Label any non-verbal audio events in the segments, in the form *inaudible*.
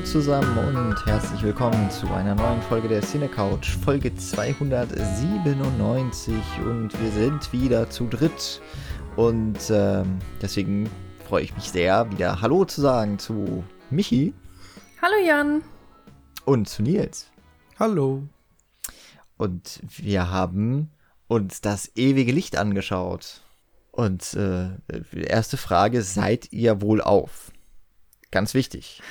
Hallo zusammen und herzlich willkommen zu einer neuen Folge der Cine Couch, Folge 297 und wir sind wieder zu dritt und ähm, deswegen freue ich mich sehr, wieder Hallo zu sagen zu Michi. Hallo Jan. Und zu Nils. Hallo. Und wir haben uns das ewige Licht angeschaut. Und äh, erste Frage, seid ihr wohl auf? Ganz wichtig.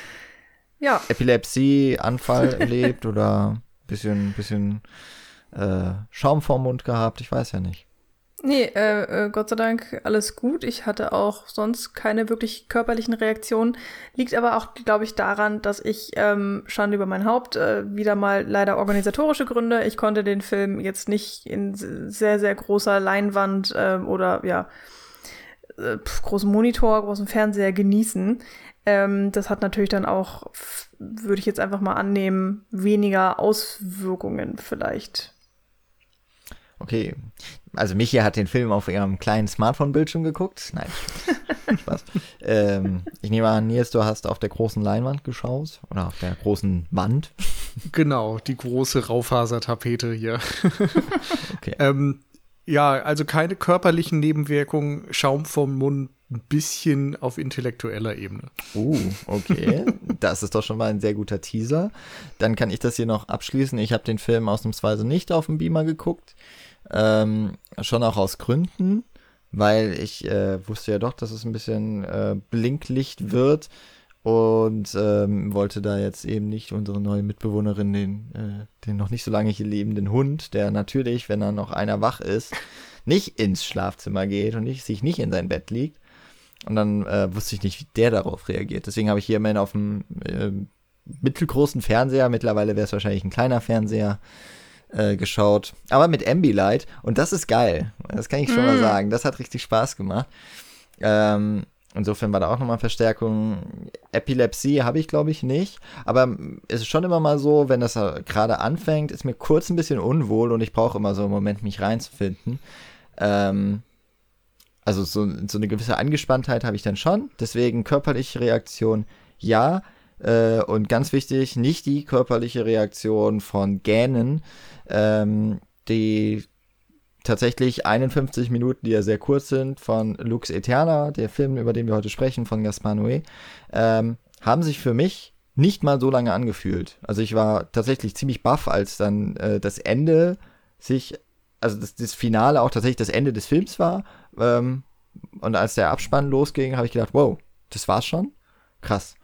Ja. Epilepsie, Anfall *laughs* erlebt oder bisschen, bisschen äh, Schaum vorm Mund gehabt, ich weiß ja nicht. Nee, äh, äh, Gott sei Dank alles gut. Ich hatte auch sonst keine wirklich körperlichen Reaktionen. Liegt aber auch, glaube ich, daran, dass ich ähm, Schande über mein Haupt äh, wieder mal leider organisatorische Gründe. Ich konnte den Film jetzt nicht in sehr, sehr großer Leinwand äh, oder ja, äh, großen Monitor, großen Fernseher genießen. Ähm, das hat natürlich dann auch, würde ich jetzt einfach mal annehmen, weniger Auswirkungen vielleicht. Okay. Also Michi hat den Film auf ihrem kleinen Smartphone-Bildschirm geguckt. Nein, *laughs* Spaß. ähm, ich nehme an, Nils, du hast auf der großen Leinwand geschaut oder auf der großen Wand. Genau, die große Raufasertapete hier. *laughs* okay. ähm, ja, also keine körperlichen Nebenwirkungen, Schaum vom Mund, ein bisschen auf intellektueller Ebene. Uh, okay. *laughs* das ist doch schon mal ein sehr guter Teaser. Dann kann ich das hier noch abschließen. Ich habe den Film ausnahmsweise nicht auf dem Beamer geguckt. Ähm, schon auch aus Gründen, weil ich äh, wusste ja doch, dass es ein bisschen äh, Blinklicht wird und ähm, wollte da jetzt eben nicht unsere neue Mitbewohnerin, den, äh, den noch nicht so lange hier lebenden Hund, der natürlich, wenn er noch einer wach ist, nicht ins Schlafzimmer geht und nicht, sich nicht in sein Bett liegt. Und dann äh, wusste ich nicht, wie der darauf reagiert. Deswegen habe ich hier immerhin auf dem äh, mittelgroßen Fernseher, mittlerweile wäre es wahrscheinlich ein kleiner Fernseher, äh, geschaut. Aber mit Ambilight. Und das ist geil. Das kann ich schon mm. mal sagen. Das hat richtig Spaß gemacht. Ähm, insofern war da auch nochmal Verstärkung. Epilepsie habe ich, glaube ich, nicht. Aber es ist schon immer mal so, wenn das gerade anfängt, ist mir kurz ein bisschen unwohl und ich brauche immer so einen Moment, mich reinzufinden. Ähm, also so, so eine gewisse Angespanntheit habe ich dann schon. Deswegen körperliche Reaktion ja. Äh, und ganz wichtig, nicht die körperliche Reaktion von Gähnen, ähm, die tatsächlich 51 Minuten, die ja sehr kurz sind, von Lux Eterna, der Film, über den wir heute sprechen, von Gaspar Noé, ähm, haben sich für mich nicht mal so lange angefühlt. Also ich war tatsächlich ziemlich baff, als dann äh, das Ende sich, also das, das Finale auch tatsächlich das Ende des Films war. Ähm, und als der Abspann losging, habe ich gedacht, wow, das war's schon? Krass.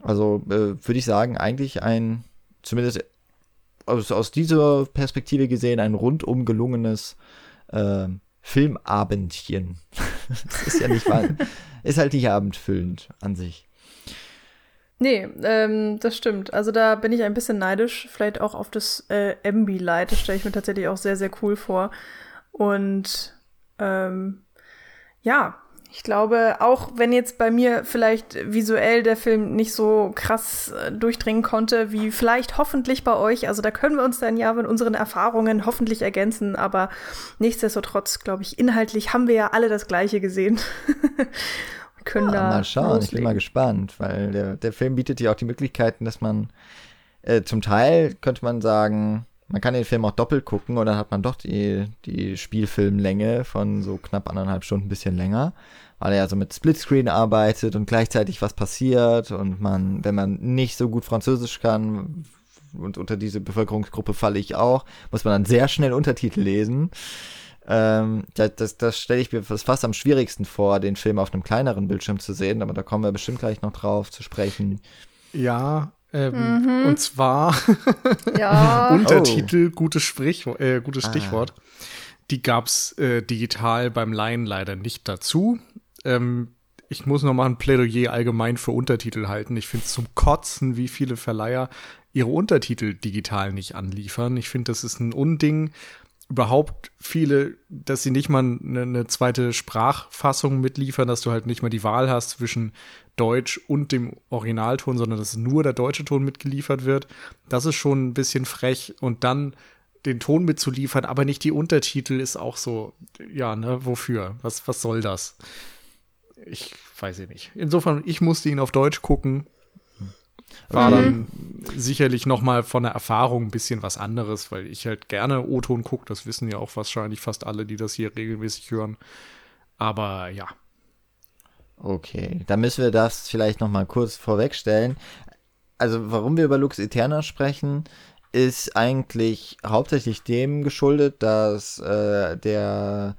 Also äh, würde ich sagen, eigentlich ein, zumindest aus, aus dieser Perspektive gesehen, ein rundum gelungenes äh, Filmabendchen. *laughs* das ist ja nicht mal, *laughs* ist halt nicht abendfüllend an sich. Nee, ähm, das stimmt. Also da bin ich ein bisschen neidisch, vielleicht auch auf das äh, Ambilight. Das stelle ich mir tatsächlich auch sehr, sehr cool vor. Und ähm, ja, ich glaube, auch wenn jetzt bei mir vielleicht visuell der Film nicht so krass äh, durchdringen konnte, wie vielleicht hoffentlich bei euch, also da können wir uns dann ja mit unseren Erfahrungen hoffentlich ergänzen, aber nichtsdestotrotz, glaube ich, inhaltlich haben wir ja alle das Gleiche gesehen. *laughs* können ja, da mal schauen, loslegen. ich bin mal gespannt, weil der, der Film bietet ja auch die Möglichkeiten, dass man äh, zum Teil könnte man sagen, man kann den Film auch doppelt gucken und dann hat man doch die, die Spielfilmlänge von so knapp anderthalb Stunden ein bisschen länger, weil er ja so mit Splitscreen arbeitet und gleichzeitig was passiert und man, wenn man nicht so gut Französisch kann, und unter diese Bevölkerungsgruppe falle ich auch, muss man dann sehr schnell Untertitel lesen. Ähm, das das, das stelle ich mir fast am schwierigsten vor, den Film auf einem kleineren Bildschirm zu sehen, aber da kommen wir bestimmt gleich noch drauf zu sprechen. Ja, ähm, mhm. Und zwar ja. *laughs* Untertitel, oh. gutes, Sprichwort, äh, gutes ah. Stichwort. Ah. Die gab's äh, digital beim Laien leider nicht dazu. Ähm, ich muss noch mal ein Plädoyer allgemein für Untertitel halten. Ich finde es zum Kotzen, wie viele Verleiher ihre Untertitel digital nicht anliefern. Ich finde, das ist ein Unding überhaupt viele, dass sie nicht mal eine, eine, zweite Sprachfassung mitliefern, dass du halt nicht mal die Wahl hast zwischen Deutsch und dem Originalton, sondern dass nur der deutsche Ton mitgeliefert wird. Das ist schon ein bisschen frech. Und dann den Ton mitzuliefern, aber nicht die Untertitel, ist auch so, ja, ne, wofür? Was, was soll das? Ich weiß ich nicht. Insofern, ich musste ihn auf Deutsch gucken. War okay. dann sicherlich noch mal von der Erfahrung ein bisschen was anderes, weil ich halt gerne O-Ton gucke. Das wissen ja auch wahrscheinlich fast alle, die das hier regelmäßig hören. Aber ja. Okay, dann müssen wir das vielleicht noch mal kurz vorwegstellen. Also, warum wir über Lux Eterna sprechen, ist eigentlich hauptsächlich dem geschuldet, dass äh, der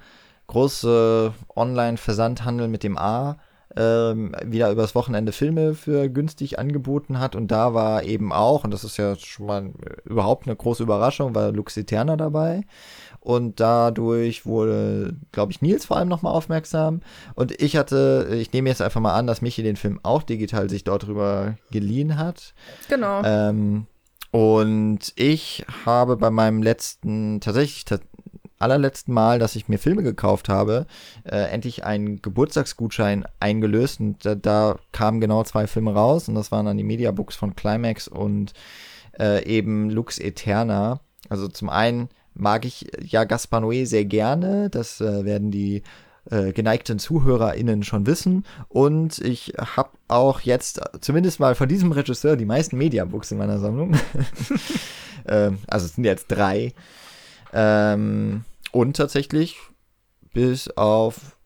große Online-Versandhandel mit dem A ähm, wieder übers Wochenende Filme für günstig angeboten hat. Und da war eben auch, und das ist ja schon mal überhaupt eine große Überraschung, war Lux Eterna dabei. Und dadurch wurde, glaube ich, Nils vor allem nochmal aufmerksam. Und ich hatte, ich nehme jetzt einfach mal an, dass Michi den Film auch digital sich dort drüber geliehen hat. Genau. Ähm, und ich habe bei meinem letzten, tatsächlich allerletzten Mal, dass ich mir Filme gekauft habe, äh, endlich einen Geburtstagsgutschein eingelöst und da, da, kamen genau zwei Filme raus und das waren dann die Mediabooks von Climax und äh, eben Lux Eterna. Also zum einen mag ich ja Gaspar Noé sehr gerne, das äh, werden die äh, geneigten ZuhörerInnen schon wissen. Und ich habe auch jetzt zumindest mal von diesem Regisseur die meisten Mediabooks in meiner Sammlung. *laughs* ähm, also es sind jetzt drei. Ähm, und tatsächlich bis auf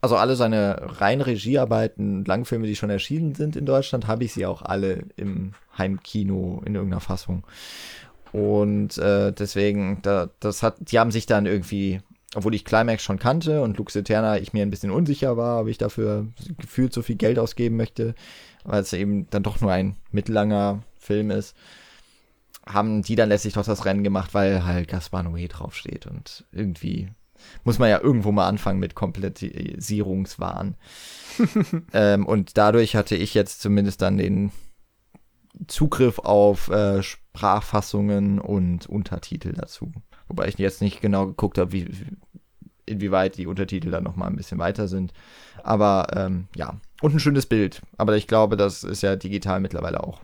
also alle seine rein Regiearbeiten, Langfilme, die schon erschienen sind in Deutschland, habe ich sie auch alle im Heimkino in irgendeiner Fassung. Und äh, deswegen, da, das hat, die haben sich dann irgendwie obwohl ich Climax schon kannte und Lux Eterna ich mir ein bisschen unsicher war, ob ich dafür gefühlt so viel Geld ausgeben möchte, weil es eben dann doch nur ein mittellanger Film ist, haben die dann letztlich doch das Rennen gemacht, weil halt Gaspar Noé draufsteht und irgendwie muss man ja irgendwo mal anfangen mit Komplettisierungswahn. *laughs* ähm, und dadurch hatte ich jetzt zumindest dann den Zugriff auf äh, Sprachfassungen und Untertitel dazu. Wobei ich jetzt nicht genau geguckt habe, wie, inwieweit die Untertitel dann nochmal ein bisschen weiter sind. Aber ähm, ja, und ein schönes Bild. Aber ich glaube, das ist ja digital mittlerweile auch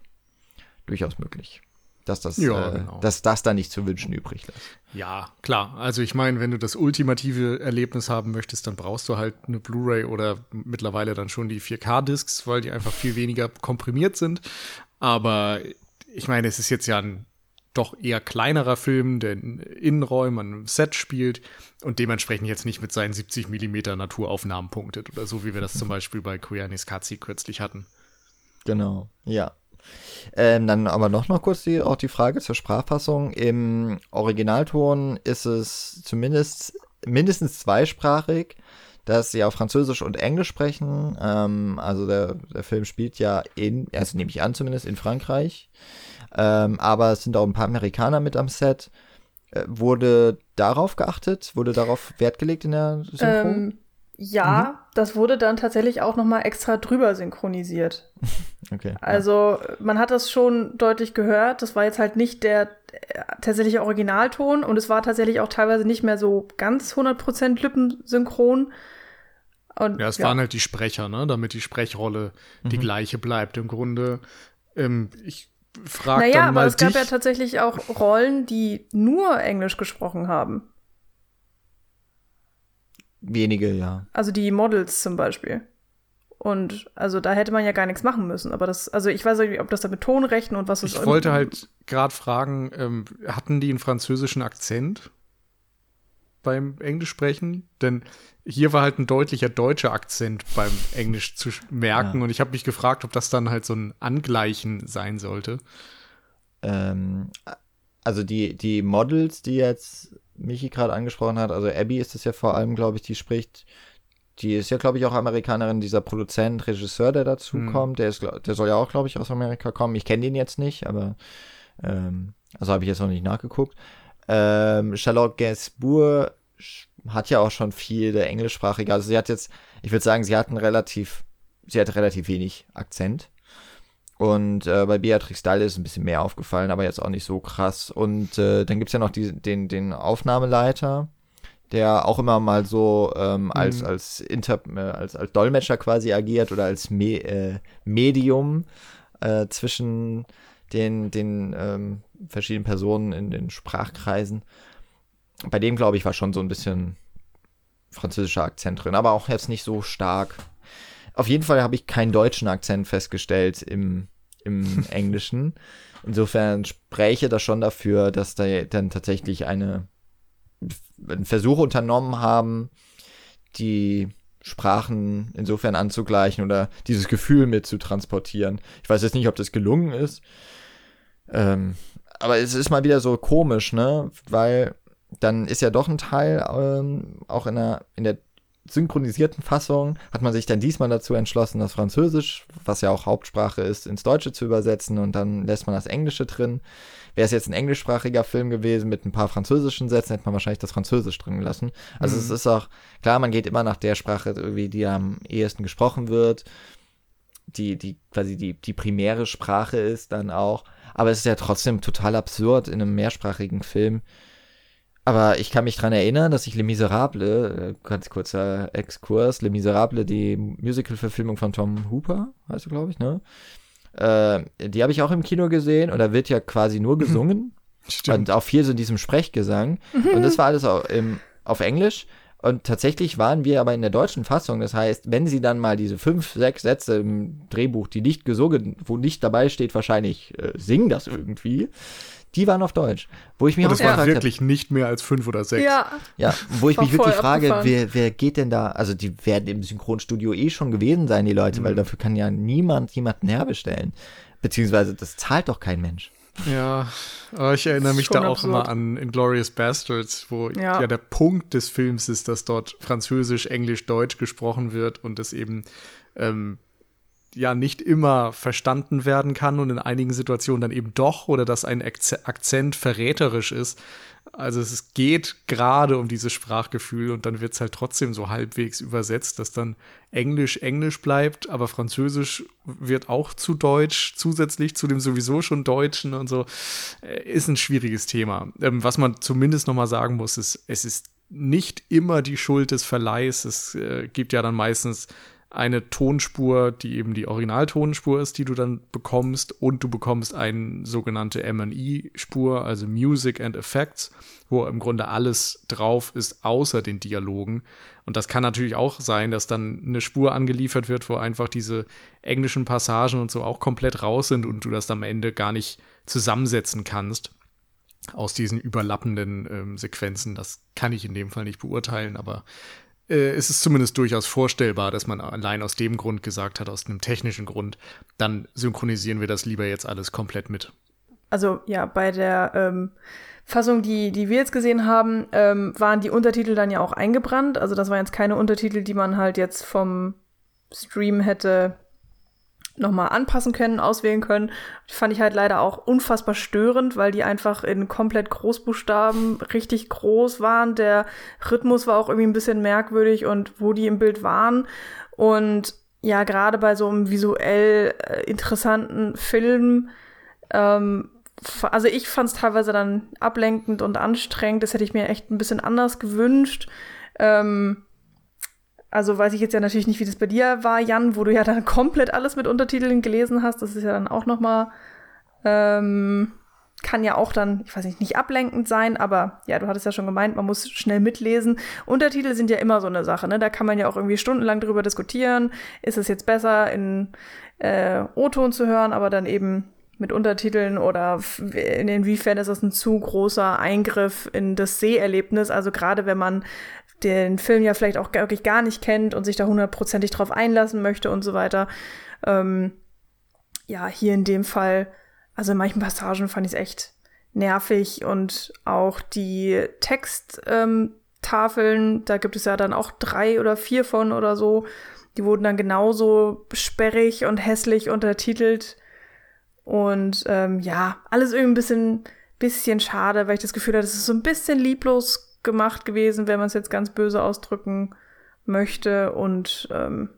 durchaus möglich. Dass das, ja, äh, genau. dass das da nicht zu wünschen übrig lässt. Ja, klar. Also ich meine, wenn du das ultimative Erlebnis haben möchtest, dann brauchst du halt eine Blu-ray oder mittlerweile dann schon die 4K-Discs, weil die einfach viel weniger komprimiert sind. Aber ich meine, es ist jetzt ja ein doch eher kleinerer Film, der in Innenräumen, einem Set spielt und dementsprechend jetzt nicht mit seinen 70 Millimeter Naturaufnahmen punktet oder so, wie wir das zum *laughs* Beispiel bei Koyanis Katsi kürzlich hatten. Genau, ja. Ähm, dann aber noch mal kurz die, auch die Frage zur Sprachfassung. Im Originalton ist es zumindest mindestens zweisprachig, dass sie auf Französisch und Englisch sprechen. Ähm, also der, der Film spielt ja in, also nehme ich an zumindest, in Frankreich. Ähm, aber es sind auch ein paar Amerikaner mit am Set. Äh, wurde darauf geachtet? Wurde darauf Wert gelegt in der Synchro? Ja, mhm. das wurde dann tatsächlich auch nochmal extra drüber synchronisiert. *laughs* okay. Also man hat das schon deutlich gehört. Das war jetzt halt nicht der äh, tatsächliche Originalton und es war tatsächlich auch teilweise nicht mehr so ganz 100% lippensynchron. Und, ja, es ja. waren halt die Sprecher, ne? damit die Sprechrolle mhm. die gleiche bleibt. Im Grunde, ähm, ich frag naja, dann mal aber es dich. gab ja tatsächlich auch Rollen, die nur Englisch gesprochen haben. Wenige, ja. Also die Models zum Beispiel. Und also da hätte man ja gar nichts machen müssen. Aber das, also ich weiß nicht, ob das da mit Tonrechten und was ist. Ich wollte halt gerade fragen, ähm, hatten die einen französischen Akzent beim Englisch sprechen? Denn hier war halt ein deutlicher deutscher Akzent beim Englisch zu merken. Ja. Und ich habe mich gefragt, ob das dann halt so ein Angleichen sein sollte. Ähm, also die, die Models, die jetzt Michi gerade angesprochen hat, also Abby ist es ja vor allem, glaube ich, die spricht, die ist ja, glaube ich, auch Amerikanerin, dieser Produzent, Regisseur, der dazu hm. kommt, der, ist, der soll ja auch, glaube ich, aus Amerika kommen. Ich kenne den jetzt nicht, aber ähm, also habe ich jetzt noch nicht nachgeguckt. Ähm, Charlotte Gainsbourg hat ja auch schon viele englischsprachige. Also sie hat jetzt, ich würde sagen, sie hat einen relativ, sie hat relativ wenig Akzent. Und äh, bei Beatrix Dalle ist ein bisschen mehr aufgefallen, aber jetzt auch nicht so krass. Und äh, dann gibt's ja noch die, den, den Aufnahmeleiter, der auch immer mal so ähm, mhm. als, als, Inter, äh, als, als Dolmetscher quasi agiert oder als Me äh, Medium äh, zwischen den, den ähm, verschiedenen Personen in den Sprachkreisen bei dem, glaube ich, war schon so ein bisschen französischer Akzent drin, aber auch jetzt nicht so stark. Auf jeden Fall habe ich keinen deutschen Akzent festgestellt im, im *laughs* Englischen. Insofern spräche das schon dafür, dass da dann tatsächlich eine einen Versuch unternommen haben, die Sprachen insofern anzugleichen oder dieses Gefühl mit zu transportieren. Ich weiß jetzt nicht, ob das gelungen ist. Ähm, aber es ist mal wieder so komisch, ne? Weil dann ist ja doch ein Teil ähm, auch in der, in der synchronisierten Fassung hat man sich dann diesmal dazu entschlossen, das Französisch, was ja auch Hauptsprache ist, ins Deutsche zu übersetzen und dann lässt man das Englische drin. Wäre es jetzt ein englischsprachiger Film gewesen mit ein paar französischen Sätzen, hätte man wahrscheinlich das Französisch drin gelassen. Also mhm. es ist auch, klar, man geht immer nach der Sprache, irgendwie, die am ehesten gesprochen wird, die, die quasi die, die primäre Sprache ist dann auch. Aber es ist ja trotzdem total absurd in einem mehrsprachigen Film, aber ich kann mich daran erinnern, dass ich Les Miserables, äh, ganz kurzer Exkurs, Les Miserables, die Musical-Verfilmung von Tom Hooper, heißt du, glaube ich, ne? Äh, die habe ich auch im Kino gesehen und da wird ja quasi nur gesungen. *laughs* Stimmt. Und auch viel so in diesem Sprechgesang. Und das war alles auch im, auf Englisch. Und tatsächlich waren wir aber in der deutschen Fassung. Das heißt, wenn sie dann mal diese fünf, sechs Sätze im Drehbuch, die nicht gesungen, wo nicht dabei steht, wahrscheinlich äh, singen das irgendwie, die waren auf Deutsch. Wo ich mich Und das waren wirklich hab, nicht mehr als fünf oder sechs. Ja, ja wo ich mich wirklich frage, wer, wer geht denn da, also die werden im Synchronstudio eh schon gewesen sein, die Leute, mhm. weil dafür kann ja niemand jemanden herbestellen. Beziehungsweise das zahlt doch kein Mensch. Ja, aber ich erinnere mich da auch absurd. immer an Inglourious Bastards, wo ja. ja. der Punkt des Films ist, dass dort Französisch, Englisch, Deutsch gesprochen wird und es eben ähm, ja nicht immer verstanden werden kann und in einigen Situationen dann eben doch oder dass ein Akzent verräterisch ist. Also es geht gerade um dieses Sprachgefühl und dann wird es halt trotzdem so halbwegs übersetzt, dass dann Englisch Englisch bleibt, aber Französisch wird auch zu Deutsch zusätzlich zu dem sowieso schon Deutschen und so. Äh, ist ein schwieriges Thema. Ähm, was man zumindest noch mal sagen muss, ist, es ist nicht immer die Schuld des Verleihs. Es äh, gibt ja dann meistens eine Tonspur, die eben die Originaltonspur ist, die du dann bekommst, und du bekommst eine sogenannte ME-Spur, also Music and Effects, wo im Grunde alles drauf ist, außer den Dialogen. Und das kann natürlich auch sein, dass dann eine Spur angeliefert wird, wo einfach diese englischen Passagen und so auch komplett raus sind und du das am Ende gar nicht zusammensetzen kannst aus diesen überlappenden ähm, Sequenzen. Das kann ich in dem Fall nicht beurteilen, aber äh, ist es zumindest durchaus vorstellbar, dass man allein aus dem Grund gesagt hat, aus einem technischen Grund, dann synchronisieren wir das lieber jetzt alles komplett mit. Also ja, bei der ähm, Fassung, die, die wir jetzt gesehen haben, ähm, waren die Untertitel dann ja auch eingebrannt. Also das waren jetzt keine Untertitel, die man halt jetzt vom Stream hätte nochmal anpassen können, auswählen können. Die fand ich halt leider auch unfassbar störend, weil die einfach in komplett Großbuchstaben richtig groß waren. Der Rhythmus war auch irgendwie ein bisschen merkwürdig und wo die im Bild waren. Und ja, gerade bei so einem visuell äh, interessanten Film, ähm, also ich fand es teilweise dann ablenkend und anstrengend. Das hätte ich mir echt ein bisschen anders gewünscht. Ähm, also weiß ich jetzt ja natürlich nicht, wie das bei dir war, Jan, wo du ja dann komplett alles mit Untertiteln gelesen hast. Das ist ja dann auch noch mal ähm, kann ja auch dann, ich weiß nicht, nicht ablenkend sein, aber ja, du hattest ja schon gemeint, man muss schnell mitlesen. Untertitel sind ja immer so eine Sache, ne? Da kann man ja auch irgendwie stundenlang drüber diskutieren. Ist es jetzt besser, in äh, O-Ton zu hören, aber dann eben mit Untertiteln oder inwiefern ist das ein zu großer Eingriff in das Seherlebnis? Also gerade wenn man den Film ja vielleicht auch wirklich gar nicht kennt und sich da hundertprozentig drauf einlassen möchte und so weiter. Ähm, ja, hier in dem Fall, also in manchen Passagen fand ich es echt nervig und auch die Texttafeln, ähm, da gibt es ja dann auch drei oder vier von oder so, die wurden dann genauso sperrig und hässlich untertitelt. Und ähm, ja, alles irgendwie ein bisschen, bisschen schade, weil ich das Gefühl hatte, es ist so ein bisschen lieblos gemacht gewesen, wenn man es jetzt ganz böse ausdrücken möchte. Und ähm,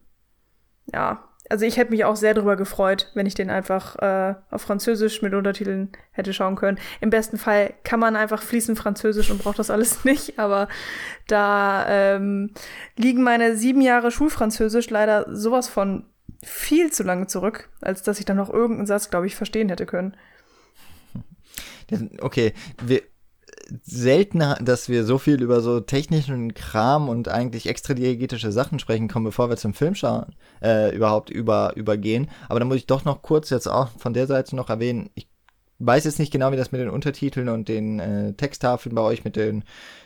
ja, also ich hätte mich auch sehr darüber gefreut, wenn ich den einfach äh, auf Französisch mit Untertiteln hätte schauen können. Im besten Fall kann man einfach fließend Französisch und braucht das alles *laughs* nicht, aber da ähm, liegen meine sieben Jahre Schulfranzösisch leider sowas von viel zu lange zurück, als dass ich dann noch irgendeinen Satz, glaube ich, verstehen hätte können. *laughs* Okay, wir, selten, dass wir so viel über so technischen Kram und eigentlich extra diegetische Sachen sprechen kommen, bevor wir zum Film schauen, äh, überhaupt über, übergehen. Aber da muss ich doch noch kurz jetzt auch von der Seite noch erwähnen, ich weiß jetzt nicht genau, wie das mit den Untertiteln und den äh, Texttafeln bei euch mit den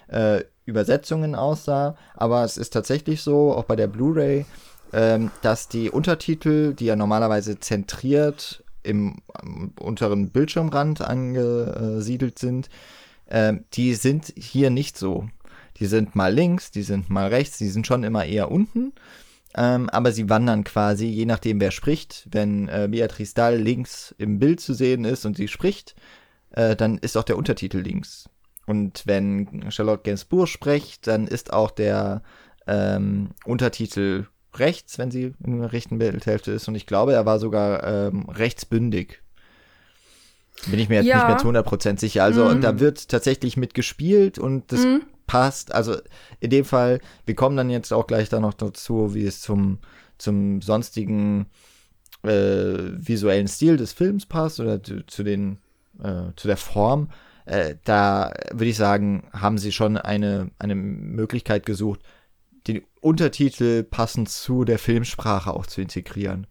äh, Übersetzungen aussah, aber es ist tatsächlich so, auch bei der Blu-ray, ähm, dass die Untertitel, die ja normalerweise zentriert im unteren Bildschirmrand angesiedelt sind, äh, die sind hier nicht so. Die sind mal links, die sind mal rechts, die sind schon immer eher unten. Ähm, aber sie wandern quasi, je nachdem wer spricht. Wenn äh, Beatrice Dahl links im Bild zu sehen ist und sie spricht, äh, dann ist auch der Untertitel links. Und wenn Charlotte Gainsbourg spricht, dann ist auch der ähm, Untertitel rechts, wenn sie in der rechten Bildhälfte ist. Und ich glaube, er war sogar ähm, rechtsbündig. Bin ich mir jetzt ja. nicht mehr zu 100% sicher. Also, mhm. und da wird tatsächlich mitgespielt und das mhm. passt. Also, in dem Fall, wir kommen dann jetzt auch gleich da noch dazu, wie es zum, zum sonstigen äh, visuellen Stil des Films passt oder zu, zu den, äh, zu der Form. Äh, da würde ich sagen, haben sie schon eine, eine Möglichkeit gesucht, den Untertitel passend zu der Filmsprache auch zu integrieren.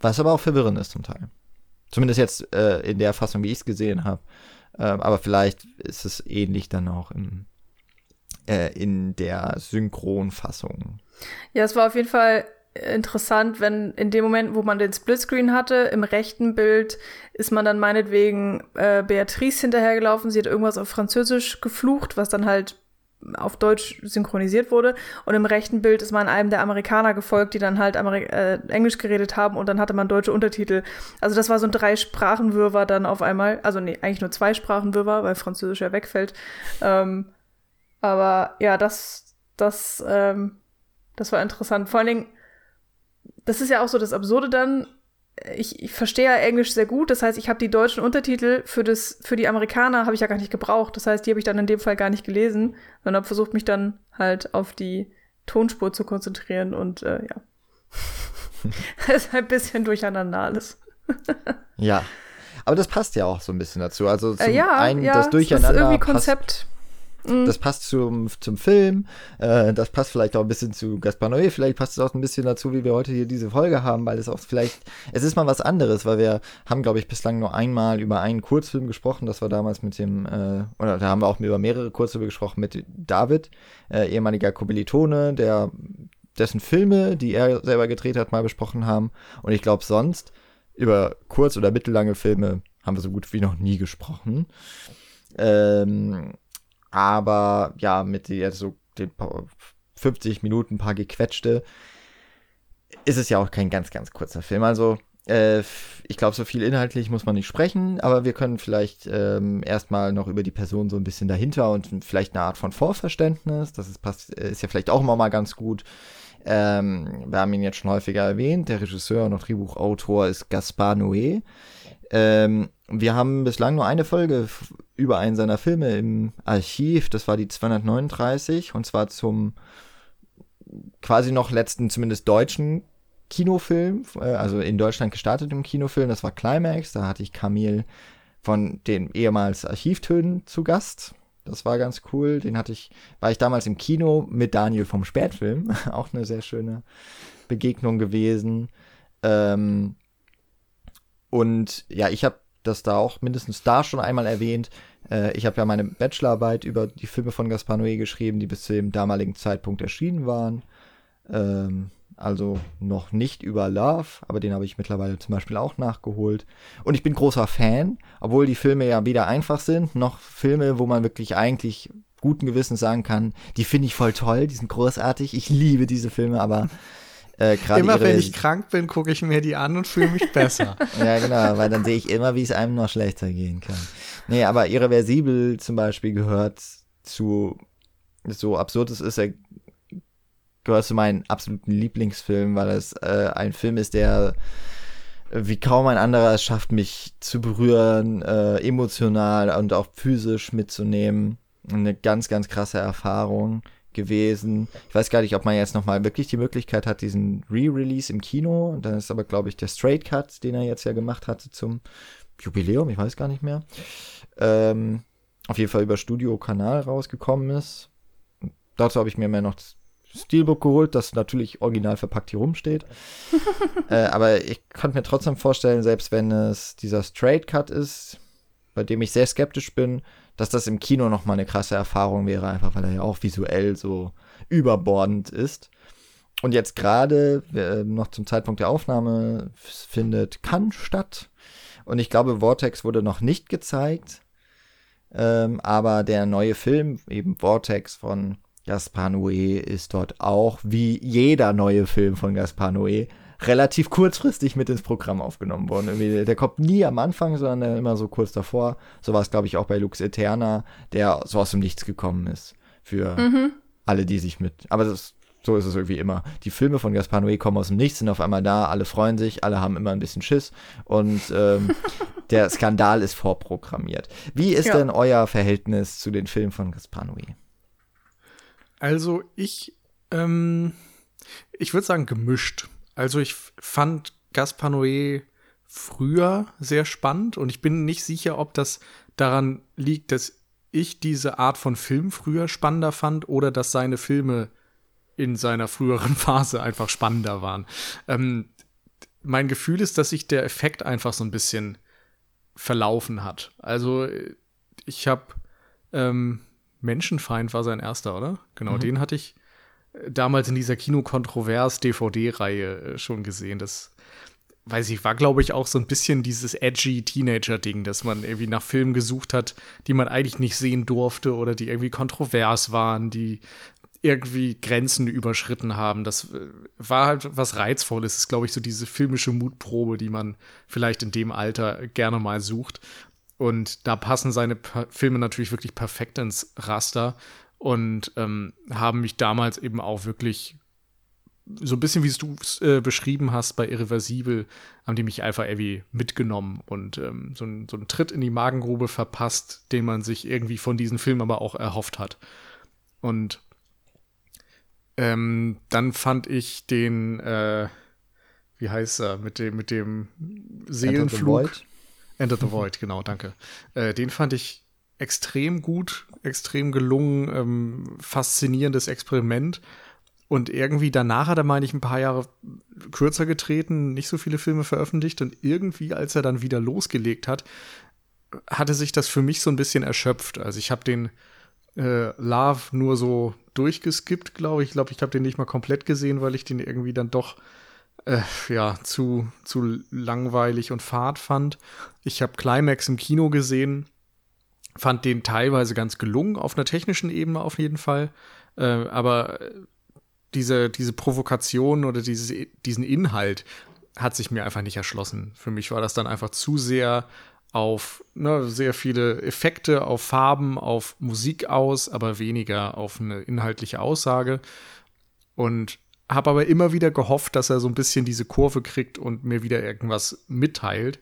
Was aber auch verwirrend ist zum Teil. Zumindest jetzt äh, in der Fassung, wie ich es gesehen habe. Ähm, aber vielleicht ist es ähnlich dann auch im, äh, in der Synchronfassung. Ja, es war auf jeden Fall interessant, wenn in dem Moment, wo man den Splitscreen hatte, im rechten Bild ist man dann meinetwegen äh, Beatrice hinterhergelaufen. Sie hat irgendwas auf Französisch geflucht, was dann halt auf Deutsch synchronisiert wurde. Und im rechten Bild ist man einem der Amerikaner gefolgt, die dann halt Ameri äh, Englisch geredet haben und dann hatte man deutsche Untertitel. Also das war so ein drei Sprachenwirrwarr dann auf einmal. Also nee, eigentlich nur zwei Sprachenwirrwarr, weil Französisch ja wegfällt. Ähm, aber ja, das, das, ähm, das war interessant. Vor allen Dingen, das ist ja auch so das Absurde dann, ich, ich verstehe ja Englisch sehr gut. Das heißt, ich habe die deutschen Untertitel für das für die Amerikaner habe ich ja gar nicht gebraucht. Das heißt, die habe ich dann in dem Fall gar nicht gelesen, sondern habe versucht, mich dann halt auf die Tonspur zu konzentrieren und äh, ja, *laughs* das ist ein bisschen durcheinander alles. *laughs* ja, aber das passt ja auch so ein bisschen dazu. Also zum äh, ja, einen ja, das Durcheinander das ist irgendwie Konzept. Passt Mhm. Das passt zum, zum Film, äh, das passt vielleicht auch ein bisschen zu Gaspar Noé, vielleicht passt es auch ein bisschen dazu, wie wir heute hier diese Folge haben, weil es auch vielleicht, es ist mal was anderes, weil wir haben, glaube ich, bislang nur einmal über einen Kurzfilm gesprochen, das war damals mit dem, äh, oder da haben wir auch über mehrere Kurzfilme gesprochen mit David, äh, ehemaliger Kommilitone, der dessen Filme, die er selber gedreht hat, mal besprochen haben. Und ich glaube, sonst über kurz- oder mittellange Filme haben wir so gut wie noch nie gesprochen. Ähm, aber ja, mit jetzt so den 50 Minuten, ein paar gequetschte, ist es ja auch kein ganz, ganz kurzer Film. Also, äh, ich glaube, so viel inhaltlich muss man nicht sprechen, aber wir können vielleicht ähm, erstmal noch über die Person so ein bisschen dahinter und vielleicht eine Art von Vorverständnis. Das ist, passt, ist ja vielleicht auch immer mal ganz gut. Ähm, wir haben ihn jetzt schon häufiger erwähnt. Der Regisseur und Drehbuchautor ist Gaspar Noé. Ähm, wir haben bislang nur eine Folge über einen seiner Filme im Archiv. Das war die 239 und zwar zum quasi noch letzten, zumindest deutschen Kinofilm, äh, also in Deutschland gestartet im Kinofilm. Das war Climax. Da hatte ich Camille von den ehemals Archivtönen zu Gast. Das war ganz cool. Den hatte ich, war ich damals im Kino mit Daniel vom Spätfilm. *laughs* Auch eine sehr schöne Begegnung gewesen. Ähm, und ja, ich habe das da auch mindestens da schon einmal erwähnt. Äh, ich habe ja meine Bachelorarbeit über die Filme von Gaspar Noé geschrieben, die bis zu dem damaligen Zeitpunkt erschienen waren. Ähm, also noch nicht über Love, aber den habe ich mittlerweile zum Beispiel auch nachgeholt. Und ich bin großer Fan, obwohl die Filme ja weder einfach sind, noch Filme, wo man wirklich eigentlich guten Gewissens sagen kann, die finde ich voll toll, die sind großartig, ich liebe diese Filme, aber äh, immer wenn ich krank bin, gucke ich mir die an und fühle mich besser. *laughs* ja, genau, weil dann sehe ich immer, wie es einem noch schlechter gehen kann. Nee, aber Irreversibel zum Beispiel gehört zu, so absurd es ist, er gehört zu meinen absoluten Lieblingsfilmen, weil es äh, ein Film ist, der wie kaum ein anderer es schafft, mich zu berühren, äh, emotional und auch physisch mitzunehmen. Eine ganz, ganz krasse Erfahrung gewesen. Ich weiß gar nicht, ob man jetzt nochmal wirklich die Möglichkeit hat, diesen Re-Release im Kino. Und dann ist aber, glaube ich, der Straight Cut, den er jetzt ja gemacht hatte zum Jubiläum, ich weiß gar nicht mehr. Ähm, auf jeden Fall über Studio-Kanal rausgekommen ist. Dazu habe ich mir mehr noch das Steelbook geholt, das natürlich original verpackt hier rumsteht. *laughs* äh, aber ich konnte mir trotzdem vorstellen, selbst wenn es dieser Straight Cut ist, bei dem ich sehr skeptisch bin, dass das im Kino nochmal eine krasse Erfahrung wäre, einfach weil er ja auch visuell so überbordend ist. Und jetzt gerade, äh, noch zum Zeitpunkt der Aufnahme, findet Cannes statt. Und ich glaube, Vortex wurde noch nicht gezeigt. Ähm, aber der neue Film, eben Vortex von Gaspar Noé, ist dort auch, wie jeder neue Film von Gaspar Noé, relativ kurzfristig mit ins Programm aufgenommen worden. Irgendwie, der kommt nie am Anfang, sondern immer so kurz davor. So war es, glaube ich, auch bei Lux Eterna, der so aus dem Nichts gekommen ist. Für mhm. alle, die sich mit. Aber das, so ist es irgendwie immer. Die Filme von Gaspar Noé kommen aus dem Nichts, sind auf einmal da, alle freuen sich, alle haben immer ein bisschen Schiss und ähm, *laughs* der Skandal ist vorprogrammiert. Wie ist ja. denn euer Verhältnis zu den Filmen von Gaspar Noé? Also ich, ähm, ich würde sagen gemischt. Also ich fand Gaspar Noé früher sehr spannend und ich bin nicht sicher, ob das daran liegt, dass ich diese Art von Film früher spannender fand oder dass seine Filme in seiner früheren *laughs* Phase einfach spannender waren. Ähm, mein Gefühl ist, dass sich der Effekt einfach so ein bisschen verlaufen hat. Also ich habe ähm, Menschenfeind war sein erster, oder? Genau, mhm. den hatte ich damals in dieser Kinokontrovers-DVD-Reihe äh, schon gesehen. Das, weiß ich, war, glaube ich, auch so ein bisschen dieses edgy Teenager-Ding, dass man irgendwie nach Filmen gesucht hat, die man eigentlich nicht sehen durfte oder die irgendwie kontrovers waren, die irgendwie Grenzen überschritten haben. Das äh, war halt was Reizvolles. Das ist, glaube ich, so diese filmische Mutprobe, die man vielleicht in dem Alter gerne mal sucht. Und da passen seine Filme natürlich wirklich perfekt ins Raster und ähm, haben mich damals eben auch wirklich so ein bisschen, wie du es äh, beschrieben hast bei Irreversibel, haben die mich einfach irgendwie mitgenommen und ähm, so, ein, so einen Tritt in die Magengrube verpasst, den man sich irgendwie von diesem Film aber auch erhofft hat. Und ähm, dann fand ich den, äh, wie heißt er, mit dem, mit dem Seelenflug. Enter the Void, Enter the Void genau, danke. Äh, den fand ich extrem gut, extrem gelungen, ähm, faszinierendes Experiment. Und irgendwie danach hat er, meine ich, ein paar Jahre kürzer getreten, nicht so viele Filme veröffentlicht. Und irgendwie, als er dann wieder losgelegt hat, hatte sich das für mich so ein bisschen erschöpft. Also ich habe den äh, Love nur so durchgeskippt, glaube ich. Ich glaube, ich habe den nicht mal komplett gesehen, weil ich den irgendwie dann doch äh, ja zu, zu langweilig und fad fand. Ich habe Climax im Kino gesehen fand den teilweise ganz gelungen, auf einer technischen Ebene auf jeden Fall. Äh, aber diese, diese Provokation oder dieses, diesen Inhalt hat sich mir einfach nicht erschlossen. Für mich war das dann einfach zu sehr auf ne, sehr viele Effekte, auf Farben, auf Musik aus, aber weniger auf eine inhaltliche Aussage. Und habe aber immer wieder gehofft, dass er so ein bisschen diese Kurve kriegt und mir wieder irgendwas mitteilt.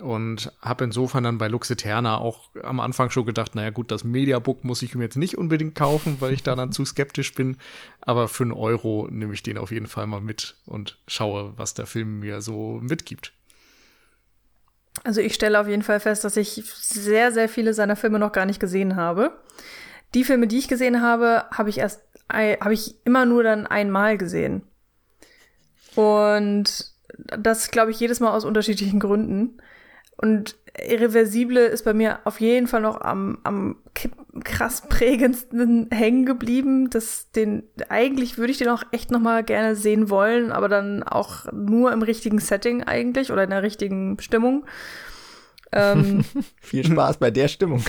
Und habe insofern dann bei Lux Eterna auch am Anfang schon gedacht, naja gut, das Mediabook muss ich mir jetzt nicht unbedingt kaufen, weil ich da dann zu skeptisch bin. Aber für einen Euro nehme ich den auf jeden Fall mal mit und schaue, was der Film mir so mitgibt. Also ich stelle auf jeden Fall fest, dass ich sehr, sehr viele seiner Filme noch gar nicht gesehen habe. Die Filme, die ich gesehen habe, habe ich erst, habe ich immer nur dann einmal gesehen. Und das glaube ich jedes Mal aus unterschiedlichen Gründen. Und Irreversible ist bei mir auf jeden Fall noch am, am krass prägendsten hängen geblieben. Das, den, eigentlich würde ich den auch echt noch mal gerne sehen wollen, aber dann auch nur im richtigen Setting eigentlich oder in der richtigen Stimmung. Ähm, *laughs* Viel Spaß bei der Stimmung.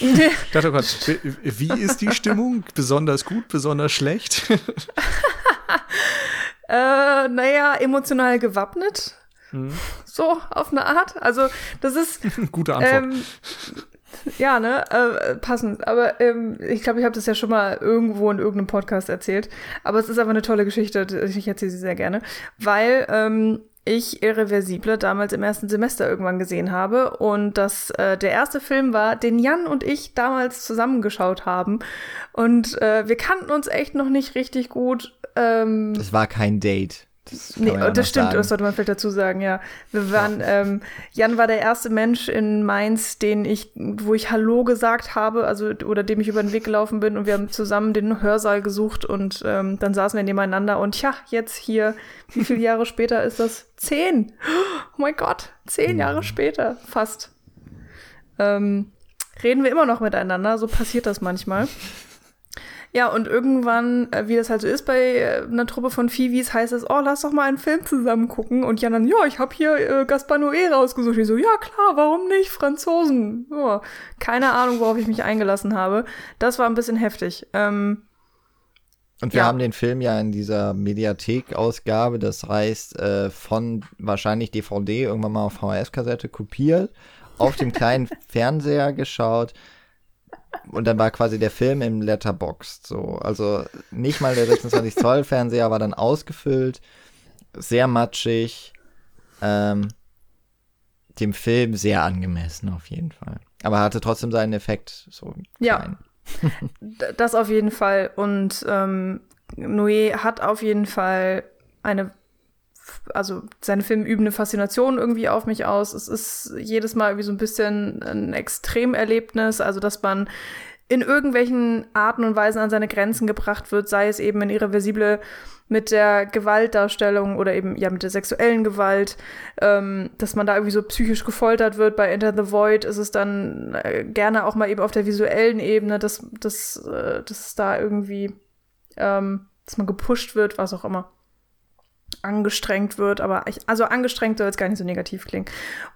ich dachte Gott, wie ist die Stimmung? Besonders gut, besonders schlecht? *laughs* äh, naja, emotional gewappnet. Mhm. So, auf eine Art. Also, das ist. *laughs* Gute Antwort. Ähm, ja, ne, äh, passend. Aber ähm, ich glaube, ich habe das ja schon mal irgendwo in irgendeinem Podcast erzählt. Aber es ist einfach eine tolle Geschichte. Ich erzähle sie sehr gerne. Weil ähm, ich Irreversible damals im ersten Semester irgendwann gesehen habe und das äh, der erste Film war, den Jan und ich damals zusammengeschaut haben und äh, wir kannten uns echt noch nicht richtig gut. Ähm, das war kein Date. Das nee, ja das stimmt, sagen. das sollte man vielleicht dazu sagen, ja. Wir waren, ja. ähm, Jan war der erste Mensch in Mainz, den ich, wo ich Hallo gesagt habe, also oder dem ich über den Weg gelaufen bin und wir haben zusammen den Hörsaal gesucht und ähm, dann saßen wir nebeneinander und ja, jetzt hier, wie viele Jahre später ist das? Zehn! Oh mein Gott, zehn Jahre später, fast. Ähm, reden wir immer noch miteinander, so passiert das manchmal. Ja, und irgendwann, äh, wie das halt so ist bei äh, einer Truppe von Fivis, heißt es, oh, lass doch mal einen Film zusammen gucken. Und Jan dann, ja, ich habe hier äh, Gaspar Noé rausgesucht. Ich so, ja klar, warum nicht? Franzosen. Ja, keine Ahnung, worauf ich mich eingelassen habe. Das war ein bisschen heftig. Ähm, und wir ja. haben den Film ja in dieser Mediathek-Ausgabe, das heißt, äh, von wahrscheinlich DVD irgendwann mal auf VHS-Kassette kopiert, auf dem *laughs* kleinen Fernseher geschaut und dann war quasi der Film im Letterboxd so. Also nicht mal der 26 Zoll Fernseher war dann ausgefüllt, sehr matschig, ähm, dem Film sehr angemessen auf jeden Fall. Aber hatte trotzdem seinen Effekt so Ja, *laughs* das auf jeden Fall. Und ähm, Noé hat auf jeden Fall eine also seine Filme üben eine Faszination irgendwie auf mich aus. Es ist jedes Mal irgendwie so ein bisschen ein Extremerlebnis, also dass man in irgendwelchen Arten und Weisen an seine Grenzen gebracht wird, sei es eben in irreversible mit der Gewaltdarstellung oder eben ja mit der sexuellen Gewalt, ähm, dass man da irgendwie so psychisch gefoltert wird. Bei Enter the Void ist es dann äh, gerne auch mal eben auf der visuellen Ebene, dass, dass, äh, dass da irgendwie, ähm, dass man gepusht wird, was auch immer angestrengt wird, aber ich, also angestrengt soll jetzt gar nicht so negativ klingen.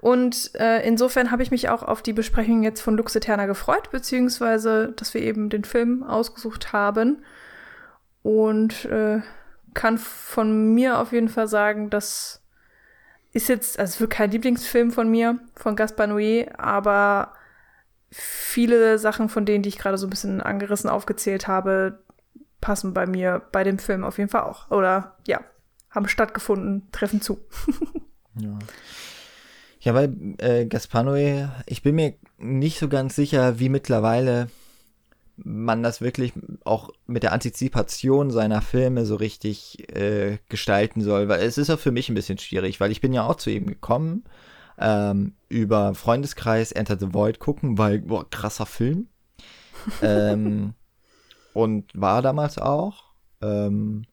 Und äh, insofern habe ich mich auch auf die Besprechung jetzt von Lux Eterna gefreut, beziehungsweise, dass wir eben den Film ausgesucht haben. Und äh, kann von mir auf jeden Fall sagen, das ist jetzt, also es wird kein Lieblingsfilm von mir, von Gaspar Noé, aber viele Sachen von denen, die ich gerade so ein bisschen angerissen aufgezählt habe, passen bei mir bei dem Film auf jeden Fall auch. Oder ja, haben stattgefunden, treffen zu. ja. Ja, weil äh, Gaspanoe, ich bin mir nicht so ganz sicher, wie mittlerweile man das wirklich auch mit der Antizipation seiner Filme so richtig äh, gestalten soll, weil es ist auch für mich ein bisschen schwierig, weil ich bin ja auch zu ihm gekommen, ähm, über Freundeskreis Enter the Void gucken, weil, boah, krasser Film. *laughs* ähm, und war damals auch. Ähm,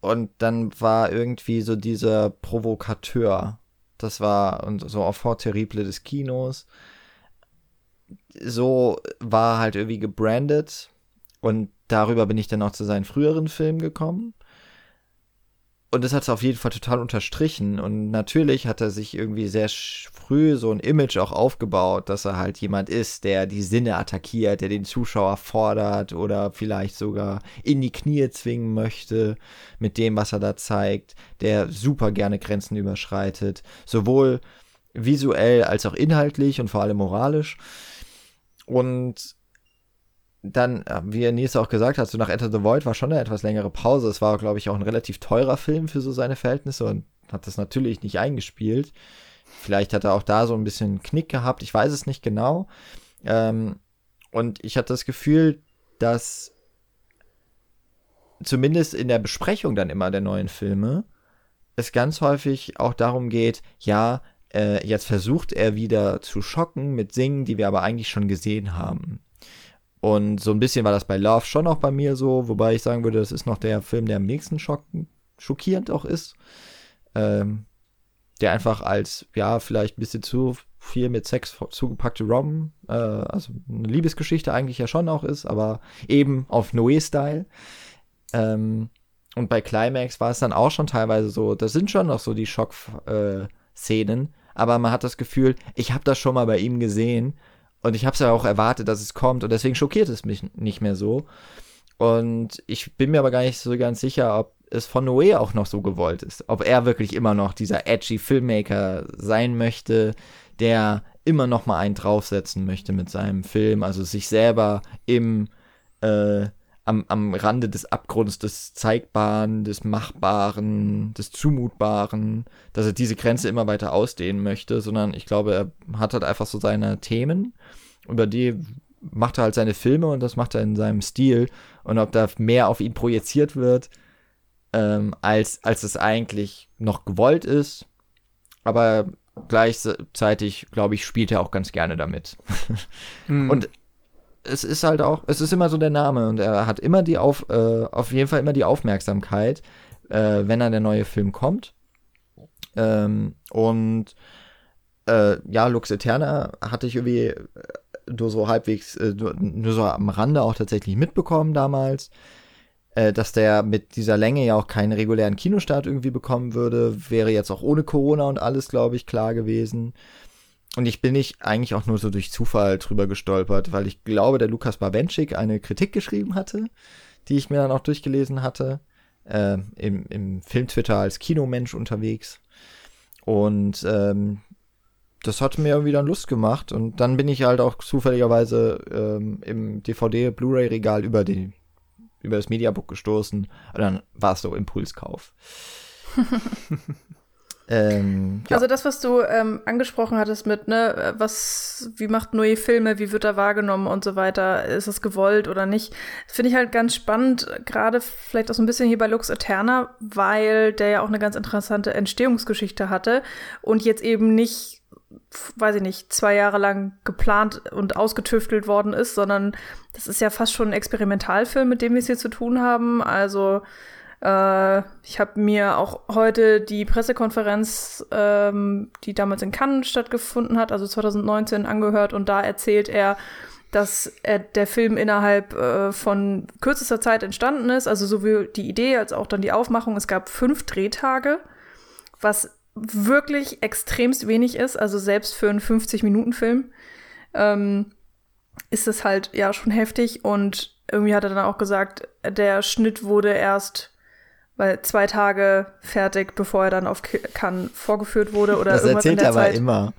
und dann war irgendwie so dieser Provokateur. Das war und so Enfant terrible des Kinos. So war halt irgendwie gebrandet. Und darüber bin ich dann auch zu seinen früheren Filmen gekommen. Und das hat es auf jeden Fall total unterstrichen. Und natürlich hat er sich irgendwie sehr früh so ein Image auch aufgebaut, dass er halt jemand ist, der die Sinne attackiert, der den Zuschauer fordert oder vielleicht sogar in die Knie zwingen möchte mit dem, was er da zeigt, der super gerne Grenzen überschreitet, sowohl visuell als auch inhaltlich und vor allem moralisch. Und dann, äh, wie Nils auch gesagt hat, so nach Enter the Void war schon eine etwas längere Pause. Es war, glaube ich, auch ein relativ teurer Film für so seine Verhältnisse und hat das natürlich nicht eingespielt. Vielleicht hat er auch da so ein bisschen Knick gehabt, ich weiß es nicht genau. Ähm, und ich hatte das Gefühl, dass zumindest in der Besprechung dann immer der neuen Filme es ganz häufig auch darum geht, ja, äh, jetzt versucht er wieder zu schocken mit Singen, die wir aber eigentlich schon gesehen haben. Und so ein bisschen war das bei Love schon auch bei mir so, wobei ich sagen würde, das ist noch der Film, der am nächsten schocken, schockierend auch ist. Ähm, der einfach als, ja, vielleicht ein bisschen zu viel mit Sex zugepackte Rom, äh, also eine Liebesgeschichte eigentlich ja schon auch ist, aber eben auf Noé-Style. Ähm, und bei Climax war es dann auch schon teilweise so, das sind schon noch so die Schock-Szenen, äh, aber man hat das Gefühl, ich habe das schon mal bei ihm gesehen und ich habe es ja auch erwartet, dass es kommt und deswegen schockiert es mich nicht mehr so. Und ich bin mir aber gar nicht so ganz sicher, ob es von Noé auch noch so gewollt ist. Ob er wirklich immer noch dieser edgy Filmmaker sein möchte, der immer noch mal einen draufsetzen möchte mit seinem Film, also sich selber im äh, am, am Rande des Abgrunds des Zeigbaren, des Machbaren, des Zumutbaren, dass er diese Grenze immer weiter ausdehnen möchte, sondern ich glaube, er hat halt einfach so seine Themen, über die macht er halt seine Filme und das macht er in seinem Stil. Und ob da mehr auf ihn projiziert wird, ähm, als, als es eigentlich noch gewollt ist. Aber gleichzeitig, glaube ich, spielt er auch ganz gerne damit. mhm. Und es ist halt auch, es ist immer so der Name und er hat immer die auf, äh, auf jeden Fall immer die Aufmerksamkeit, äh, wenn dann der neue Film kommt. Ähm, und äh, ja, Lux Eterna hatte ich irgendwie äh, nur so halbwegs, äh, nur so am Rande auch tatsächlich mitbekommen damals, äh, dass der mit dieser Länge ja auch keinen regulären Kinostart irgendwie bekommen würde. Wäre jetzt auch ohne Corona und alles, glaube ich, klar gewesen. Und ich bin nicht eigentlich auch nur so durch Zufall drüber gestolpert, weil ich glaube, der Lukas Bawenschik eine Kritik geschrieben hatte, die ich mir dann auch durchgelesen hatte. Äh, im, im Film-Twitter als Kinomensch unterwegs. Und ähm, das hat mir irgendwie dann Lust gemacht. Und dann bin ich halt auch zufälligerweise ähm, im DVD-Blu-ray-Regal über, über das Mediabook gestoßen. Und dann war es so Impulskauf. *laughs* Ähm, ja. Also das, was du ähm, angesprochen hattest mit, ne, was, wie macht neue Filme, wie wird er wahrgenommen und so weiter, ist es gewollt oder nicht, finde ich halt ganz spannend, gerade vielleicht auch so ein bisschen hier bei Lux Eterna, weil der ja auch eine ganz interessante Entstehungsgeschichte hatte und jetzt eben nicht, weiß ich nicht, zwei Jahre lang geplant und ausgetüftelt worden ist, sondern das ist ja fast schon ein Experimentalfilm, mit dem wir es hier zu tun haben. Also äh, ich habe mir auch heute die Pressekonferenz, ähm, die damals in Cannes stattgefunden hat, also 2019, angehört und da erzählt er, dass er, der Film innerhalb äh, von kürzester Zeit entstanden ist, also sowohl die Idee als auch dann die Aufmachung. Es gab fünf Drehtage, was wirklich extremst wenig ist, also selbst für einen 50-Minuten-Film ähm, ist es halt ja schon heftig und irgendwie hat er dann auch gesagt, der Schnitt wurde erst weil zwei Tage fertig, bevor er dann auf Cannes vorgeführt wurde oder das irgendwas erzählt in der er aber Zeit. immer.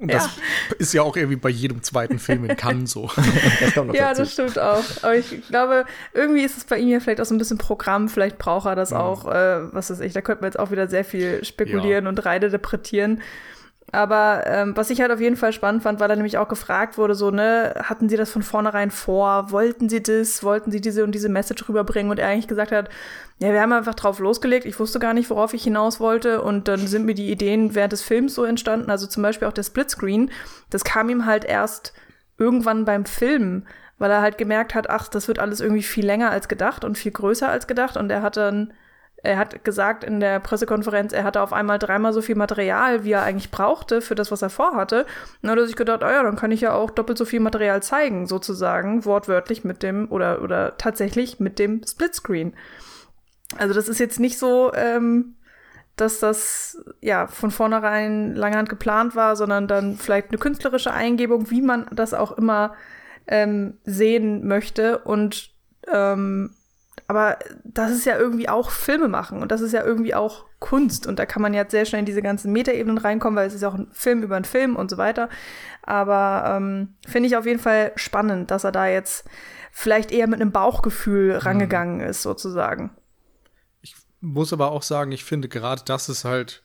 Und das ja. ist ja auch irgendwie bei jedem zweiten Film in Cannes so. *laughs* das ja, dazu. das stimmt auch. Aber ich glaube, irgendwie ist es bei ihm ja vielleicht auch so ein bisschen Programm. Vielleicht braucht er das ja. auch, äh, was weiß ich. Da könnte man jetzt auch wieder sehr viel spekulieren ja. und reininterpretieren. Aber ähm, was ich halt auf jeden Fall spannend fand, weil er nämlich auch gefragt wurde, so, ne, hatten sie das von vornherein vor? Wollten sie das? Wollten sie diese und diese Message rüberbringen? Und er eigentlich gesagt hat, ja, wir haben einfach drauf losgelegt. Ich wusste gar nicht, worauf ich hinaus wollte. Und dann sind mir die Ideen während des Films so entstanden. Also zum Beispiel auch der Splitscreen. Das kam ihm halt erst irgendwann beim Filmen, weil er halt gemerkt hat, ach, das wird alles irgendwie viel länger als gedacht und viel größer als gedacht. Und er hat dann er hat gesagt in der Pressekonferenz, er hatte auf einmal dreimal so viel Material, wie er eigentlich brauchte für das, was er vorhatte. Und dann hat er sich gedacht, oh ja, dann kann ich ja auch doppelt so viel Material zeigen, sozusagen, wortwörtlich mit dem oder, oder tatsächlich mit dem Splitscreen. Also das ist jetzt nicht so, ähm, dass das ja von vornherein langerhand geplant war, sondern dann vielleicht eine künstlerische Eingebung, wie man das auch immer ähm, sehen möchte. Und ähm, aber das ist ja irgendwie auch Filme machen und das ist ja irgendwie auch Kunst und da kann man jetzt sehr schnell in diese ganzen Metaebenen reinkommen, weil es ist ja auch ein Film über einen Film und so weiter. Aber ähm, finde ich auf jeden Fall spannend, dass er da jetzt vielleicht eher mit einem Bauchgefühl mhm. rangegangen ist, sozusagen. Ich muss aber auch sagen, ich finde gerade das ist halt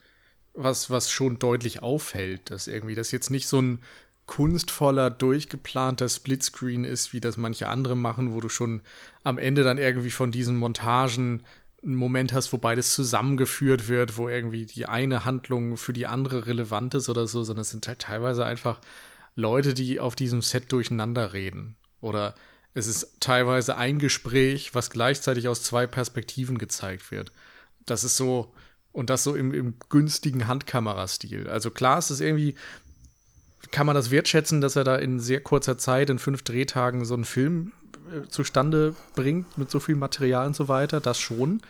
was, was schon deutlich auffällt, dass irgendwie das jetzt nicht so ein kunstvoller, durchgeplanter Splitscreen ist, wie das manche andere machen, wo du schon am Ende dann irgendwie von diesen Montagen einen Moment hast, wo beides zusammengeführt wird, wo irgendwie die eine Handlung für die andere relevant ist oder so, sondern es sind halt teilweise einfach Leute, die auf diesem Set durcheinander reden. Oder es ist teilweise ein Gespräch, was gleichzeitig aus zwei Perspektiven gezeigt wird. Das ist so, und das so im, im günstigen Handkamerastil. Also klar ist es irgendwie kann man das wertschätzen, dass er da in sehr kurzer Zeit, in fünf Drehtagen, so einen Film äh, zustande bringt mit so viel Material und so weiter? Das schon.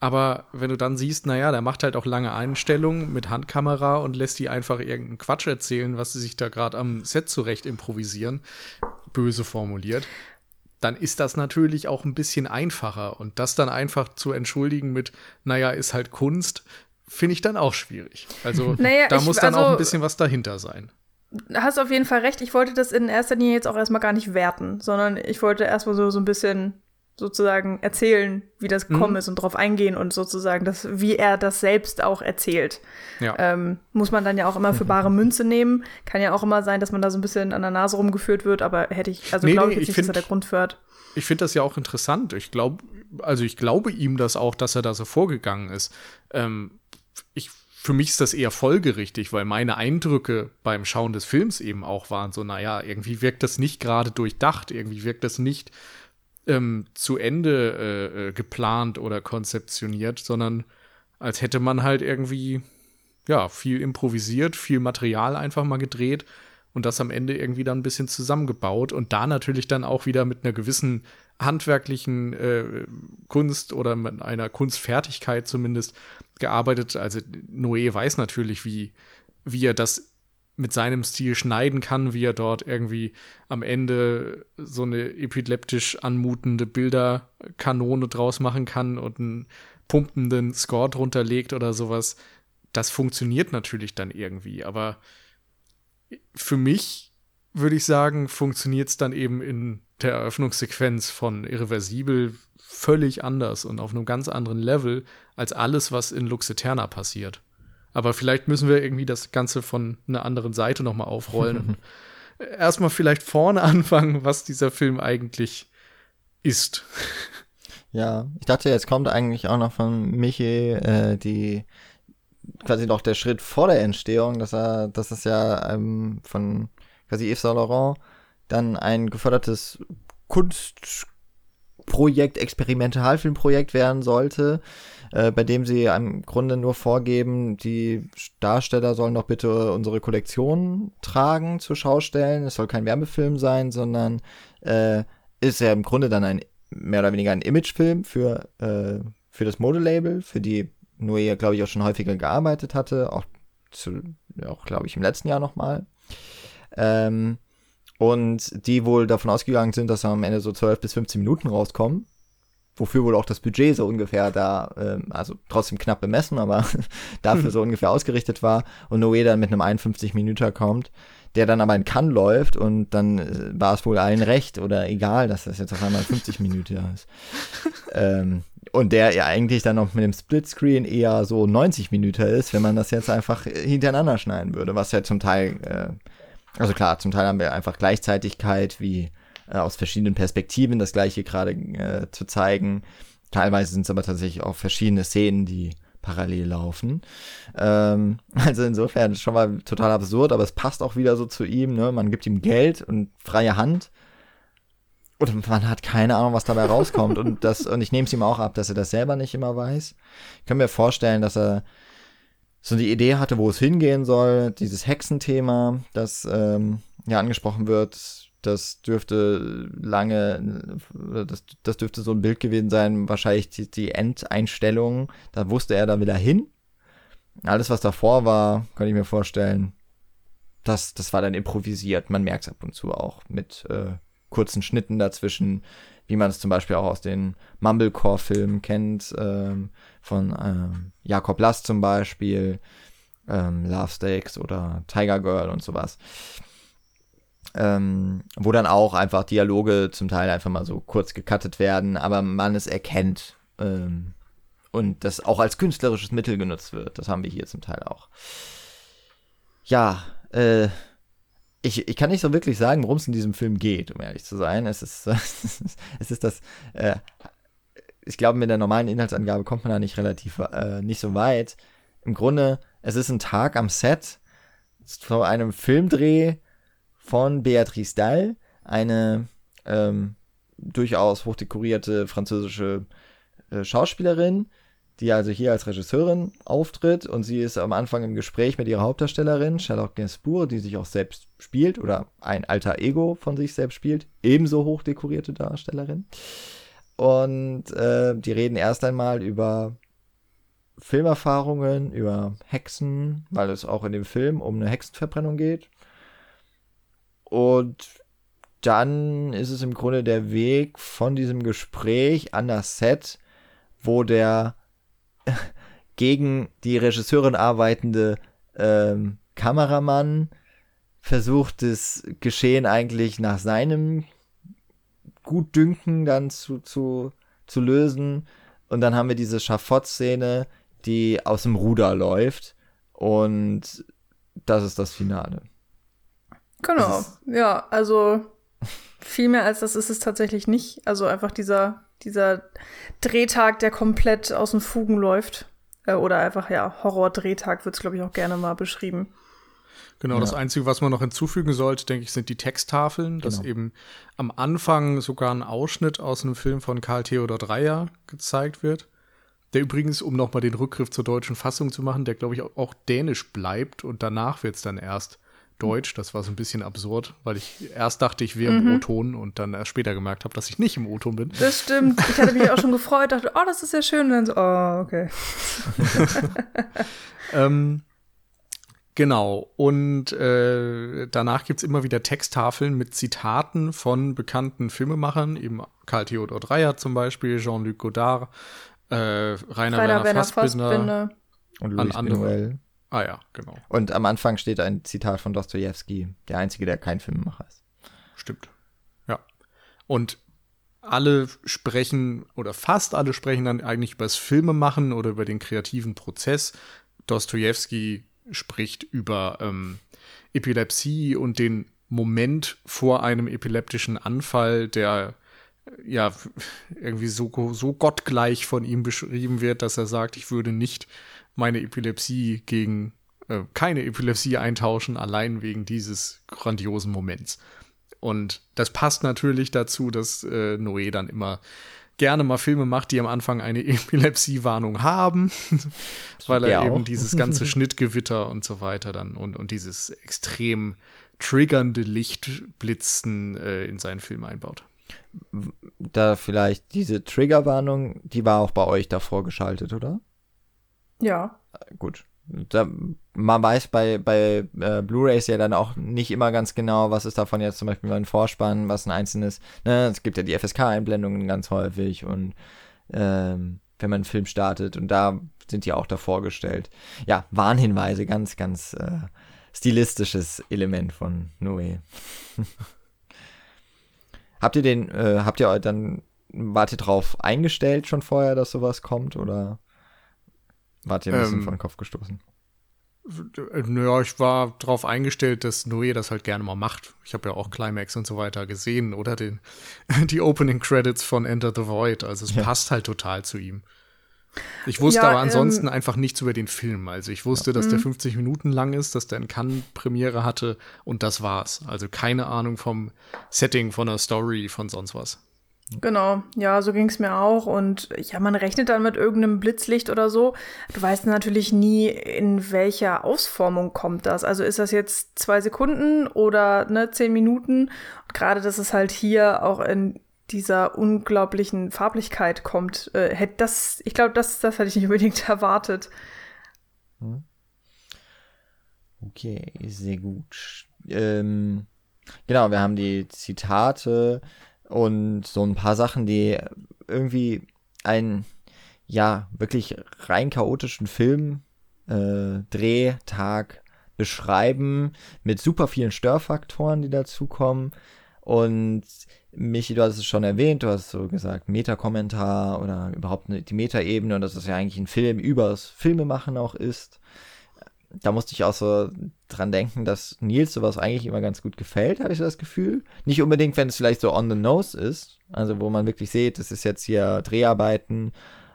Aber wenn du dann siehst, naja, der macht halt auch lange Einstellungen mit Handkamera und lässt die einfach irgendeinen Quatsch erzählen, was sie sich da gerade am Set zurecht improvisieren, böse formuliert, dann ist das natürlich auch ein bisschen einfacher. Und das dann einfach zu entschuldigen mit, naja, ist halt Kunst, finde ich dann auch schwierig. Also *laughs* naja, da muss dann also, auch ein bisschen was dahinter sein hast auf jeden Fall recht. Ich wollte das in erster Linie jetzt auch erstmal gar nicht werten, sondern ich wollte erstmal so, so ein bisschen sozusagen erzählen, wie das gekommen mhm. ist und darauf eingehen und sozusagen das, wie er das selbst auch erzählt. Ja. Ähm, muss man dann ja auch immer für bare *laughs* Münze nehmen. Kann ja auch immer sein, dass man da so ein bisschen an der Nase rumgeführt wird, aber hätte ich, also nee, glaube ich nee, jetzt ich nicht, find, dass er der Grund führt. Ich finde das ja auch interessant. Ich glaube, also ich glaube ihm das auch, dass er da so vorgegangen ist. Ähm, ich für mich ist das eher folgerichtig, weil meine Eindrücke beim Schauen des Films eben auch waren so, naja, irgendwie wirkt das nicht gerade durchdacht, irgendwie wirkt das nicht ähm, zu Ende äh, äh, geplant oder konzeptioniert, sondern als hätte man halt irgendwie, ja, viel improvisiert, viel Material einfach mal gedreht und das am Ende irgendwie dann ein bisschen zusammengebaut und da natürlich dann auch wieder mit einer gewissen handwerklichen äh, Kunst oder mit einer Kunstfertigkeit zumindest gearbeitet. Also Noé weiß natürlich, wie, wie er das mit seinem Stil schneiden kann, wie er dort irgendwie am Ende so eine epileptisch anmutende Bilderkanone draus machen kann und einen pumpenden Score drunter legt oder sowas. Das funktioniert natürlich dann irgendwie, aber für mich würde ich sagen, funktioniert es dann eben in der Eröffnungssequenz von Irreversibel völlig anders und auf einem ganz anderen Level als alles, was in Lux Eterna passiert. Aber vielleicht müssen wir irgendwie das Ganze von einer anderen Seite nochmal aufrollen. *laughs* Erstmal vielleicht vorne *laughs* anfangen, was dieser Film eigentlich ist. Ja, ich dachte, jetzt kommt eigentlich auch noch von Michi äh, die quasi noch der Schritt vor der Entstehung, dass er, dass es ja ähm, von quasi Yves Saint Laurent dann ein gefördertes Kunstprojekt, Experimentalfilmprojekt werden sollte, äh, bei dem sie im Grunde nur vorgeben, die Darsteller sollen doch bitte unsere Kollektion tragen zu Schaustellen. Es soll kein Werbefilm sein, sondern äh, ist ja im Grunde dann ein mehr oder weniger ein Imagefilm für, äh, für das Modelabel, für die Noé, glaube ich, auch schon häufiger gearbeitet hatte, auch, auch glaube ich, im letzten Jahr nochmal. Ähm, und die wohl davon ausgegangen sind, dass am Ende so 12 bis 15 Minuten rauskommen wofür wohl auch das Budget so ungefähr da, äh, also trotzdem knapp bemessen, aber *laughs* dafür so ungefähr ausgerichtet war und Noé dann mit einem 51 Minuten kommt, der dann aber in Cannes läuft und dann äh, war es wohl allen recht oder egal, dass das jetzt auf einmal 50 Minuten ist. *laughs* ähm, und der ja eigentlich dann noch mit dem Splitscreen eher so 90 Minuten ist, wenn man das jetzt einfach hintereinander schneiden würde, was ja zum Teil, äh, also klar, zum Teil haben wir einfach Gleichzeitigkeit wie äh, aus verschiedenen Perspektiven das gleiche gerade äh, zu zeigen. Teilweise sind es aber tatsächlich auch verschiedene Szenen, die parallel laufen. Ähm, *laughs* also insofern schon mal total absurd, aber es passt auch wieder so zu ihm. Ne? Man gibt ihm Geld und freie Hand. Und man hat keine Ahnung, was dabei rauskommt. und das, und ich nehme es ihm auch ab, dass er das selber nicht immer weiß. Ich kann mir vorstellen, dass er so die Idee hatte, wo es hingehen soll, dieses Hexenthema, das ähm, ja angesprochen wird, das dürfte lange, das, das dürfte so ein Bild gewesen sein, wahrscheinlich die, die Endeinstellung. Da wusste er, da will er hin. Alles, was davor war, kann ich mir vorstellen, das, das war dann improvisiert. Man merkt es ab und zu auch mit äh, kurzen Schnitten dazwischen, wie man es zum Beispiel auch aus den Mumblecore-Filmen kennt, ähm, von ähm, Jakob Last zum Beispiel, ähm, Love Stakes oder Tiger Girl und sowas ähm, wo dann auch einfach Dialoge zum Teil einfach mal so kurz gecuttet werden, aber man es erkennt ähm, und das auch als künstlerisches Mittel genutzt wird. Das haben wir hier zum Teil auch. Ja, äh, ich, ich kann nicht so wirklich sagen, worum es in diesem Film geht, um ehrlich zu sein. Es ist, *laughs* es ist das, äh, ich glaube, mit der normalen Inhaltsangabe kommt man da nicht relativ, äh, nicht so weit. Im Grunde, es ist ein Tag am Set vor einem Filmdreh von Beatrice Dalle, eine ähm, durchaus hochdekorierte französische äh, Schauspielerin, die also hier als Regisseurin auftritt und sie ist am Anfang im Gespräch mit ihrer Hauptdarstellerin, Charlotte Gainsbourg, die sich auch selbst spielt oder ein alter Ego von sich selbst spielt, ebenso hochdekorierte Darstellerin. Und äh, die reden erst einmal über Filmerfahrungen, über Hexen, weil es auch in dem Film um eine Hexenverbrennung geht. Und dann ist es im Grunde der Weg von diesem Gespräch an das Set, wo der *laughs* gegen die Regisseurin arbeitende ähm, Kameramann versucht, das Geschehen eigentlich nach seinem gut dünken, dann zu, zu, zu lösen. Und dann haben wir diese Schafott-Szene, die aus dem Ruder läuft. Und das ist das Finale. Genau, ist ja, also viel mehr als das ist es tatsächlich nicht. Also einfach dieser, dieser Drehtag, der komplett aus den Fugen läuft. Äh, oder einfach, ja, Horror-Drehtag wird es, glaube ich, auch gerne mal beschrieben. Genau, ja. das Einzige, was man noch hinzufügen sollte, denke ich, sind die Texttafeln, genau. dass eben am Anfang sogar ein Ausschnitt aus einem Film von Karl Theodor Dreyer gezeigt wird. Der übrigens, um nochmal den Rückgriff zur deutschen Fassung zu machen, der, glaube ich, auch dänisch bleibt und danach wird es dann erst Deutsch. Das war so ein bisschen absurd, weil ich erst dachte, ich wäre mhm. im O-Ton und dann erst später gemerkt habe, dass ich nicht im O-Ton bin. Das stimmt. Ich hatte mich auch schon gefreut, dachte, oh, das ist ja schön. Und dann so, oh, okay. *laughs* ähm, Genau. Und äh, danach gibt's immer wieder Texttafeln mit Zitaten von bekannten Filmemachern, eben Karl Theodor Dreyer zum Beispiel, Jean-Luc Godard, äh, Rainer, Rainer Werner, Fassbinder, Fassbinder. und Louis Buñuel. Ah ja, genau. Und am Anfang steht ein Zitat von Dostoevsky, der einzige, der kein Filmemacher ist. Stimmt. Ja. Und alle sprechen oder fast alle sprechen dann eigentlich über das Filmemachen oder über den kreativen Prozess. Dostoevsky spricht über ähm, Epilepsie und den Moment vor einem epileptischen Anfall, der ja irgendwie so, so gottgleich von ihm beschrieben wird, dass er sagt, ich würde nicht meine Epilepsie gegen äh, keine Epilepsie eintauschen, allein wegen dieses grandiosen Moments. Und das passt natürlich dazu, dass äh, Noé dann immer gerne mal Filme macht, die am Anfang eine *laughs* Epilepsie-Warnung haben, *laughs* weil er ja eben dieses ganze Schnittgewitter und so weiter dann und, und dieses extrem triggernde Lichtblitzen äh, in seinen Film einbaut. Da vielleicht diese Triggerwarnung, die war auch bei euch davor geschaltet, oder? Ja. Gut da, man weiß bei, bei äh, Blu-rays ja dann auch nicht immer ganz genau, was ist davon jetzt zum Beispiel ein Vorspann, was ein einzelnes, ne, es gibt ja die FSK-Einblendungen ganz häufig und ähm, wenn man einen Film startet und da sind die auch davor gestellt. Ja, Warnhinweise, ganz, ganz äh, stilistisches Element von Noé. *laughs* habt ihr den, äh, habt ihr dann, wart ihr drauf eingestellt schon vorher, dass sowas kommt oder? Wart ihr ein bisschen ähm, vor den Kopf gestoßen? Naja, ich war darauf eingestellt, dass Noé das halt gerne mal macht. Ich habe ja auch Climax und so weiter gesehen oder den, *laughs* die Opening Credits von Enter the Void. Also es ja. passt halt total zu ihm. Ich wusste ja, aber ansonsten ähm, einfach nichts über den Film. Also ich wusste, ja. dass der 50 mhm. Minuten lang ist, dass der in Cannes Premiere hatte und das war's. Also keine Ahnung vom Setting, von der Story, von sonst was. Genau, ja, so ging es mir auch. Und ja, man rechnet dann mit irgendeinem Blitzlicht oder so. Du weißt natürlich nie, in welcher Ausformung kommt das. Also ist das jetzt zwei Sekunden oder ne, zehn Minuten? Und gerade, dass es halt hier auch in dieser unglaublichen Farblichkeit kommt, äh, hätte das, ich glaube, das, das hätte ich nicht *laughs* unbedingt erwartet. Hm. Okay, sehr gut. Ähm, genau, wir haben die Zitate und so ein paar Sachen, die irgendwie einen, ja, wirklich rein chaotischen Film, äh, Drehtag beschreiben, mit super vielen Störfaktoren, die dazukommen. Und Michi, du hast es schon erwähnt, du hast so gesagt, Metakommentar oder überhaupt die Metaebene und dass es ja eigentlich ein Film übers Filmemachen auch ist da musste ich auch so dran denken, dass Nils sowas eigentlich immer ganz gut gefällt, habe ich so das Gefühl. Nicht unbedingt, wenn es vielleicht so on the nose ist, also wo man wirklich sieht, das ist jetzt hier Dreharbeiten,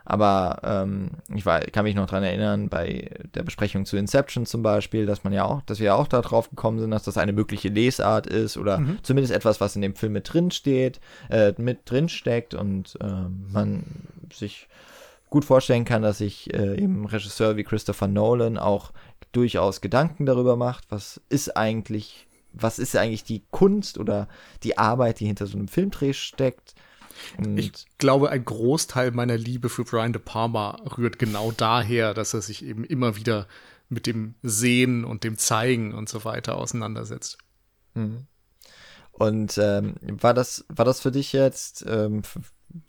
aber ähm, ich war, kann mich noch dran erinnern, bei der Besprechung zu Inception zum Beispiel, dass man ja auch, dass wir auch darauf gekommen sind, dass das eine mögliche Lesart ist oder mhm. zumindest etwas, was in dem Film mit drin steht, äh, mit drin steckt und äh, man sich gut vorstellen kann, dass sich äh, eben Regisseur wie Christopher Nolan auch durchaus Gedanken darüber macht, was ist eigentlich, was ist eigentlich die Kunst oder die Arbeit, die hinter so einem Filmdreh steckt. Und ich glaube, ein Großteil meiner Liebe für Brian De Palma rührt genau daher, dass er sich eben immer wieder mit dem Sehen und dem Zeigen und so weiter auseinandersetzt. Mhm. Und ähm, war das war das für dich jetzt ähm,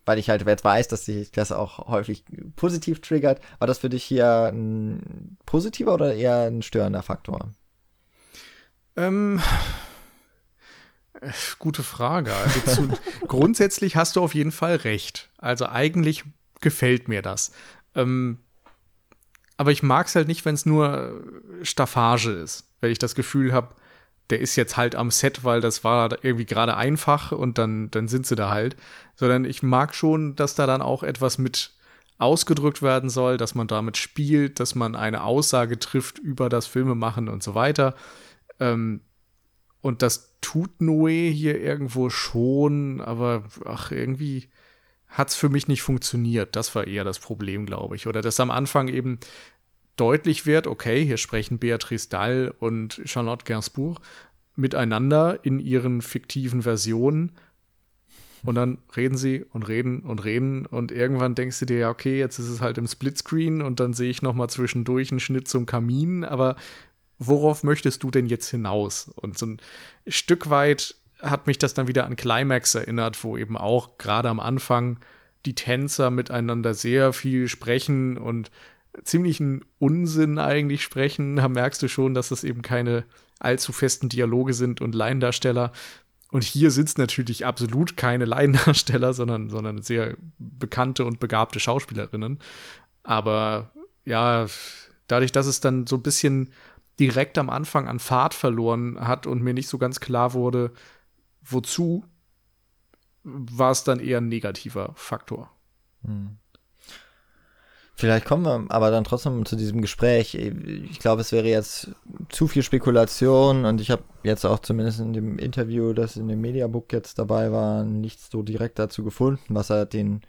weil ich halt jetzt weiß, dass sich das auch häufig positiv triggert. War das für dich hier ein positiver oder eher ein störender Faktor? Ähm, Gute Frage. Also zu, *laughs* grundsätzlich hast du auf jeden Fall recht. Also eigentlich gefällt mir das. Ähm, aber ich mag es halt nicht, wenn es nur Staffage ist. Wenn ich das Gefühl habe, der ist jetzt halt am Set, weil das war irgendwie gerade einfach und dann, dann sind sie da halt. Sondern ich mag schon, dass da dann auch etwas mit ausgedrückt werden soll, dass man damit spielt, dass man eine Aussage trifft über das Filmemachen und so weiter. Ähm, und das tut Noé hier irgendwo schon, aber ach, irgendwie hat es für mich nicht funktioniert. Das war eher das Problem, glaube ich. Oder dass am Anfang eben deutlich wird, okay, hier sprechen Beatrice Dahl und Charlotte Gainsbourg miteinander in ihren fiktiven Versionen. Und dann reden sie und reden und reden und irgendwann denkst du dir, ja, okay, jetzt ist es halt im Splitscreen und dann sehe ich noch mal zwischendurch einen Schnitt zum Kamin, aber worauf möchtest du denn jetzt hinaus? Und so ein Stück weit hat mich das dann wieder an Climax erinnert, wo eben auch gerade am Anfang die Tänzer miteinander sehr viel sprechen und ziemlichen Unsinn eigentlich sprechen. Da merkst du schon, dass das eben keine allzu festen Dialoge sind und Laiendarsteller. Und hier sind es natürlich absolut keine Laiendarsteller, sondern, sondern sehr bekannte und begabte Schauspielerinnen. Aber ja, dadurch, dass es dann so ein bisschen direkt am Anfang an Fahrt verloren hat und mir nicht so ganz klar wurde, wozu, war es dann eher ein negativer Faktor. Hm. Vielleicht kommen wir aber dann trotzdem zu diesem Gespräch. Ich glaube, es wäre jetzt zu viel Spekulation und ich habe jetzt auch zumindest in dem Interview, das in dem Mediabook jetzt dabei war, nichts so direkt dazu gefunden, was er den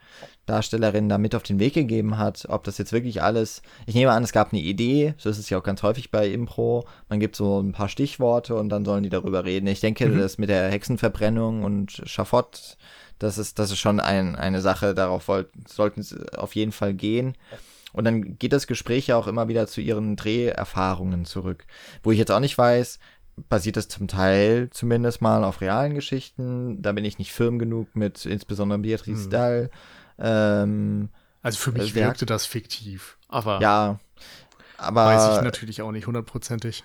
Darstellerinnen da mit auf den Weg gegeben hat. Ob das jetzt wirklich alles, ich nehme an, es gab eine Idee, so ist es ja auch ganz häufig bei Impro. Man gibt so ein paar Stichworte und dann sollen die darüber reden. Ich denke, mhm. das mit der Hexenverbrennung und Schafott das ist, das ist schon ein, eine Sache, darauf wollten, sollten sie auf jeden Fall gehen. Und dann geht das Gespräch ja auch immer wieder zu ihren Dreherfahrungen zurück. Wo ich jetzt auch nicht weiß, basiert das zum Teil zumindest mal auf realen Geschichten. Da bin ich nicht firm genug mit insbesondere Beatrice hm. Dahl. Ähm, also für mich wirkte das fiktiv. Aber ja, aber weiß ich natürlich auch nicht hundertprozentig.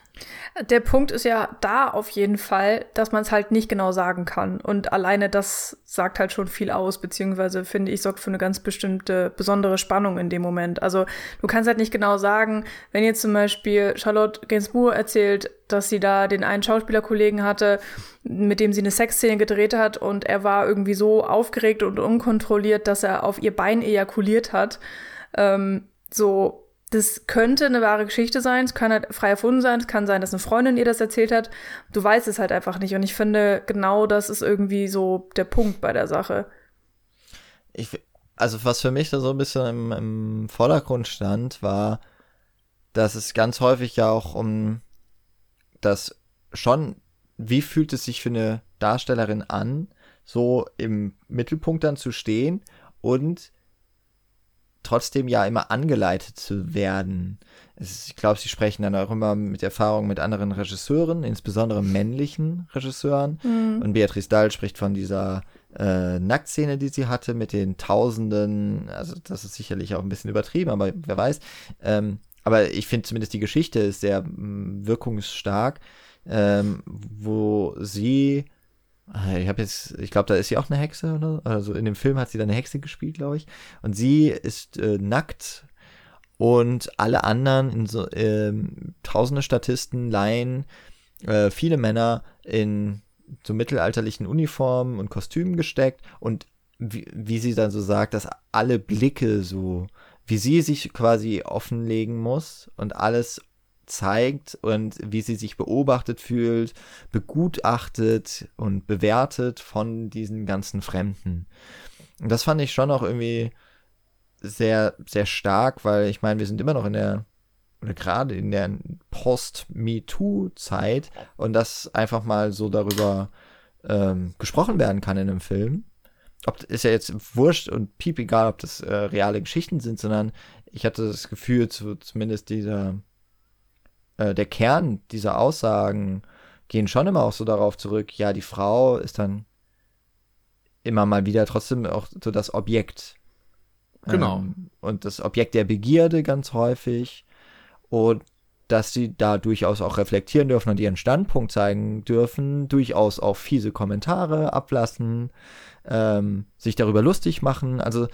Der Punkt ist ja da auf jeden Fall, dass man es halt nicht genau sagen kann. Und alleine das sagt halt schon viel aus, beziehungsweise finde ich, sorgt für eine ganz bestimmte, besondere Spannung in dem Moment. Also du kannst halt nicht genau sagen, wenn jetzt zum Beispiel Charlotte Gainsbourg erzählt, dass sie da den einen Schauspielerkollegen hatte, mit dem sie eine Sexszene gedreht hat und er war irgendwie so aufgeregt und unkontrolliert, dass er auf ihr Bein ejakuliert hat. Ähm, so das könnte eine wahre Geschichte sein, es kann halt frei erfunden sein, es kann sein, dass eine Freundin ihr das erzählt hat. Du weißt es halt einfach nicht. Und ich finde, genau das ist irgendwie so der Punkt bei der Sache. Ich, also was für mich da so ein bisschen im, im Vordergrund stand, war, dass es ganz häufig ja auch um das schon, wie fühlt es sich für eine Darstellerin an, so im Mittelpunkt dann zu stehen und trotzdem ja immer angeleitet zu werden. Ist, ich glaube, sie sprechen dann auch immer mit Erfahrung mit anderen Regisseuren, insbesondere männlichen Regisseuren. Mhm. Und Beatrice Dahl spricht von dieser äh, Nacktszene, die sie hatte, mit den Tausenden. Also, das ist sicherlich auch ein bisschen übertrieben, aber wer weiß. Ähm, aber ich finde zumindest die Geschichte ist sehr mh, mm, wirkungsstark, ähm, wo sie ich habe jetzt, ich glaube, da ist sie auch eine Hexe, oder? Also in dem Film hat sie da eine Hexe gespielt, glaube ich. Und sie ist äh, nackt und alle anderen, in so, äh, tausende Statisten, Laien, äh, viele Männer in so mittelalterlichen Uniformen und Kostümen gesteckt und wie, wie sie dann so sagt, dass alle Blicke so, wie sie sich quasi offenlegen muss und alles zeigt und wie sie sich beobachtet fühlt, begutachtet und bewertet von diesen ganzen Fremden. Und das fand ich schon auch irgendwie sehr, sehr stark, weil ich meine, wir sind immer noch in der, oder gerade in der Post-MeToo-Zeit und das einfach mal so darüber ähm, gesprochen werden kann in einem Film. Ob, ist ja jetzt wurscht und piep egal, ob das äh, reale Geschichten sind, sondern ich hatte das Gefühl, zu, zumindest dieser äh, der Kern dieser Aussagen gehen schon immer auch so darauf zurück, ja, die Frau ist dann immer mal wieder trotzdem auch so das Objekt. Genau. Ähm, und das Objekt der Begierde ganz häufig. Und dass sie da durchaus auch reflektieren dürfen und ihren Standpunkt zeigen dürfen, durchaus auch fiese Kommentare ablassen, ähm, sich darüber lustig machen. Also,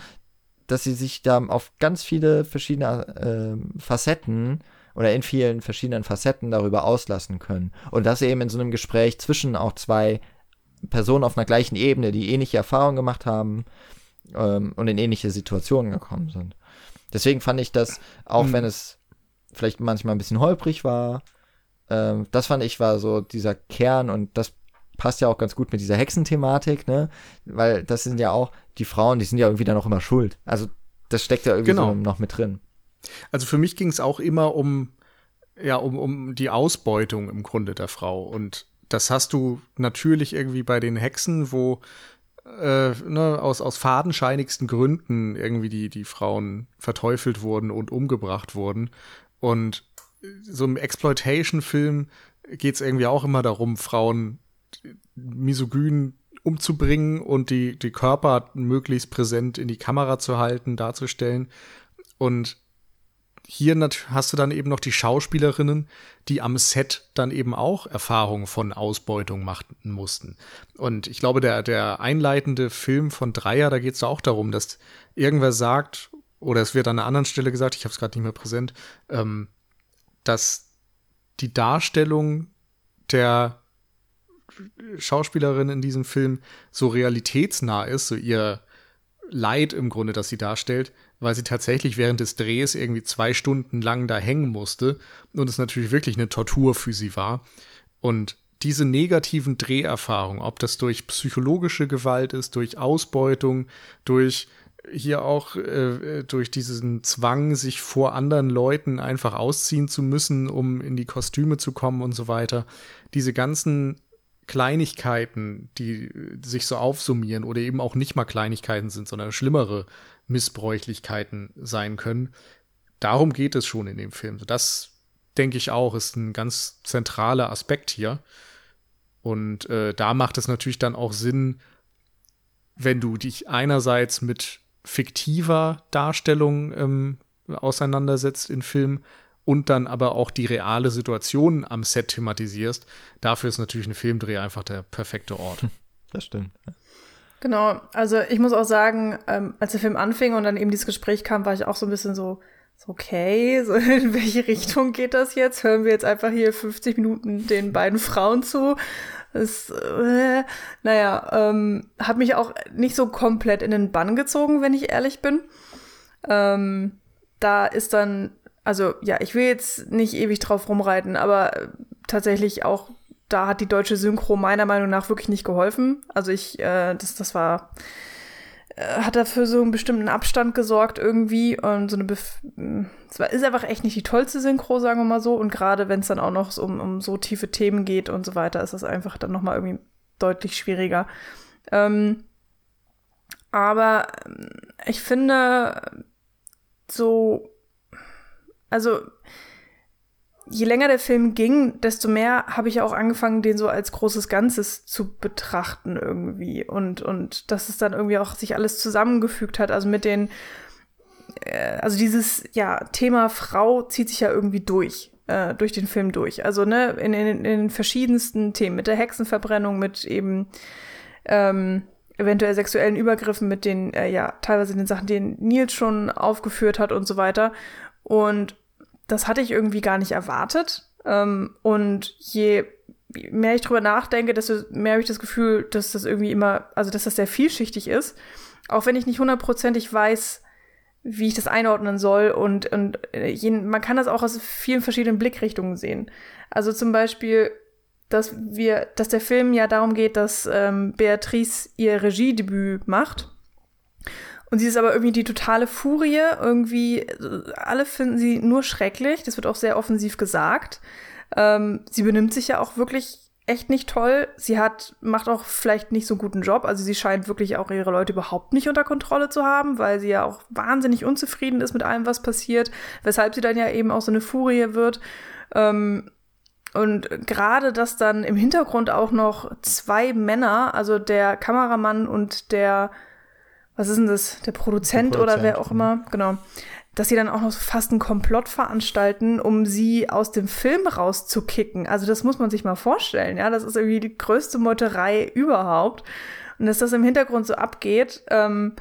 dass sie sich da auf ganz viele verschiedene äh, Facetten oder in vielen verschiedenen Facetten darüber auslassen können. Und das eben in so einem Gespräch zwischen auch zwei Personen auf einer gleichen Ebene, die ähnliche Erfahrungen gemacht haben ähm, und in ähnliche Situationen gekommen sind. Deswegen fand ich das, auch mhm. wenn es vielleicht manchmal ein bisschen holprig war, ähm, das fand ich war so dieser Kern und das passt ja auch ganz gut mit dieser Hexenthematik, ne? Weil das sind ja auch die Frauen, die sind ja irgendwie dann auch immer schuld. Also das steckt ja irgendwie genau. so noch mit drin. Also für mich ging es auch immer um ja um, um die Ausbeutung im Grunde der Frau und das hast du natürlich irgendwie bei den Hexen, wo äh, ne, aus, aus fadenscheinigsten Gründen irgendwie die, die Frauen verteufelt wurden und umgebracht wurden. Und so im Exploitation-Film geht es irgendwie auch immer darum, Frauen misogyn umzubringen und die, die Körper möglichst präsent in die Kamera zu halten, darzustellen. Und hier hast du dann eben noch die Schauspielerinnen, die am Set dann eben auch Erfahrungen von Ausbeutung machen mussten. Und ich glaube, der, der einleitende Film von Dreier, da geht es auch darum, dass irgendwer sagt, oder es wird an einer anderen Stelle gesagt, ich habe es gerade nicht mehr präsent, ähm, dass die Darstellung der Schauspielerin in diesem Film so realitätsnah ist, so ihr Leid im Grunde, das sie darstellt, weil sie tatsächlich während des Drehs irgendwie zwei Stunden lang da hängen musste und es natürlich wirklich eine Tortur für sie war. Und diese negativen Dreherfahrungen, ob das durch psychologische Gewalt ist, durch Ausbeutung, durch hier auch äh, durch diesen Zwang, sich vor anderen Leuten einfach ausziehen zu müssen, um in die Kostüme zu kommen und so weiter. Diese ganzen Kleinigkeiten, die sich so aufsummieren oder eben auch nicht mal Kleinigkeiten sind, sondern schlimmere Missbräuchlichkeiten sein können. Darum geht es schon in dem Film. Das denke ich auch, ist ein ganz zentraler Aspekt hier. Und äh, da macht es natürlich dann auch Sinn, wenn du dich einerseits mit fiktiver Darstellung ähm, auseinandersetzt in Filmen und dann aber auch die reale Situation am Set thematisierst. Dafür ist natürlich ein Filmdreh einfach der perfekte Ort. Das stimmt. Genau, also ich muss auch sagen, ähm, als der Film anfing und dann eben dieses Gespräch kam, war ich auch so ein bisschen so, so okay, *laughs* so in welche Richtung geht das jetzt? Hören wir jetzt einfach hier 50 Minuten den beiden Frauen zu? Das, äh, naja, ähm, hat mich auch nicht so komplett in den Bann gezogen, wenn ich ehrlich bin. Ähm, da ist dann, also ja, ich will jetzt nicht ewig drauf rumreiten, aber tatsächlich auch da hat die deutsche Synchro meiner Meinung nach wirklich nicht geholfen. Also ich, äh, das, das war, äh, hat dafür so einen bestimmten Abstand gesorgt irgendwie und so eine, Bef es war, ist einfach echt nicht die tollste Synchro, sagen wir mal so. Und gerade wenn es dann auch noch um, um so tiefe Themen geht und so weiter, ist das einfach dann nochmal irgendwie deutlich schwieriger. Ähm, aber ähm, ich finde so, also je länger der Film ging, desto mehr habe ich auch angefangen, den so als großes Ganzes zu betrachten irgendwie. Und, und dass es dann irgendwie auch sich alles zusammengefügt hat. Also mit den, äh, also dieses, ja, Thema Frau zieht sich ja irgendwie durch, äh, durch den Film durch. Also, ne, in, in, in den verschiedensten Themen, mit der Hexenverbrennung, mit eben, ähm, eventuell sexuellen Übergriffen, mit den, äh, ja, teilweise den Sachen, die Nils schon aufgeführt hat und so weiter. Und das hatte ich irgendwie gar nicht erwartet. Ähm, und je mehr ich drüber nachdenke, desto mehr habe ich das Gefühl, dass das irgendwie immer, also dass das sehr vielschichtig ist. Auch wenn ich nicht hundertprozentig weiß, wie ich das einordnen soll. Und, und äh, je, man kann das auch aus vielen verschiedenen Blickrichtungen sehen. Also zum Beispiel, dass wir, dass der Film ja darum geht, dass ähm, Beatrice ihr Regiedebüt macht. Und sie ist aber irgendwie die totale Furie. Irgendwie, alle finden sie nur schrecklich. Das wird auch sehr offensiv gesagt. Ähm, sie benimmt sich ja auch wirklich echt nicht toll. Sie hat, macht auch vielleicht nicht so einen guten Job. Also sie scheint wirklich auch ihre Leute überhaupt nicht unter Kontrolle zu haben, weil sie ja auch wahnsinnig unzufrieden ist mit allem, was passiert. Weshalb sie dann ja eben auch so eine Furie wird. Ähm, und gerade, dass dann im Hintergrund auch noch zwei Männer, also der Kameramann und der was ist denn das, der Produzent, der Produzent oder wer auch immer, genau, dass sie dann auch noch fast einen Komplott veranstalten, um sie aus dem Film rauszukicken. Also das muss man sich mal vorstellen, ja. Das ist irgendwie die größte Meuterei überhaupt. Und dass das im Hintergrund so abgeht, ähm,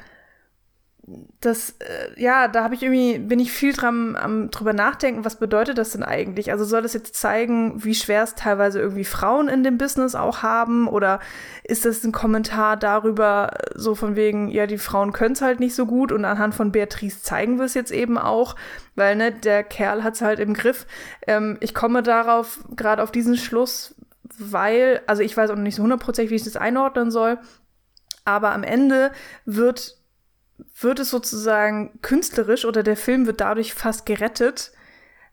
das, äh, ja, da habe ich irgendwie, bin ich viel dran am drüber nachdenken, was bedeutet das denn eigentlich? Also soll das jetzt zeigen, wie schwer es teilweise irgendwie Frauen in dem Business auch haben? Oder ist das ein Kommentar darüber, so von wegen, ja, die Frauen können es halt nicht so gut und anhand von Beatrice zeigen wir es jetzt eben auch, weil, ne, der Kerl hat es halt im Griff. Ähm, ich komme darauf, gerade auf diesen Schluss, weil, also ich weiß auch noch nicht so hundertprozentig, wie ich das einordnen soll, aber am Ende wird wird es sozusagen künstlerisch oder der Film wird dadurch fast gerettet,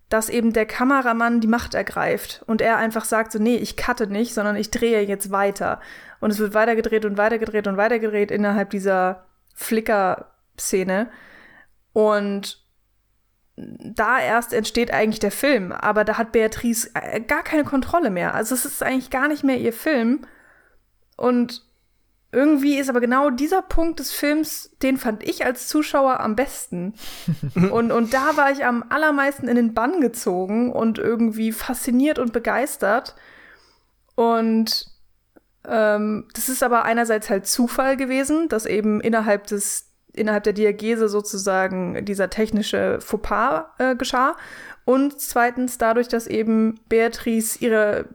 dass eben der Kameramann die Macht ergreift und er einfach sagt so, nee, ich cutte nicht, sondern ich drehe jetzt weiter. Und es wird weitergedreht und weitergedreht und weitergedreht innerhalb dieser Flicker-Szene. Und da erst entsteht eigentlich der Film. Aber da hat Beatrice äh, gar keine Kontrolle mehr. Also es ist eigentlich gar nicht mehr ihr Film. Und irgendwie ist aber genau dieser Punkt des Films, den fand ich als Zuschauer am besten. *laughs* und, und da war ich am allermeisten in den Bann gezogen und irgendwie fasziniert und begeistert. Und ähm, das ist aber einerseits halt Zufall gewesen, dass eben innerhalb des innerhalb der Diagese sozusagen dieser technische Fauxpas äh, geschah. Und zweitens dadurch, dass eben Beatrice ihre,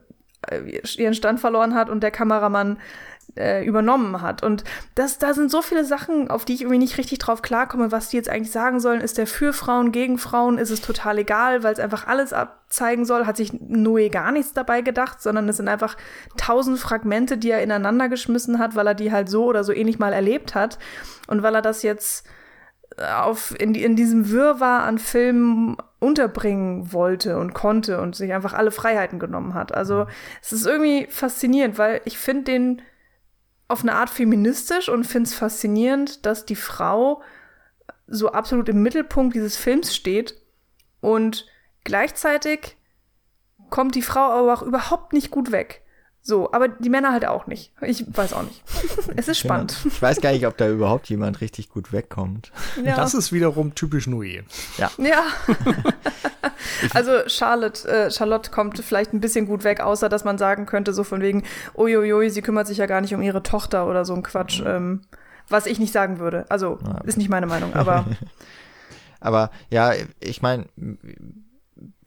äh, ihren Stand verloren hat und der Kameramann äh, übernommen hat. Und das, da sind so viele Sachen, auf die ich irgendwie nicht richtig drauf klarkomme, was die jetzt eigentlich sagen sollen. Ist der für Frauen, gegen Frauen? Ist es total egal, weil es einfach alles abzeigen soll? Hat sich Noé gar nichts dabei gedacht, sondern es sind einfach tausend Fragmente, die er ineinander geschmissen hat, weil er die halt so oder so ähnlich mal erlebt hat. Und weil er das jetzt auf, in, in diesem Wirrwarr an Filmen unterbringen wollte und konnte und sich einfach alle Freiheiten genommen hat. Also es ist irgendwie faszinierend, weil ich finde den auf eine Art feministisch und finde es faszinierend, dass die Frau so absolut im Mittelpunkt dieses Films steht und gleichzeitig kommt die Frau aber auch überhaupt nicht gut weg. So, aber die Männer halt auch nicht. Ich weiß auch nicht. *laughs* Es ist spannend. Ja, ich weiß gar nicht, ob da überhaupt jemand richtig gut wegkommt. Ja. Das ist wiederum typisch Noé. Ja. Ja. *laughs* also Charlotte, äh, Charlotte kommt vielleicht ein bisschen gut weg, außer dass man sagen könnte, so von wegen, uiuiui, sie kümmert sich ja gar nicht um ihre Tochter oder so ein Quatsch. Mhm. Ähm, was ich nicht sagen würde. Also, ist nicht meine Meinung, aber. *laughs* aber ja, ich meine,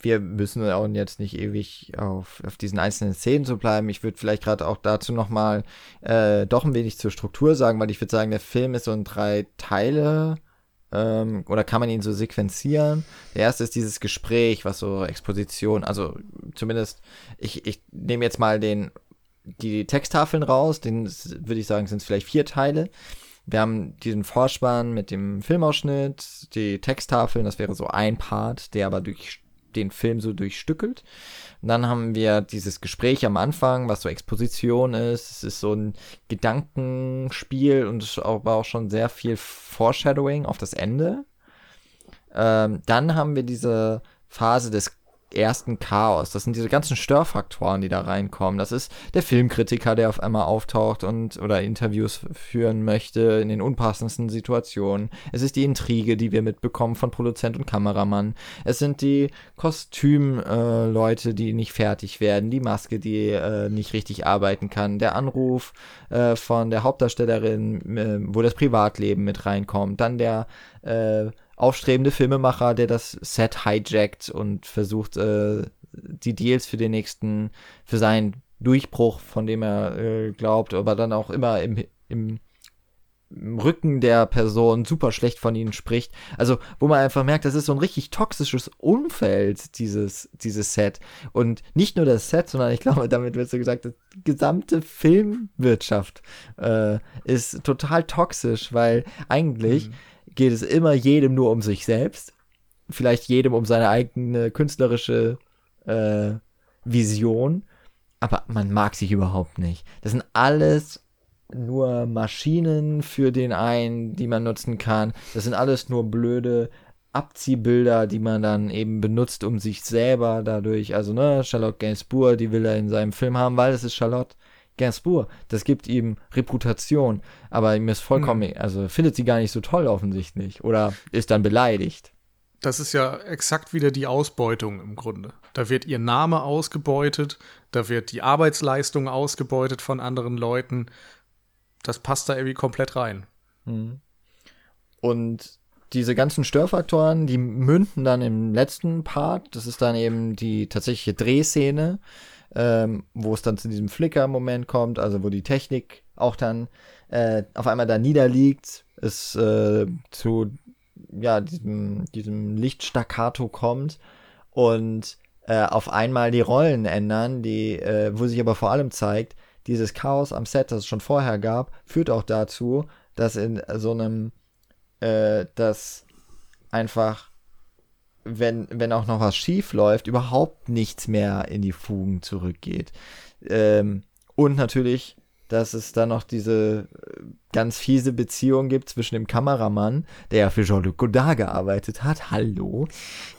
wir müssen auch jetzt nicht ewig auf, auf diesen einzelnen Szenen zu bleiben. Ich würde vielleicht gerade auch dazu nochmal äh, doch ein wenig zur Struktur sagen, weil ich würde sagen, der Film ist so in drei Teile ähm, oder kann man ihn so sequenzieren. Der erste ist dieses Gespräch, was so Exposition, also zumindest, ich, ich nehme jetzt mal den, die Texttafeln raus, den würde ich sagen, sind es vielleicht vier Teile. Wir haben diesen Vorspann mit dem Filmausschnitt, die Texttafeln, das wäre so ein Part, der aber durch den Film so durchstückelt. Und dann haben wir dieses Gespräch am Anfang, was so Exposition ist. Es ist so ein Gedankenspiel und aber auch schon sehr viel Foreshadowing auf das Ende. Ähm, dann haben wir diese Phase des ersten Chaos. Das sind diese ganzen Störfaktoren, die da reinkommen. Das ist der Filmkritiker, der auf einmal auftaucht und oder Interviews führen möchte in den unpassendsten Situationen. Es ist die Intrige, die wir mitbekommen von Produzent und Kameramann. Es sind die Kostümleute, äh, die nicht fertig werden, die Maske, die äh, nicht richtig arbeiten kann, der Anruf äh, von der Hauptdarstellerin, äh, wo das Privatleben mit reinkommt, dann der äh, aufstrebende Filmemacher, der das Set hijackt und versucht, äh, die Deals für den nächsten, für seinen Durchbruch, von dem er äh, glaubt, aber dann auch immer im, im, im Rücken der Person super schlecht von ihnen spricht. Also, wo man einfach merkt, das ist so ein richtig toxisches Umfeld, dieses, dieses Set. Und nicht nur das Set, sondern ich glaube, damit wird so gesagt, die gesamte Filmwirtschaft äh, ist total toxisch, weil eigentlich mhm geht es immer jedem nur um sich selbst. Vielleicht jedem um seine eigene künstlerische äh, Vision. Aber man mag sich überhaupt nicht. Das sind alles nur Maschinen für den einen, die man nutzen kann. Das sind alles nur blöde Abziehbilder, die man dann eben benutzt, um sich selber dadurch, also ne, Charlotte Gainsbourg, die will er in seinem Film haben, weil es ist Charlotte. Gainsbourg, das gibt ihm Reputation, aber ihm ist vollkommen, mhm. also findet sie gar nicht so toll offensichtlich oder ist dann beleidigt. das ist ja exakt wieder die Ausbeutung im Grunde. Da wird ihr Name ausgebeutet, da wird die Arbeitsleistung ausgebeutet von anderen Leuten. Das passt da irgendwie komplett rein. Mhm. Und diese ganzen Störfaktoren, die münden dann im letzten Part. Das ist dann eben die tatsächliche Drehszene, ähm, wo es dann zu diesem Flicker-Moment kommt, also wo die Technik auch dann äh, auf einmal da niederliegt, es äh, zu ja, diesem, diesem Lichtstaccato kommt und äh, auf einmal die Rollen ändern, die, äh, wo sich aber vor allem zeigt, dieses Chaos am Set, das es schon vorher gab, führt auch dazu, dass in so einem, äh, dass einfach, wenn, wenn auch noch was schief läuft, überhaupt nichts mehr in die Fugen zurückgeht. Ähm, und natürlich dass es da noch diese äh, ganz fiese Beziehung gibt zwischen dem Kameramann, der ja für Jean-Luc Godard gearbeitet hat, hallo,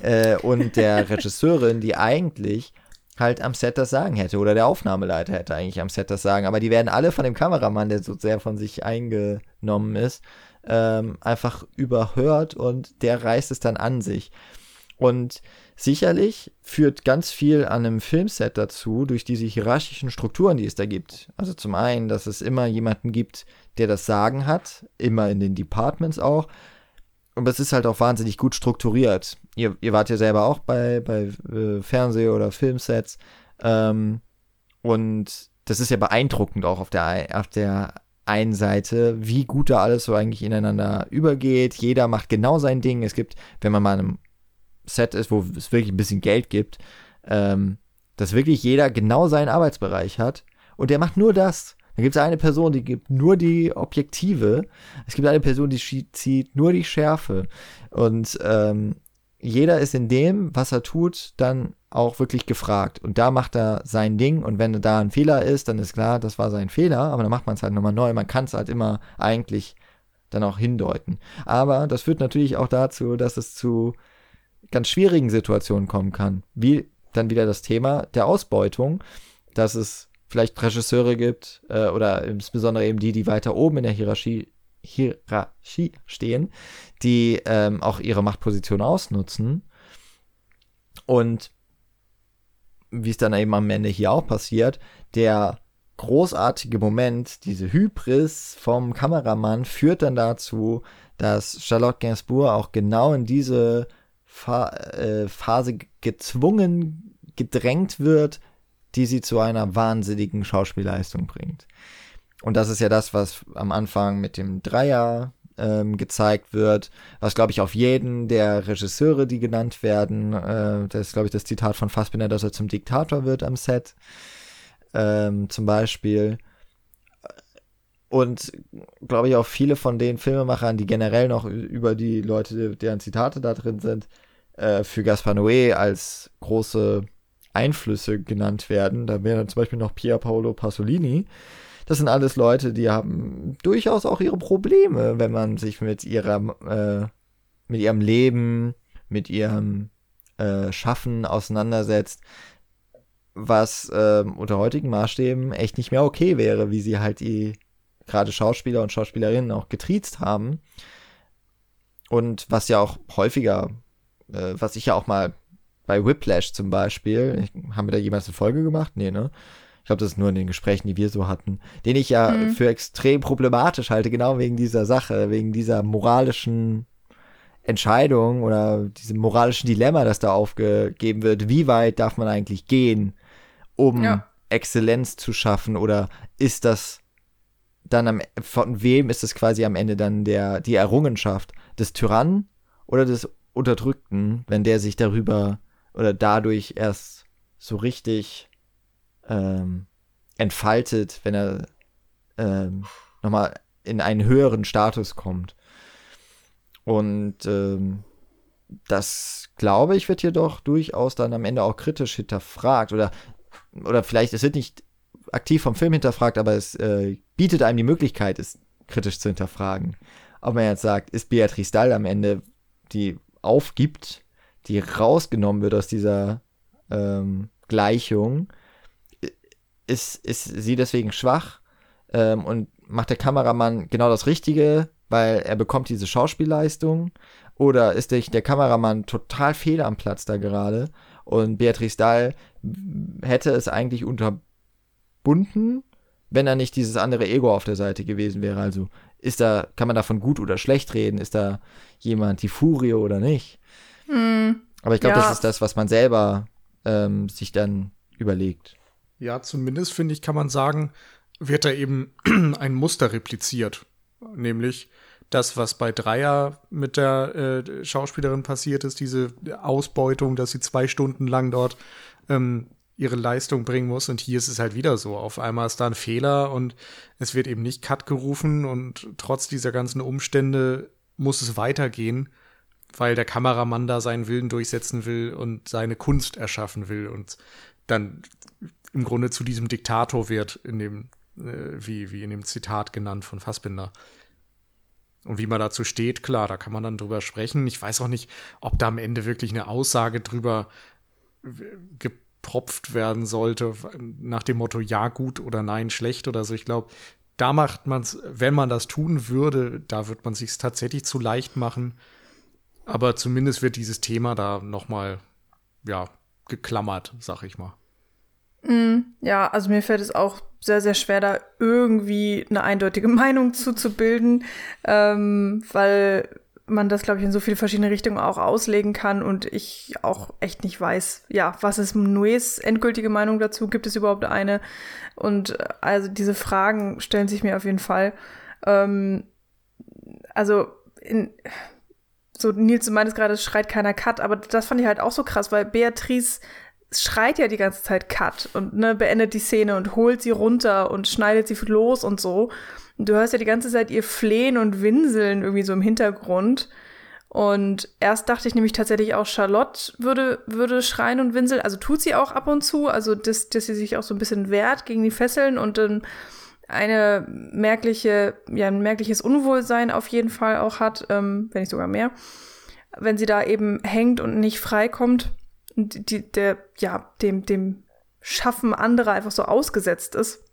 äh, und der *laughs* Regisseurin, die eigentlich halt am Set das Sagen hätte oder der Aufnahmeleiter hätte eigentlich am Set das Sagen, aber die werden alle von dem Kameramann, der so sehr von sich eingenommen ist, ähm, einfach überhört und der reißt es dann an sich. Und Sicherlich führt ganz viel an einem Filmset dazu, durch diese hierarchischen Strukturen, die es da gibt. Also zum einen, dass es immer jemanden gibt, der das Sagen hat, immer in den Departments auch. Aber es ist halt auch wahnsinnig gut strukturiert. Ihr, ihr wart ja selber auch bei, bei äh, Fernseh- oder Filmsets. Ähm, und das ist ja beeindruckend auch auf der, auf der einen Seite, wie gut da alles so eigentlich ineinander übergeht. Jeder macht genau sein Ding. Es gibt, wenn man mal in einem Set ist, wo es wirklich ein bisschen Geld gibt, ähm, dass wirklich jeder genau seinen Arbeitsbereich hat und der macht nur das. Dann gibt es eine Person, die gibt nur die Objektive. Es gibt eine Person, die zieht nur die Schärfe. Und ähm, jeder ist in dem, was er tut, dann auch wirklich gefragt. Und da macht er sein Ding. Und wenn da ein Fehler ist, dann ist klar, das war sein Fehler. Aber dann macht man es halt nochmal neu. Man kann es halt immer eigentlich dann auch hindeuten. Aber das führt natürlich auch dazu, dass es zu ganz schwierigen Situationen kommen kann. Wie dann wieder das Thema der Ausbeutung, dass es vielleicht Regisseure gibt äh, oder insbesondere eben die, die weiter oben in der Hierarchie, Hierarchie stehen, die ähm, auch ihre Machtposition ausnutzen. Und wie es dann eben am Ende hier auch passiert, der großartige Moment, diese Hybris vom Kameramann führt dann dazu, dass Charlotte Gainsbourg auch genau in diese Phase gezwungen, gedrängt wird, die sie zu einer wahnsinnigen Schauspielleistung bringt. Und das ist ja das, was am Anfang mit dem Dreier ähm, gezeigt wird, was glaube ich auf jeden der Regisseure, die genannt werden, äh, das ist glaube ich das Zitat von Fassbinder, dass er zum Diktator wird am Set, ähm, zum Beispiel. Und glaube ich auch viele von den Filmemachern, die generell noch über die Leute, deren Zitate da drin sind, äh, für Gaspar Noé als große Einflüsse genannt werden. Da wäre zum Beispiel noch Pier Paolo Pasolini. Das sind alles Leute, die haben durchaus auch ihre Probleme, wenn man sich mit ihrer, äh, mit ihrem Leben, mit ihrem äh, Schaffen auseinandersetzt, was äh, unter heutigen Maßstäben echt nicht mehr okay wäre, wie sie halt die gerade Schauspieler und Schauspielerinnen auch getriezt haben. Und was ja auch häufiger äh, was ich ja auch mal bei Whiplash zum Beispiel, ich, haben wir da jemals eine Folge gemacht? Nee, ne? Ich glaube, das ist nur in den Gesprächen, die wir so hatten, den ich ja mhm. für extrem problematisch halte, genau wegen dieser Sache, wegen dieser moralischen Entscheidung oder diesem moralischen Dilemma, das da aufgegeben wird. Wie weit darf man eigentlich gehen, um ja. Exzellenz zu schaffen oder ist das dann am, von wem ist es quasi am Ende dann der, die Errungenschaft? Des Tyrannen oder des Unterdrückten, wenn der sich darüber oder dadurch erst so richtig ähm, entfaltet, wenn er ähm, nochmal in einen höheren Status kommt. Und ähm, das, glaube ich, wird jedoch durchaus dann am Ende auch kritisch hinterfragt. Oder, oder vielleicht, es wird nicht aktiv vom Film hinterfragt, aber es äh, bietet einem die Möglichkeit, es kritisch zu hinterfragen. Ob man jetzt sagt, ist Beatrice Dahl am Ende die aufgibt, die rausgenommen wird aus dieser ähm, Gleichung, ist, ist sie deswegen schwach ähm, und macht der Kameramann genau das Richtige, weil er bekommt diese Schauspielleistung Oder ist der, der Kameramann total fehl am Platz da gerade und Beatrice Dahl hätte es eigentlich unterbunden, wenn er nicht dieses andere Ego auf der Seite gewesen wäre. Also ist da, kann man davon gut oder schlecht reden? Ist da jemand die Furie oder nicht? Hm, Aber ich glaube, ja. das ist das, was man selber ähm, sich dann überlegt. Ja, zumindest finde ich, kann man sagen, wird da eben *clears throat* ein Muster repliziert. Nämlich das, was bei Dreier mit der äh, Schauspielerin passiert ist, diese Ausbeutung, dass sie zwei Stunden lang dort ähm, ihre Leistung bringen muss. Und hier ist es halt wieder so. Auf einmal ist da ein Fehler und es wird eben nicht Cut gerufen und trotz dieser ganzen Umstände muss es weitergehen, weil der Kameramann da seinen Willen durchsetzen will und seine Kunst erschaffen will und dann im Grunde zu diesem Diktator wird, in dem, äh, wie, wie in dem Zitat genannt von Fassbinder. Und wie man dazu steht, klar, da kann man dann drüber sprechen. Ich weiß auch nicht, ob da am Ende wirklich eine Aussage drüber gepropft werden sollte, nach dem Motto ja gut oder nein schlecht oder so. Ich glaube, da macht man es, wenn man das tun würde, da wird man sich tatsächlich zu leicht machen. Aber zumindest wird dieses Thema da noch mal ja geklammert, sag ich mal. Mm, ja, also mir fällt es auch sehr, sehr schwer, da irgendwie eine eindeutige *laughs* Meinung zuzubilden, ähm, weil man das, glaube ich, in so viele verschiedene Richtungen auch auslegen kann und ich auch echt nicht weiß, ja, was ist Nues endgültige Meinung dazu? Gibt es überhaupt eine? Und äh, also diese Fragen stellen sich mir auf jeden Fall. Ähm, also in, so Nils, du meintest gerade, es schreit keiner Cut, aber das fand ich halt auch so krass, weil Beatrice schreit ja die ganze Zeit Cut und ne, beendet die Szene und holt sie runter und schneidet sie los und so. Du hörst ja die ganze Zeit ihr Flehen und Winseln irgendwie so im Hintergrund. Und erst dachte ich nämlich tatsächlich auch, Charlotte würde, würde schreien und winseln. Also tut sie auch ab und zu. Also, dass, dass sie sich auch so ein bisschen wehrt gegen die Fesseln und dann eine merkliche, ja, ein merkliches Unwohlsein auf jeden Fall auch hat, ähm, wenn nicht sogar mehr. Wenn sie da eben hängt und nicht freikommt die, der, ja, dem, dem Schaffen anderer einfach so ausgesetzt ist.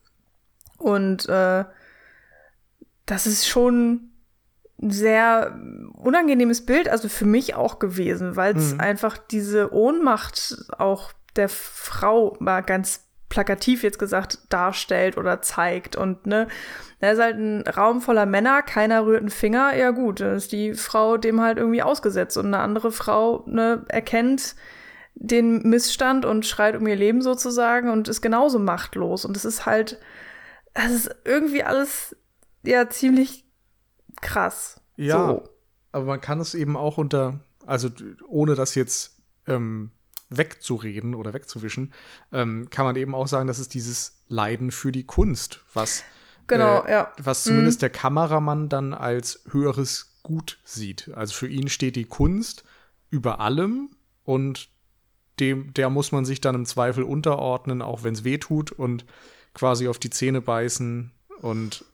Und äh, das ist schon ein sehr unangenehmes Bild, also für mich auch gewesen, weil es mhm. einfach diese Ohnmacht auch der Frau mal ganz plakativ jetzt gesagt darstellt oder zeigt und ne, da ist halt ein Raum voller Männer, keiner rührt einen Finger, ja gut, dann ist die Frau dem halt irgendwie ausgesetzt und eine andere Frau ne, erkennt, den Missstand und schreit um ihr Leben sozusagen und ist genauso machtlos. Und es ist halt, es ist irgendwie alles ja ziemlich krass. Ja, so. aber man kann es eben auch unter, also ohne das jetzt ähm, wegzureden oder wegzuwischen, ähm, kann man eben auch sagen, dass es dieses Leiden für die Kunst, was genau, äh, ja. was zumindest mhm. der Kameramann dann als höheres Gut sieht. Also für ihn steht die Kunst über allem und dem, der muss man sich dann im Zweifel unterordnen, auch wenn es weh tut und quasi auf die Zähne beißen und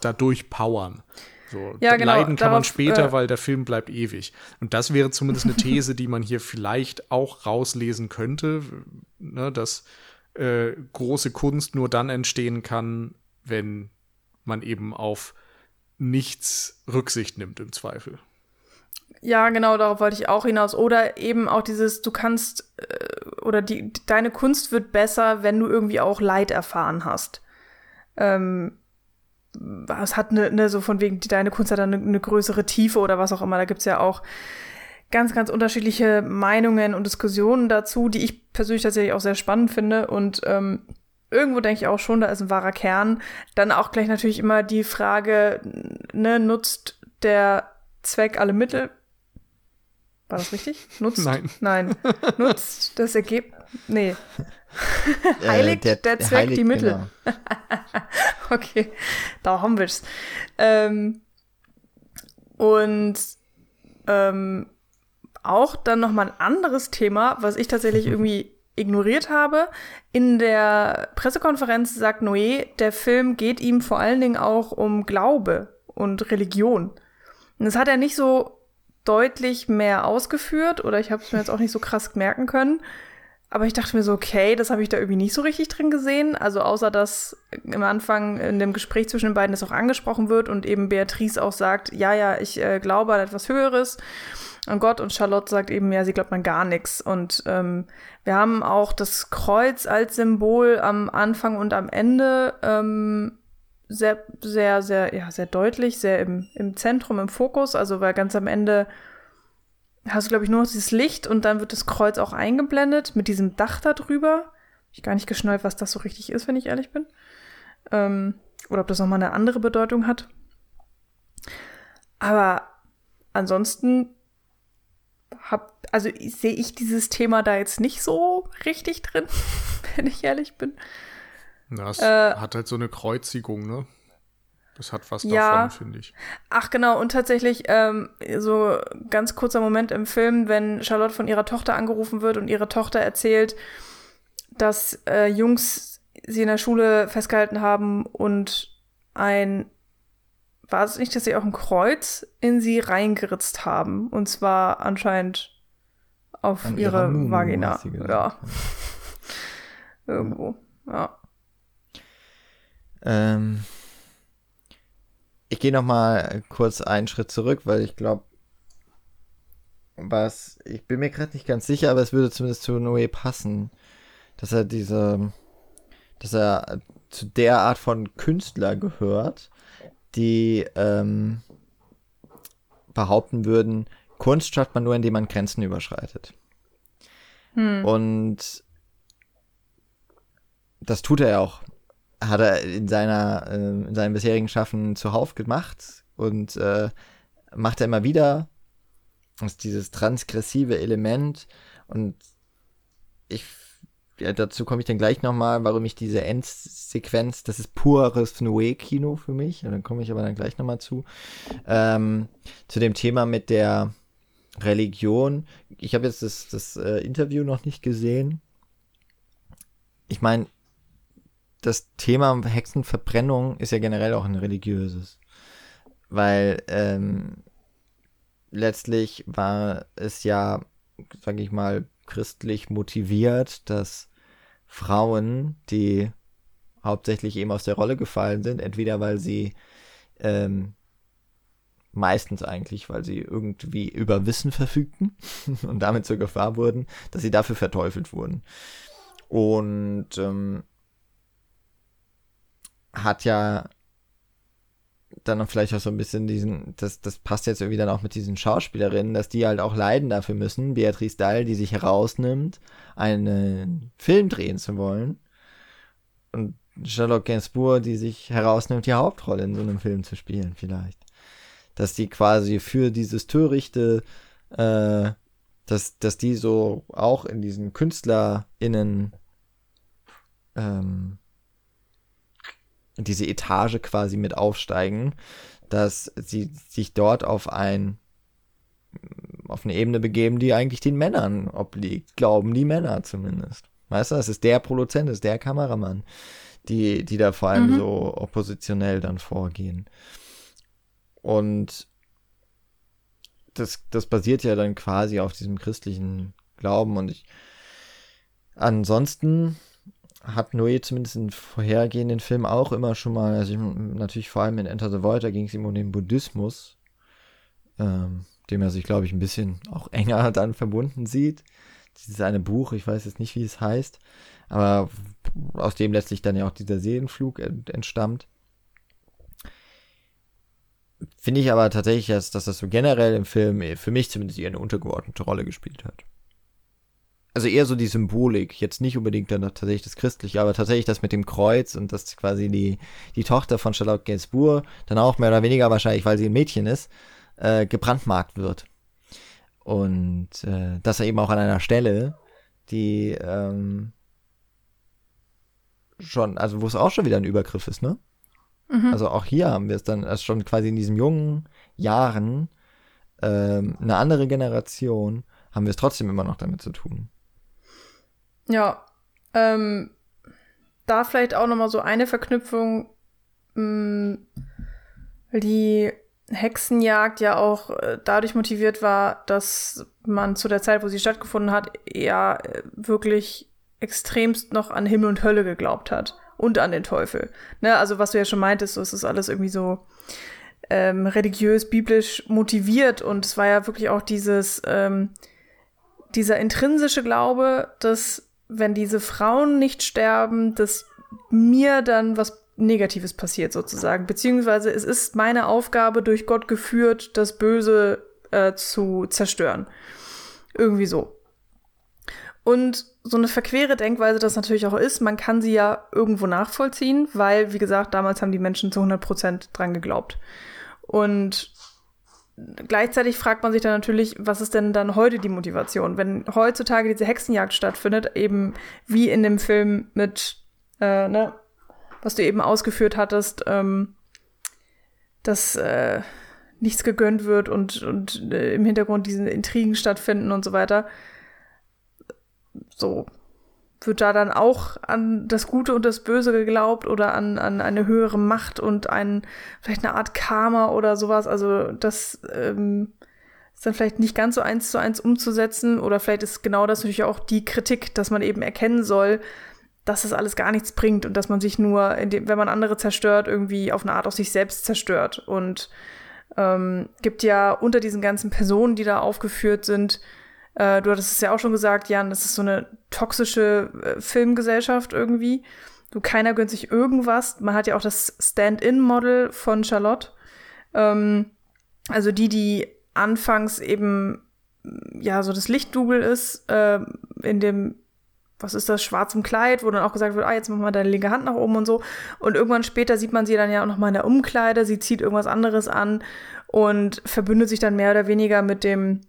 dadurch powern. So, ja, genau, leiden kann darauf, man später, äh, weil der Film bleibt ewig. Und das wäre zumindest eine These, die man hier vielleicht auch rauslesen könnte, ne, dass äh, große Kunst nur dann entstehen kann, wenn man eben auf nichts Rücksicht nimmt im Zweifel. Ja, genau, darauf wollte ich auch hinaus. Oder eben auch dieses, du kannst, äh, oder die, deine Kunst wird besser, wenn du irgendwie auch Leid erfahren hast. Ähm, es hat eine, ne, so von wegen, deine Kunst hat dann eine, eine größere Tiefe oder was auch immer. Da gibt's ja auch ganz, ganz unterschiedliche Meinungen und Diskussionen dazu, die ich persönlich tatsächlich auch sehr spannend finde. Und ähm, irgendwo denke ich auch schon, da ist ein wahrer Kern. Dann auch gleich natürlich immer die Frage, ne, nutzt der Zweck alle Mittel? War das richtig? Nutzt? Nein. Nein. Nutzt das Ergebnis. Nee. *laughs* heiligt äh, der, der, Zweck heiligt, die Mittel. Genau. *laughs* okay, da haben wir's. Ähm, und ähm, auch dann noch mal ein anderes Thema, was ich tatsächlich *laughs* irgendwie ignoriert habe. In der Pressekonferenz sagt Noé, der Film geht ihm vor allen Dingen auch um Glaube und Religion. Und das hat er nicht so deutlich mehr ausgeführt oder ich habe es mir jetzt auch nicht so krass merken können. Aber ich dachte mir so, okay, das habe ich da irgendwie nicht so richtig drin gesehen. Also außer dass im Anfang in dem Gespräch zwischen den beiden das auch angesprochen wird und eben Beatrice auch sagt, ja, ja, ich äh, glaube an etwas Höheres an Gott und Charlotte sagt eben, ja, sie glaubt an gar nichts. Und ähm, wir haben auch das Kreuz als Symbol am Anfang und am Ende ähm, sehr, sehr, sehr, ja, sehr deutlich, sehr im, im Zentrum, im Fokus. Also weil ganz am Ende hast du, glaube ich, nur noch dieses Licht und dann wird das Kreuz auch eingeblendet mit diesem Dach da drüber. Ich gar nicht geschnallt, was das so richtig ist, wenn ich ehrlich bin. Ähm, oder ob das nochmal eine andere Bedeutung hat. Aber ansonsten hab, also sehe ich dieses Thema da jetzt nicht so richtig drin, *laughs* wenn ich ehrlich bin. Das äh, hat halt so eine Kreuzigung, ne? Das hat was ja. davon, finde ich. Ach genau, und tatsächlich ähm, so ganz kurzer Moment im Film, wenn Charlotte von ihrer Tochter angerufen wird und ihre Tochter erzählt, dass äh, Jungs sie in der Schule festgehalten haben und ein war es nicht, dass sie auch ein Kreuz in sie reingeritzt haben und zwar anscheinend auf An ihre Vagina. Ja. Irgendwo. Ja. Ähm, ich gehe noch mal kurz einen Schritt zurück, weil ich glaube, was, ich bin mir gerade nicht ganz sicher, aber es würde zumindest zu Noé passen, dass er diese, dass er zu der Art von Künstler gehört, die ähm, behaupten würden, Kunst schafft man nur, indem man Grenzen überschreitet. Hm. Und das tut er auch hat er in seiner äh, in seinem bisherigen Schaffen zuhauf gemacht und äh, macht er immer wieder das ist dieses transgressive Element und ich ja, dazu komme ich dann gleich nochmal, warum ich diese Endsequenz, das ist pures Noé-Kino für mich, und dann komme ich aber dann gleich nochmal zu, ähm, zu dem Thema mit der Religion. Ich habe jetzt das, das äh, Interview noch nicht gesehen. Ich meine, das Thema Hexenverbrennung ist ja generell auch ein religiöses. Weil ähm, letztlich war es ja, sag ich mal, christlich motiviert, dass Frauen, die hauptsächlich eben aus der Rolle gefallen sind, entweder weil sie ähm, meistens eigentlich, weil sie irgendwie über Wissen verfügten *laughs* und damit zur Gefahr wurden, dass sie dafür verteufelt wurden. Und ähm, hat ja dann vielleicht auch so ein bisschen diesen, das, das passt jetzt irgendwie dann auch mit diesen Schauspielerinnen, dass die halt auch leiden dafür müssen. Beatrice Dahl, die sich herausnimmt, einen Film drehen zu wollen. Und Charlotte Gainsbourg, die sich herausnimmt, die Hauptrolle in so einem Film zu spielen, vielleicht. Dass die quasi für dieses Törichte, äh, dass, dass die so auch in diesen KünstlerInnen ähm, diese Etage quasi mit aufsteigen, dass sie sich dort auf ein auf eine Ebene begeben, die eigentlich den Männern obliegt, glauben die Männer zumindest. Weißt du, das ist der Produzent, das ist der Kameramann, die, die da vor allem mhm. so oppositionell dann vorgehen. Und das, das basiert ja dann quasi auf diesem christlichen Glauben und ich ansonsten hat Noé zumindest in vorhergehenden Filmen auch immer schon mal, also ich, natürlich vor allem in Enter the Void, da ging es ihm um den Buddhismus, ähm, dem er sich, glaube ich, ein bisschen auch enger *laughs* dann verbunden sieht. Dieses eine Buch, ich weiß jetzt nicht, wie es heißt, aber aus dem letztlich dann ja auch dieser Seelenflug entstammt. Finde ich aber tatsächlich, dass, dass das so generell im Film für mich zumindest eher eine untergeordnete Rolle gespielt hat also eher so die Symbolik, jetzt nicht unbedingt dann tatsächlich das Christliche, aber tatsächlich das mit dem Kreuz und dass quasi die, die Tochter von Charlotte Gainsbourg dann auch mehr oder weniger wahrscheinlich, weil sie ein Mädchen ist, äh, gebrandmarkt wird. Und äh, dass er eben auch an einer Stelle, die ähm, schon, also wo es auch schon wieder ein Übergriff ist, ne? Mhm. Also auch hier haben wir es dann also schon quasi in diesen jungen Jahren ähm, eine andere Generation haben wir es trotzdem immer noch damit zu tun. Ja, ähm, da vielleicht auch nochmal so eine Verknüpfung, mh, mm, die Hexenjagd ja auch äh, dadurch motiviert war, dass man zu der Zeit, wo sie stattgefunden hat, eher äh, wirklich extremst noch an Himmel und Hölle geglaubt hat und an den Teufel. Ne, also was du ja schon meintest, so ist das alles irgendwie so ähm, religiös, biblisch motiviert und es war ja wirklich auch dieses ähm, dieser intrinsische Glaube, dass wenn diese Frauen nicht sterben, dass mir dann was Negatives passiert sozusagen. Beziehungsweise es ist meine Aufgabe, durch Gott geführt, das Böse äh, zu zerstören. Irgendwie so. Und so eine verquere Denkweise das natürlich auch ist, man kann sie ja irgendwo nachvollziehen, weil, wie gesagt, damals haben die Menschen zu 100 Prozent dran geglaubt. Und gleichzeitig fragt man sich dann natürlich, was ist denn dann heute die Motivation? Wenn heutzutage diese Hexenjagd stattfindet, eben wie in dem Film mit, äh, ne, was du eben ausgeführt hattest, ähm, dass äh, nichts gegönnt wird und, und äh, im Hintergrund diese Intrigen stattfinden und so weiter. So, wird da dann auch an das Gute und das Böse geglaubt oder an, an eine höhere Macht und ein, vielleicht eine Art Karma oder sowas. Also das ähm, ist dann vielleicht nicht ganz so eins zu eins umzusetzen oder vielleicht ist genau das natürlich auch die Kritik, dass man eben erkennen soll, dass das alles gar nichts bringt und dass man sich nur, dem, wenn man andere zerstört, irgendwie auf eine Art auch sich selbst zerstört. Und ähm, gibt ja unter diesen ganzen Personen, die da aufgeführt sind, äh, du hattest es ja auch schon gesagt, Jan, das ist so eine toxische äh, Filmgesellschaft irgendwie. Du, keiner gönnt sich irgendwas. Man hat ja auch das Stand-in-Model von Charlotte. Ähm, also die, die anfangs eben ja so das Lichtdouble ist, äh, in dem was ist das, schwarzem Kleid, wo dann auch gesagt wird, ah, jetzt mach mal deine linke Hand nach oben und so. Und irgendwann später sieht man sie dann ja auch noch mal in der Umkleide, sie zieht irgendwas anderes an und verbündet sich dann mehr oder weniger mit dem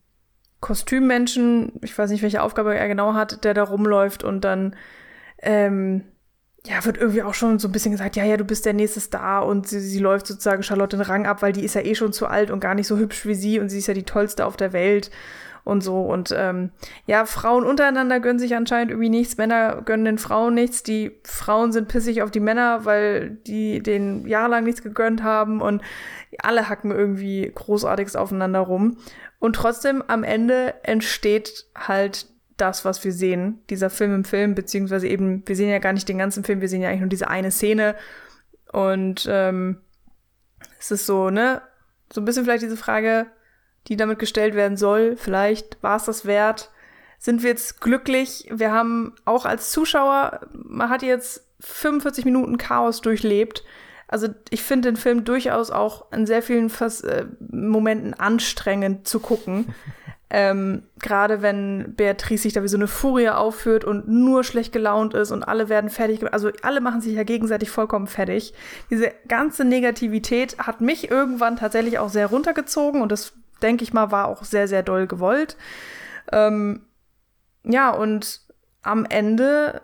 Kostümmenschen, ich weiß nicht, welche Aufgabe er genau hat, der da rumläuft und dann, ähm, ja, wird irgendwie auch schon so ein bisschen gesagt, ja, ja, du bist der nächste Star und sie, sie läuft sozusagen Charlotte den Rang ab, weil die ist ja eh schon zu alt und gar nicht so hübsch wie sie und sie ist ja die tollste auf der Welt und so. Und ähm, ja, Frauen untereinander gönnen sich anscheinend irgendwie nichts, Männer gönnen den Frauen nichts. Die Frauen sind pissig auf die Männer, weil die denen jahrelang nichts gegönnt haben und alle hacken irgendwie großartiges aufeinander rum. Und trotzdem am Ende entsteht halt das, was wir sehen, dieser Film im Film, beziehungsweise eben, wir sehen ja gar nicht den ganzen Film, wir sehen ja eigentlich nur diese eine Szene. Und ähm, es ist so, ne, so ein bisschen vielleicht diese Frage, die damit gestellt werden soll, vielleicht war es das wert. Sind wir jetzt glücklich? Wir haben auch als Zuschauer, man hat jetzt 45 Minuten Chaos durchlebt. Also ich finde den Film durchaus auch in sehr vielen Vers äh, Momenten anstrengend zu gucken. *laughs* ähm, Gerade wenn Beatrice sich da wie so eine Furie aufführt und nur schlecht gelaunt ist und alle werden fertig. Also alle machen sich ja gegenseitig vollkommen fertig. Diese ganze Negativität hat mich irgendwann tatsächlich auch sehr runtergezogen und das, denke ich mal, war auch sehr, sehr doll gewollt. Ähm, ja, und am Ende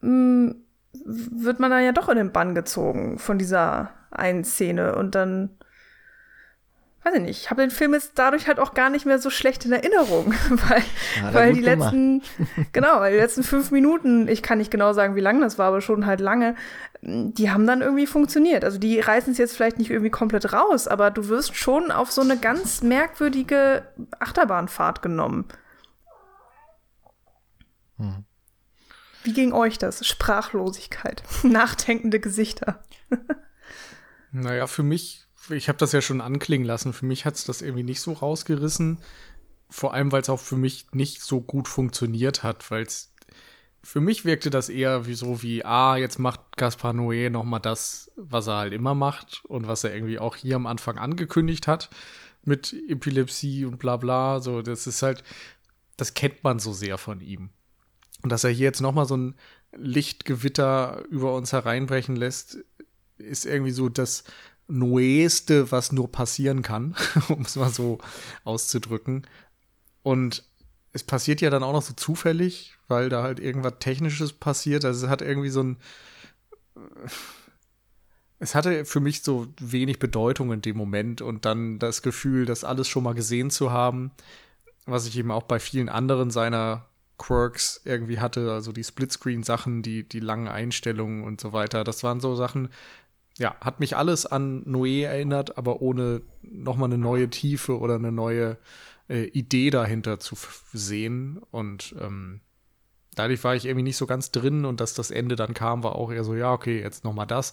mh, hm, wird man dann ja doch in den Bann gezogen von dieser einen Szene und dann weiß ich nicht, ich habe den Film jetzt dadurch halt auch gar nicht mehr so schlecht in Erinnerung, *laughs* weil, ja, weil die letzten, genau, weil die letzten fünf Minuten, ich kann nicht genau sagen, wie lang das war, aber schon halt lange, die haben dann irgendwie funktioniert. Also die reißen es jetzt vielleicht nicht irgendwie komplett raus, aber du wirst schon auf so eine ganz merkwürdige Achterbahnfahrt genommen. Hm. Wie ging euch das? Sprachlosigkeit, *laughs* nachdenkende Gesichter. naja, für mich, ich habe das ja schon anklingen lassen, für mich hat es das irgendwie nicht so rausgerissen. Vor allem, weil es auch für mich nicht so gut funktioniert hat, weil es für mich wirkte das eher wie so wie, ah, jetzt macht Gaspar Noé nochmal das, was er halt immer macht und was er irgendwie auch hier am Anfang angekündigt hat mit Epilepsie und bla bla. So, das ist halt, das kennt man so sehr von ihm. Und dass er hier jetzt nochmal so ein Lichtgewitter über uns hereinbrechen lässt, ist irgendwie so das Neueste, was nur passieren kann, *laughs* um es mal so auszudrücken. Und es passiert ja dann auch noch so zufällig, weil da halt irgendwas Technisches passiert. Also es hat irgendwie so ein. Es hatte für mich so wenig Bedeutung in dem Moment und dann das Gefühl, das alles schon mal gesehen zu haben, was ich eben auch bei vielen anderen seiner Quirks irgendwie hatte, also die Splitscreen-Sachen, die, die langen Einstellungen und so weiter. Das waren so Sachen, ja, hat mich alles an Noé erinnert, aber ohne nochmal eine neue Tiefe oder eine neue äh, Idee dahinter zu sehen. Und ähm, dadurch war ich irgendwie nicht so ganz drin und dass das Ende dann kam, war auch eher so, ja, okay, jetzt nochmal das.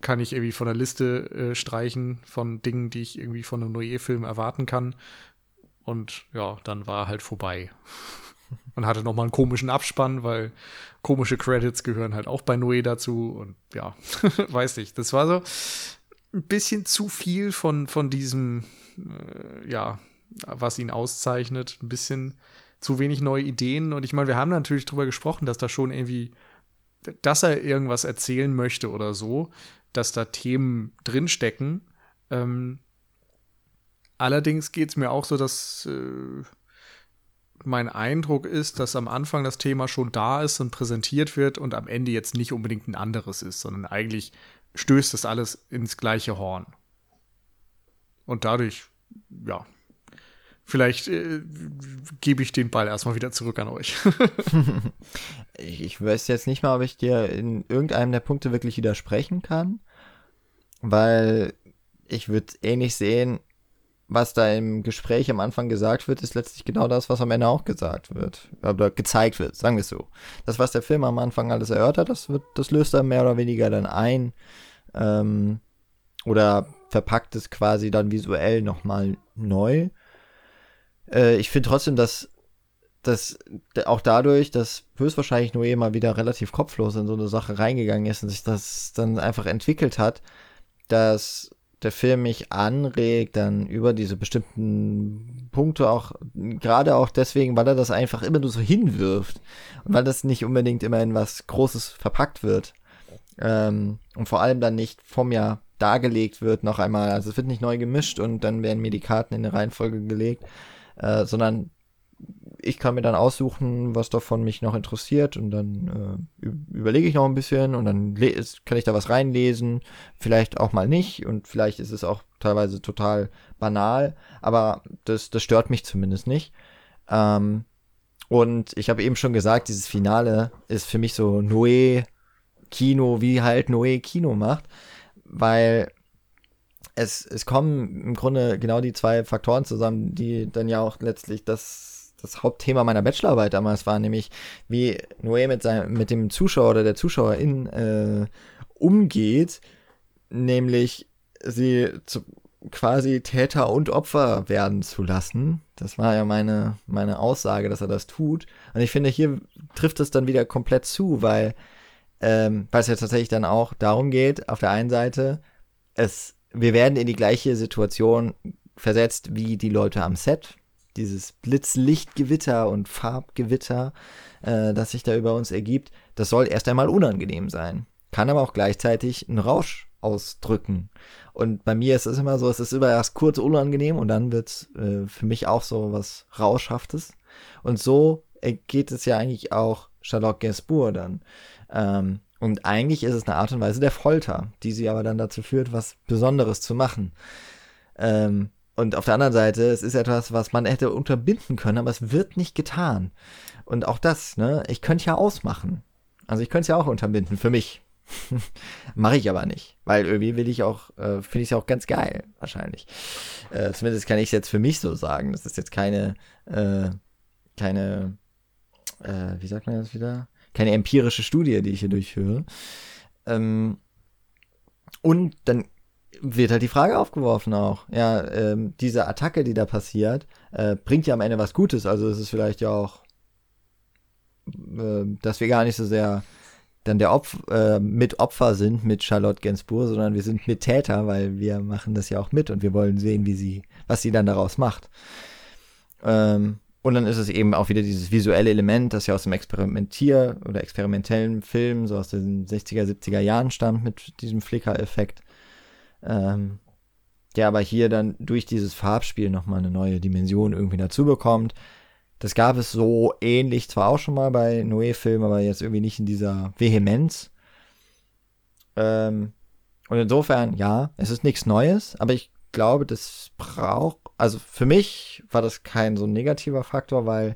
Kann ich irgendwie von der Liste äh, streichen von Dingen, die ich irgendwie von einem Noé-Film erwarten kann. Und ja, dann war halt vorbei. Und hatte nochmal einen komischen Abspann, weil komische Credits gehören halt auch bei Noé dazu. Und ja, *laughs* weiß nicht. Das war so ein bisschen zu viel von, von diesem, äh, ja, was ihn auszeichnet. Ein bisschen zu wenig neue Ideen. Und ich meine, wir haben natürlich drüber gesprochen, dass da schon irgendwie, dass er irgendwas erzählen möchte oder so, dass da Themen drinstecken. Ähm, allerdings geht es mir auch so, dass äh, mein Eindruck ist, dass am Anfang das Thema schon da ist und präsentiert wird und am Ende jetzt nicht unbedingt ein anderes ist, sondern eigentlich stößt das alles ins gleiche Horn. Und dadurch, ja, vielleicht äh, gebe ich den Ball erstmal wieder zurück an euch. *laughs* *laughs* ich, ich weiß jetzt nicht mal, ob ich dir in irgendeinem der Punkte wirklich widersprechen kann, weil ich würde ähnlich sehen, was da im Gespräch am Anfang gesagt wird, ist letztlich genau das, was am Ende auch gesagt wird. Oder gezeigt wird, sagen wir es so. Das, was der Film am Anfang alles erörtert, das wird, das löst er mehr oder weniger dann ein. Ähm, oder verpackt es quasi dann visuell nochmal neu. Äh, ich finde trotzdem, dass dass auch dadurch, dass höchstwahrscheinlich Noé mal wieder relativ kopflos in so eine Sache reingegangen ist und sich das dann einfach entwickelt hat, dass der Film mich anregt, dann über diese bestimmten Punkte auch, gerade auch deswegen, weil er das einfach immer nur so hinwirft und weil das nicht unbedingt immer in was Großes verpackt wird ähm, und vor allem dann nicht vom Jahr dargelegt wird noch einmal. Also es wird nicht neu gemischt und dann werden mir die Karten in eine Reihenfolge gelegt, äh, sondern ich kann mir dann aussuchen, was davon mich noch interessiert und dann äh, überlege ich noch ein bisschen und dann kann ich da was reinlesen, vielleicht auch mal nicht und vielleicht ist es auch teilweise total banal, aber das, das stört mich zumindest nicht. Ähm, und ich habe eben schon gesagt, dieses Finale ist für mich so Noé Kino, wie halt Noé Kino macht, weil es, es kommen im Grunde genau die zwei Faktoren zusammen, die dann ja auch letztlich das das Hauptthema meiner Bachelorarbeit damals war, nämlich wie Noé mit, seinem, mit dem Zuschauer oder der Zuschauerin äh, umgeht, nämlich sie zu, quasi Täter und Opfer werden zu lassen. Das war ja meine, meine Aussage, dass er das tut. Und ich finde, hier trifft es dann wieder komplett zu, weil, ähm, es ja tatsächlich dann auch darum geht, auf der einen Seite, es, wir werden in die gleiche Situation versetzt wie die Leute am Set, dieses Blitzlichtgewitter und Farbgewitter, äh, das sich da über uns ergibt, das soll erst einmal unangenehm sein. Kann aber auch gleichzeitig einen Rausch ausdrücken. Und bei mir ist es immer so, es ist immer erst kurz unangenehm und dann wird es äh, für mich auch so was Rauschhaftes. Und so geht es ja eigentlich auch Charlotte Gainsbourg dann. Ähm, und eigentlich ist es eine Art und Weise der Folter, die sie aber dann dazu führt, was Besonderes zu machen. Ähm, und auf der anderen Seite, es ist etwas, was man hätte unterbinden können, aber es wird nicht getan. Und auch das, ne, ich könnte ja ausmachen. Also ich könnte es ja auch unterbinden, für mich. *laughs* Mache ich aber nicht. Weil irgendwie will ich auch, äh, finde ich es ja auch ganz geil, wahrscheinlich. Äh, zumindest kann ich es jetzt für mich so sagen. Das ist jetzt keine, äh, keine, äh, wie sagt man das wieder? Keine empirische Studie, die ich hier durchführe. Ähm, und dann wird halt die Frage aufgeworfen auch. Ja, ähm, diese Attacke, die da passiert, äh, bringt ja am Ende was Gutes. Also es ist vielleicht ja auch, äh, dass wir gar nicht so sehr dann der Opf äh, mit Opfer sind mit Charlotte Gainsbourg, sondern wir sind mit Täter, weil wir machen das ja auch mit und wir wollen sehen, wie sie, was sie dann daraus macht. Ähm, und dann ist es eben auch wieder dieses visuelle Element, das ja aus dem Experimentier- oder experimentellen Film, so aus den 60er, 70er Jahren stammt, mit diesem Flicker-Effekt. Ähm, der aber hier dann durch dieses Farbspiel nochmal eine neue Dimension irgendwie dazu bekommt. Das gab es so ähnlich zwar auch schon mal bei Noé-Filmen, aber jetzt irgendwie nicht in dieser Vehemenz. Ähm, und insofern, ja, es ist nichts Neues, aber ich glaube, das braucht, also für mich war das kein so negativer Faktor, weil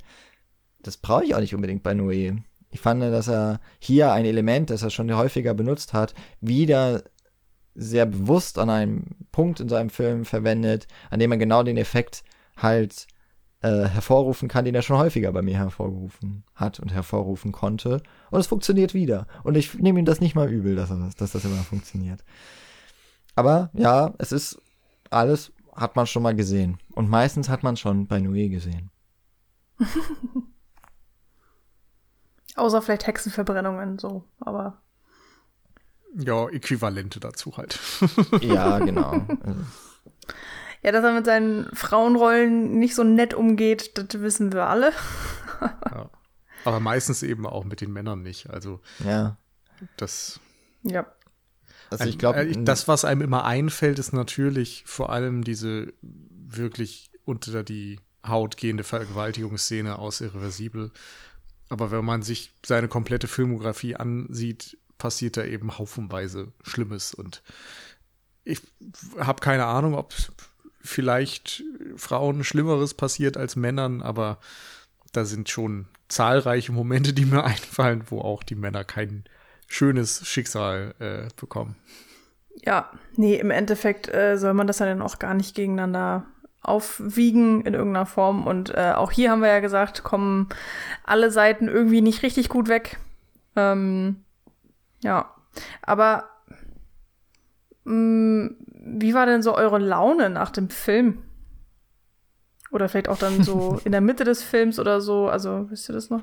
das brauche ich auch nicht unbedingt bei Noé. Ich fand, dass er hier ein Element, das er schon häufiger benutzt hat, wieder sehr bewusst an einem Punkt in seinem Film verwendet, an dem er genau den Effekt halt äh, hervorrufen kann, den er schon häufiger bei mir hervorgerufen hat und hervorrufen konnte. Und es funktioniert wieder. Und ich nehme ihm das nicht mal übel, dass, das, dass das immer funktioniert. Aber ja, es ist alles, hat man schon mal gesehen. Und meistens hat man schon bei Noé gesehen. *laughs* Außer vielleicht Hexenverbrennungen, so, aber. Ja, Äquivalente dazu halt. *laughs* ja, genau. Ja, dass er mit seinen Frauenrollen nicht so nett umgeht, das wissen wir alle. ja. Aber meistens eben auch mit den Männern nicht. Also, ja. Das. Ja. Also ich glaube, äh, das, was einem immer einfällt, ist natürlich vor allem diese wirklich unter die Haut gehende Vergewaltigungsszene aus Irreversibel. Aber wenn man sich seine komplette Filmografie ansieht, passiert da eben haufenweise Schlimmes. Und ich habe keine Ahnung, ob vielleicht Frauen Schlimmeres passiert als Männern, aber da sind schon zahlreiche Momente, die mir *laughs* einfallen, wo auch die Männer kein schönes Schicksal äh, bekommen. Ja, nee, im Endeffekt äh, soll man das dann auch gar nicht gegeneinander aufwiegen in irgendeiner Form. Und äh, auch hier haben wir ja gesagt, kommen alle Seiten irgendwie nicht richtig gut weg. Ähm, ja, aber mh, mm, wie war denn so eure Laune nach dem Film? Oder vielleicht auch dann so *laughs* in der Mitte des Films oder so. Also, wisst ihr das noch?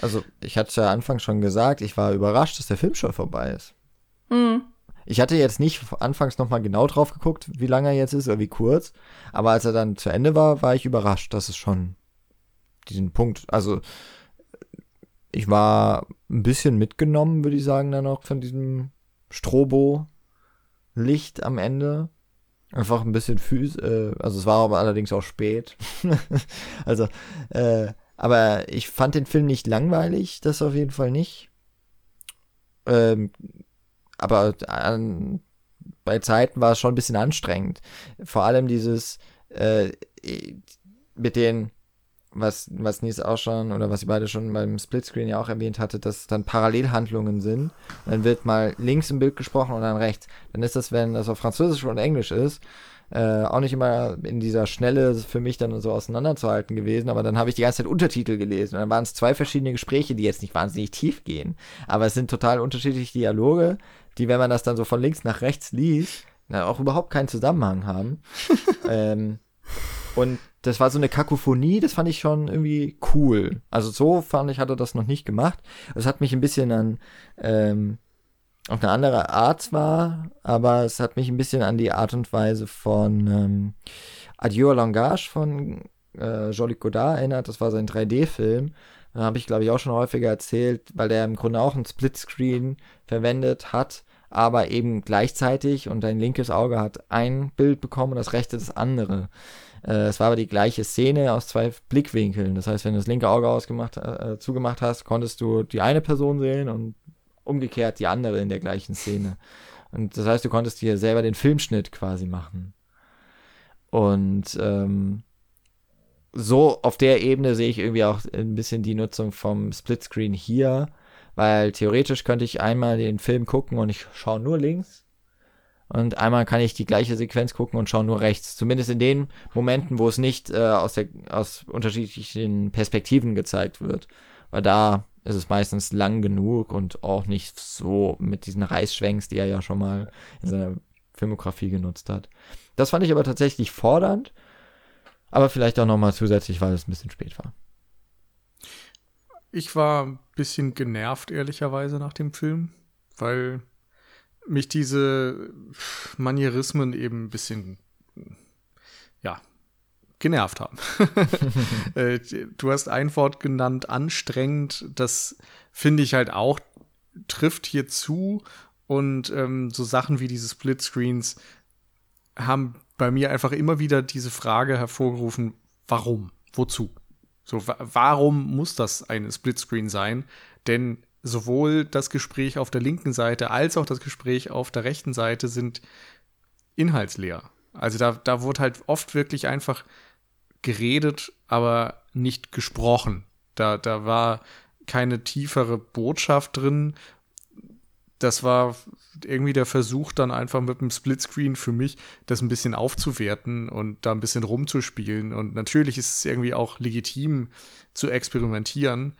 Also, ich hatte ja anfangs schon gesagt, ich war überrascht, dass der Film schon vorbei ist. Mhm. Ich hatte jetzt nicht anfangs nochmal genau drauf geguckt, wie lange er jetzt ist oder wie kurz. Aber als er dann zu Ende war, war ich überrascht, dass es schon diesen Punkt, also ich war ein bisschen mitgenommen, würde ich sagen, dann auch von diesem Strobo-Licht am Ende. Einfach ein bisschen physisch, äh, also es war aber allerdings auch spät. *laughs* also, äh, aber ich fand den Film nicht langweilig, das auf jeden Fall nicht. Ähm, aber an, bei Zeiten war es schon ein bisschen anstrengend. Vor allem dieses äh, mit den, was, was Nies auch schon oder was ihr beide schon beim Splitscreen ja auch erwähnt hatte, dass dann Parallelhandlungen sind. Dann wird mal links im Bild gesprochen und dann rechts. Dann ist das, wenn das auf Französisch und Englisch ist, äh, auch nicht immer in dieser Schnelle für mich dann so auseinanderzuhalten gewesen, aber dann habe ich die ganze Zeit Untertitel gelesen und dann waren es zwei verschiedene Gespräche, die jetzt nicht wahnsinnig tief gehen, aber es sind total unterschiedliche Dialoge, die, wenn man das dann so von links nach rechts liest, auch überhaupt keinen Zusammenhang haben. *laughs* ähm, und das war so eine Kakophonie, das fand ich schon irgendwie cool. Also so fand ich, hatte das noch nicht gemacht. Es hat mich ein bisschen an, ähm, auf eine andere Art zwar, aber es hat mich ein bisschen an die Art und Weise von ähm, Adieu Langage von äh, Jolique Godard erinnert. Das war sein 3D-Film. Da habe ich, glaube ich, auch schon häufiger erzählt, weil der im Grunde auch ein Splitscreen verwendet hat, aber eben gleichzeitig und dein linkes Auge hat ein Bild bekommen und das rechte das andere. Äh, es war aber die gleiche Szene aus zwei Blickwinkeln. Das heißt, wenn du das linke Auge ausgemacht, äh, zugemacht hast, konntest du die eine Person sehen und umgekehrt die andere in der gleichen Szene. Und das heißt, du konntest hier selber den Filmschnitt quasi machen. Und ähm, so auf der Ebene sehe ich irgendwie auch ein bisschen die Nutzung vom Splitscreen hier, weil theoretisch könnte ich einmal den Film gucken und ich schaue nur links und einmal kann ich die gleiche Sequenz gucken und schaue nur rechts. Zumindest in den Momenten, wo es nicht äh, aus, der, aus unterschiedlichen Perspektiven gezeigt wird, weil da ist es meistens lang genug und auch nicht so mit diesen Reißschwenks, die er ja schon mal in seiner Filmografie genutzt hat. Das fand ich aber tatsächlich fordernd aber vielleicht auch nochmal zusätzlich, weil es ein bisschen spät war. Ich war ein bisschen genervt, ehrlicherweise, nach dem Film, weil mich diese Manierismen eben ein bisschen, ja, genervt haben. *laughs* Äh, du hast ein Wort genannt, anstrengend. Das finde ich halt auch, trifft hier zu. Und ähm, so Sachen wie diese Splitscreens haben bei mir einfach immer wieder diese Frage hervorgerufen, warum? Wozu? So, warum muss das ein Splitscreen sein? Denn sowohl das Gespräch auf der linken Seite als auch das Gespräch auf der rechten Seite sind inhaltsleer. Also da, da wurde halt oft wirklich einfach geredet, aber nicht gesprochen. Da, da war keine tiefere Botschaft drin. das war irgendwie der Versuch, dann einfach mit dem Splitscreen für mich das ein bisschen aufzuwerten und da ein bisschen rumzuspielen. Und natürlich ist es irgendwie auch legitim zu experimentieren,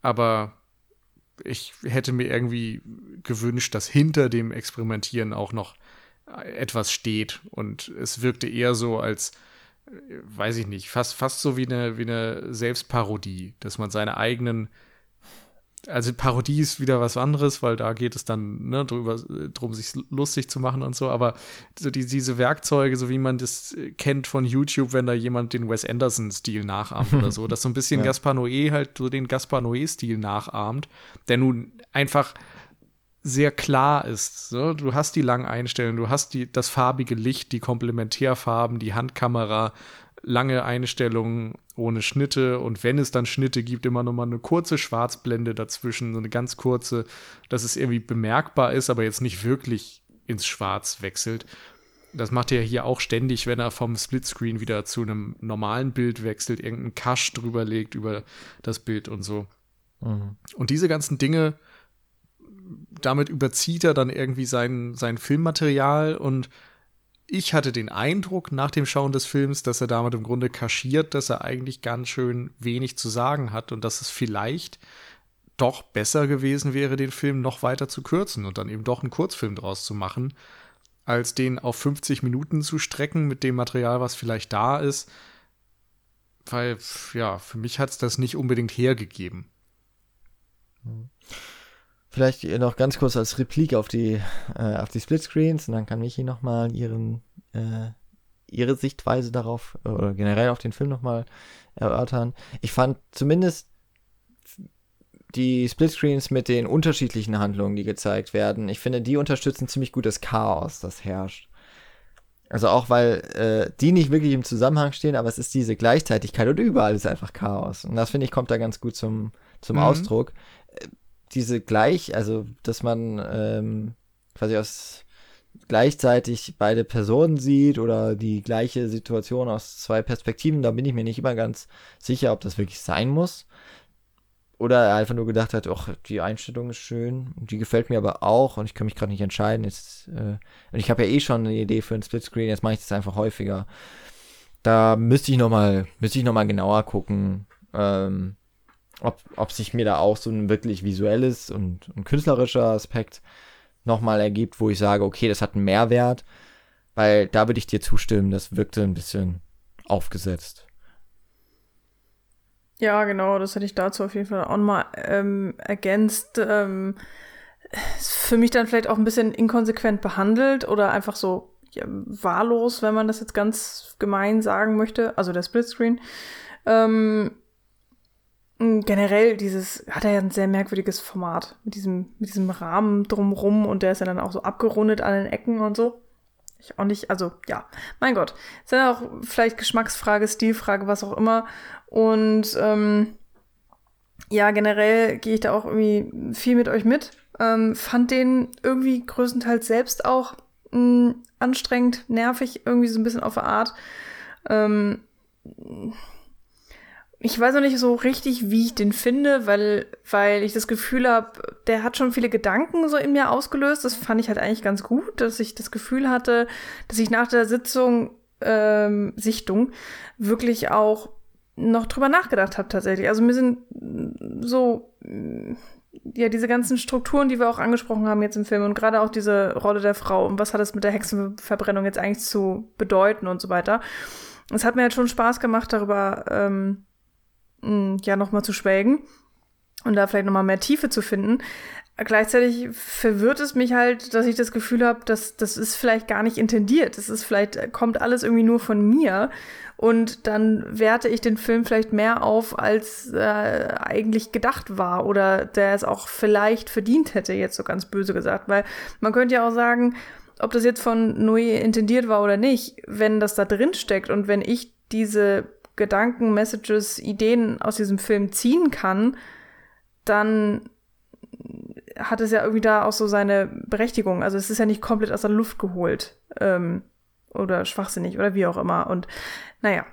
aber ich hätte mir irgendwie gewünscht, dass hinter dem Experimentieren auch noch etwas steht. Und es wirkte eher so, als weiß ich nicht, fast, fast so wie eine, wie eine Selbstparodie, dass man seine eigenen also Parodie ist wieder was anderes, weil da geht es dann ne, drüber, drum, sich lustig zu machen und so, aber so die, diese Werkzeuge, so wie man das kennt von YouTube, wenn da jemand den Wes Anderson-Stil nachahmt oder so, *laughs* dass so ein bisschen ja. Gaspar Noé halt so den Gaspar Noé-Stil nachahmt, der nun einfach sehr klar ist. So. Du hast die langen Einstellungen, du hast die, das farbige Licht, die Komplementärfarben, die Handkamera, lange Einstellungen ohne Schnitte und wenn es dann Schnitte gibt, immer noch mal eine kurze Schwarzblende dazwischen, so eine ganz kurze, dass es irgendwie bemerkbar ist, aber jetzt nicht wirklich ins Schwarz wechselt. Das macht er hier auch ständig, wenn er vom Splitscreen wieder zu einem normalen Bild wechselt, irgendeinen Cache drüber legt über das Bild und so. Mhm. Und diese ganzen Dinge, damit überzieht er dann irgendwie sein, sein Filmmaterial und ich hatte den Eindruck nach dem Schauen des Films, dass er damit im Grunde kaschiert, dass er eigentlich ganz schön wenig zu sagen hat und dass es vielleicht doch besser gewesen wäre, den Film noch weiter zu kürzen und dann eben doch einen Kurzfilm draus zu machen, als den auf 50 Minuten zu strecken mit dem Material, was vielleicht da ist. Weil, ja, für mich hat es das nicht unbedingt hergegeben. Vielleicht noch ganz kurz als Replik auf die, äh, auf die Splitscreens und dann kann Michi nochmal ihren, äh, ihre Sichtweise darauf äh, oder generell auf den Film nochmal erörtern. Ich fand zumindest die Splitscreens mit den unterschiedlichen Handlungen, die gezeigt werden, ich finde, die unterstützen ziemlich gut das Chaos, das herrscht. Also auch weil äh, die nicht wirklich im Zusammenhang stehen, aber es ist diese Gleichzeitigkeit und überall ist einfach Chaos. Und das finde ich kommt da ganz gut zum, zum mhm. Ausdruck diese gleich, also dass man ähm, quasi aus gleichzeitig beide Personen sieht oder die gleiche Situation aus zwei Perspektiven, da bin ich mir nicht immer ganz sicher, ob das wirklich sein muss. Oder er einfach nur gedacht hat, ach, die Einstellung ist schön, die gefällt mir aber auch und ich kann mich gerade nicht entscheiden. Jetzt, äh, und ich habe ja eh schon eine Idee für ein Splitscreen, jetzt mache ich das einfach häufiger. Da müsste ich nochmal, müsste ich nochmal genauer gucken. Ähm, ob, ob sich mir da auch so ein wirklich visuelles und, und künstlerischer Aspekt nochmal ergibt, wo ich sage, okay, das hat einen Mehrwert, weil da würde ich dir zustimmen, das wirkte ein bisschen aufgesetzt. Ja, genau, das hätte ich dazu auf jeden Fall auch mal ähm, ergänzt. Ähm, für mich dann vielleicht auch ein bisschen inkonsequent behandelt oder einfach so ja, wahllos, wenn man das jetzt ganz gemein sagen möchte, also der Splitscreen. Ähm, generell dieses, hat er ja ein sehr merkwürdiges Format mit diesem, mit diesem Rahmen drumrum und der ist ja dann auch so abgerundet an den Ecken und so. Ich auch nicht, also ja, mein Gott. Ist ja auch vielleicht Geschmacksfrage, Stilfrage, was auch immer. Und ähm, ja, generell gehe ich da auch irgendwie viel mit euch mit. Ähm, fand den irgendwie größtenteils selbst auch mh, mm, anstrengend, nervig, irgendwie so ein bisschen auf der Art. Ähm, ich weiß noch nicht so richtig, wie ich den finde, weil, weil ich das Gefühl habe, der hat schon viele Gedanken so in mir ausgelöst. Das fand ich halt eigentlich ganz gut, dass ich das Gefühl hatte, dass ich nach der Sitzung, ähm, Sichtung, wirklich auch noch drüber nachgedacht habe tatsächlich. Also mir sind so, ja, diese ganzen Strukturen, die wir auch angesprochen haben jetzt im Film und gerade auch diese Rolle der Frau und was hat es mit der Hexenverbrennung jetzt eigentlich zu bedeuten und so weiter. Es hat mir halt schon Spaß gemacht, darüber ähm, Mm, ja nochmal zu schwelgen und da vielleicht nochmal mehr Tiefe zu finden. Gleichzeitig verwirrt es mich halt, dass ich das Gefühl habe, dass das ist vielleicht gar nicht intendiert. Das ist vielleicht, kommt alles irgendwie nur von mir. Und dann werte ich den Film vielleicht mehr auf, als äh, eigentlich gedacht war. Oder der es auch vielleicht verdient hätte, jetzt so ganz böse gesagt. Weil man könnte ja auch sagen, ob das jetzt von Noé intendiert war oder nicht, wenn das da drin steckt und wenn ich diese Gedanken, Messages, Ideen aus diesem Film ziehen kann, dann hat es ja irgendwie da auch so seine Berechtigung. Also es ist ja nicht komplett aus der Luft geholt ähm, oder schwachsinnig oder wie auch immer. Und naja,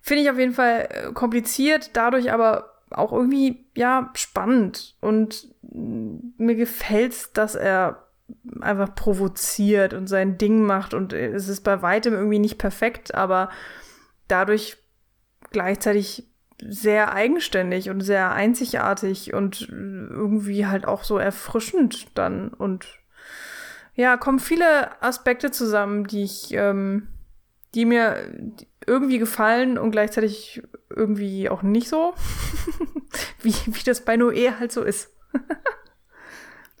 finde ich auf jeden Fall äh, kompliziert, dadurch aber auch irgendwie, ja, spannend. Und mir gefällt's, dass er einfach provoziert und sein Ding macht. Und es ist bei weitem irgendwie nicht perfekt, aber dadurch gleichzeitig sehr eigenständig und sehr einzigartig und irgendwie halt auch so erfrischend dann. Und ja, kommen viele Aspekte zusammen, die ich, ähm, die mir irgendwie gefallen und gleichzeitig irgendwie auch nicht so. *laughs* wie, wie das bei Noé halt so ist. *laughs*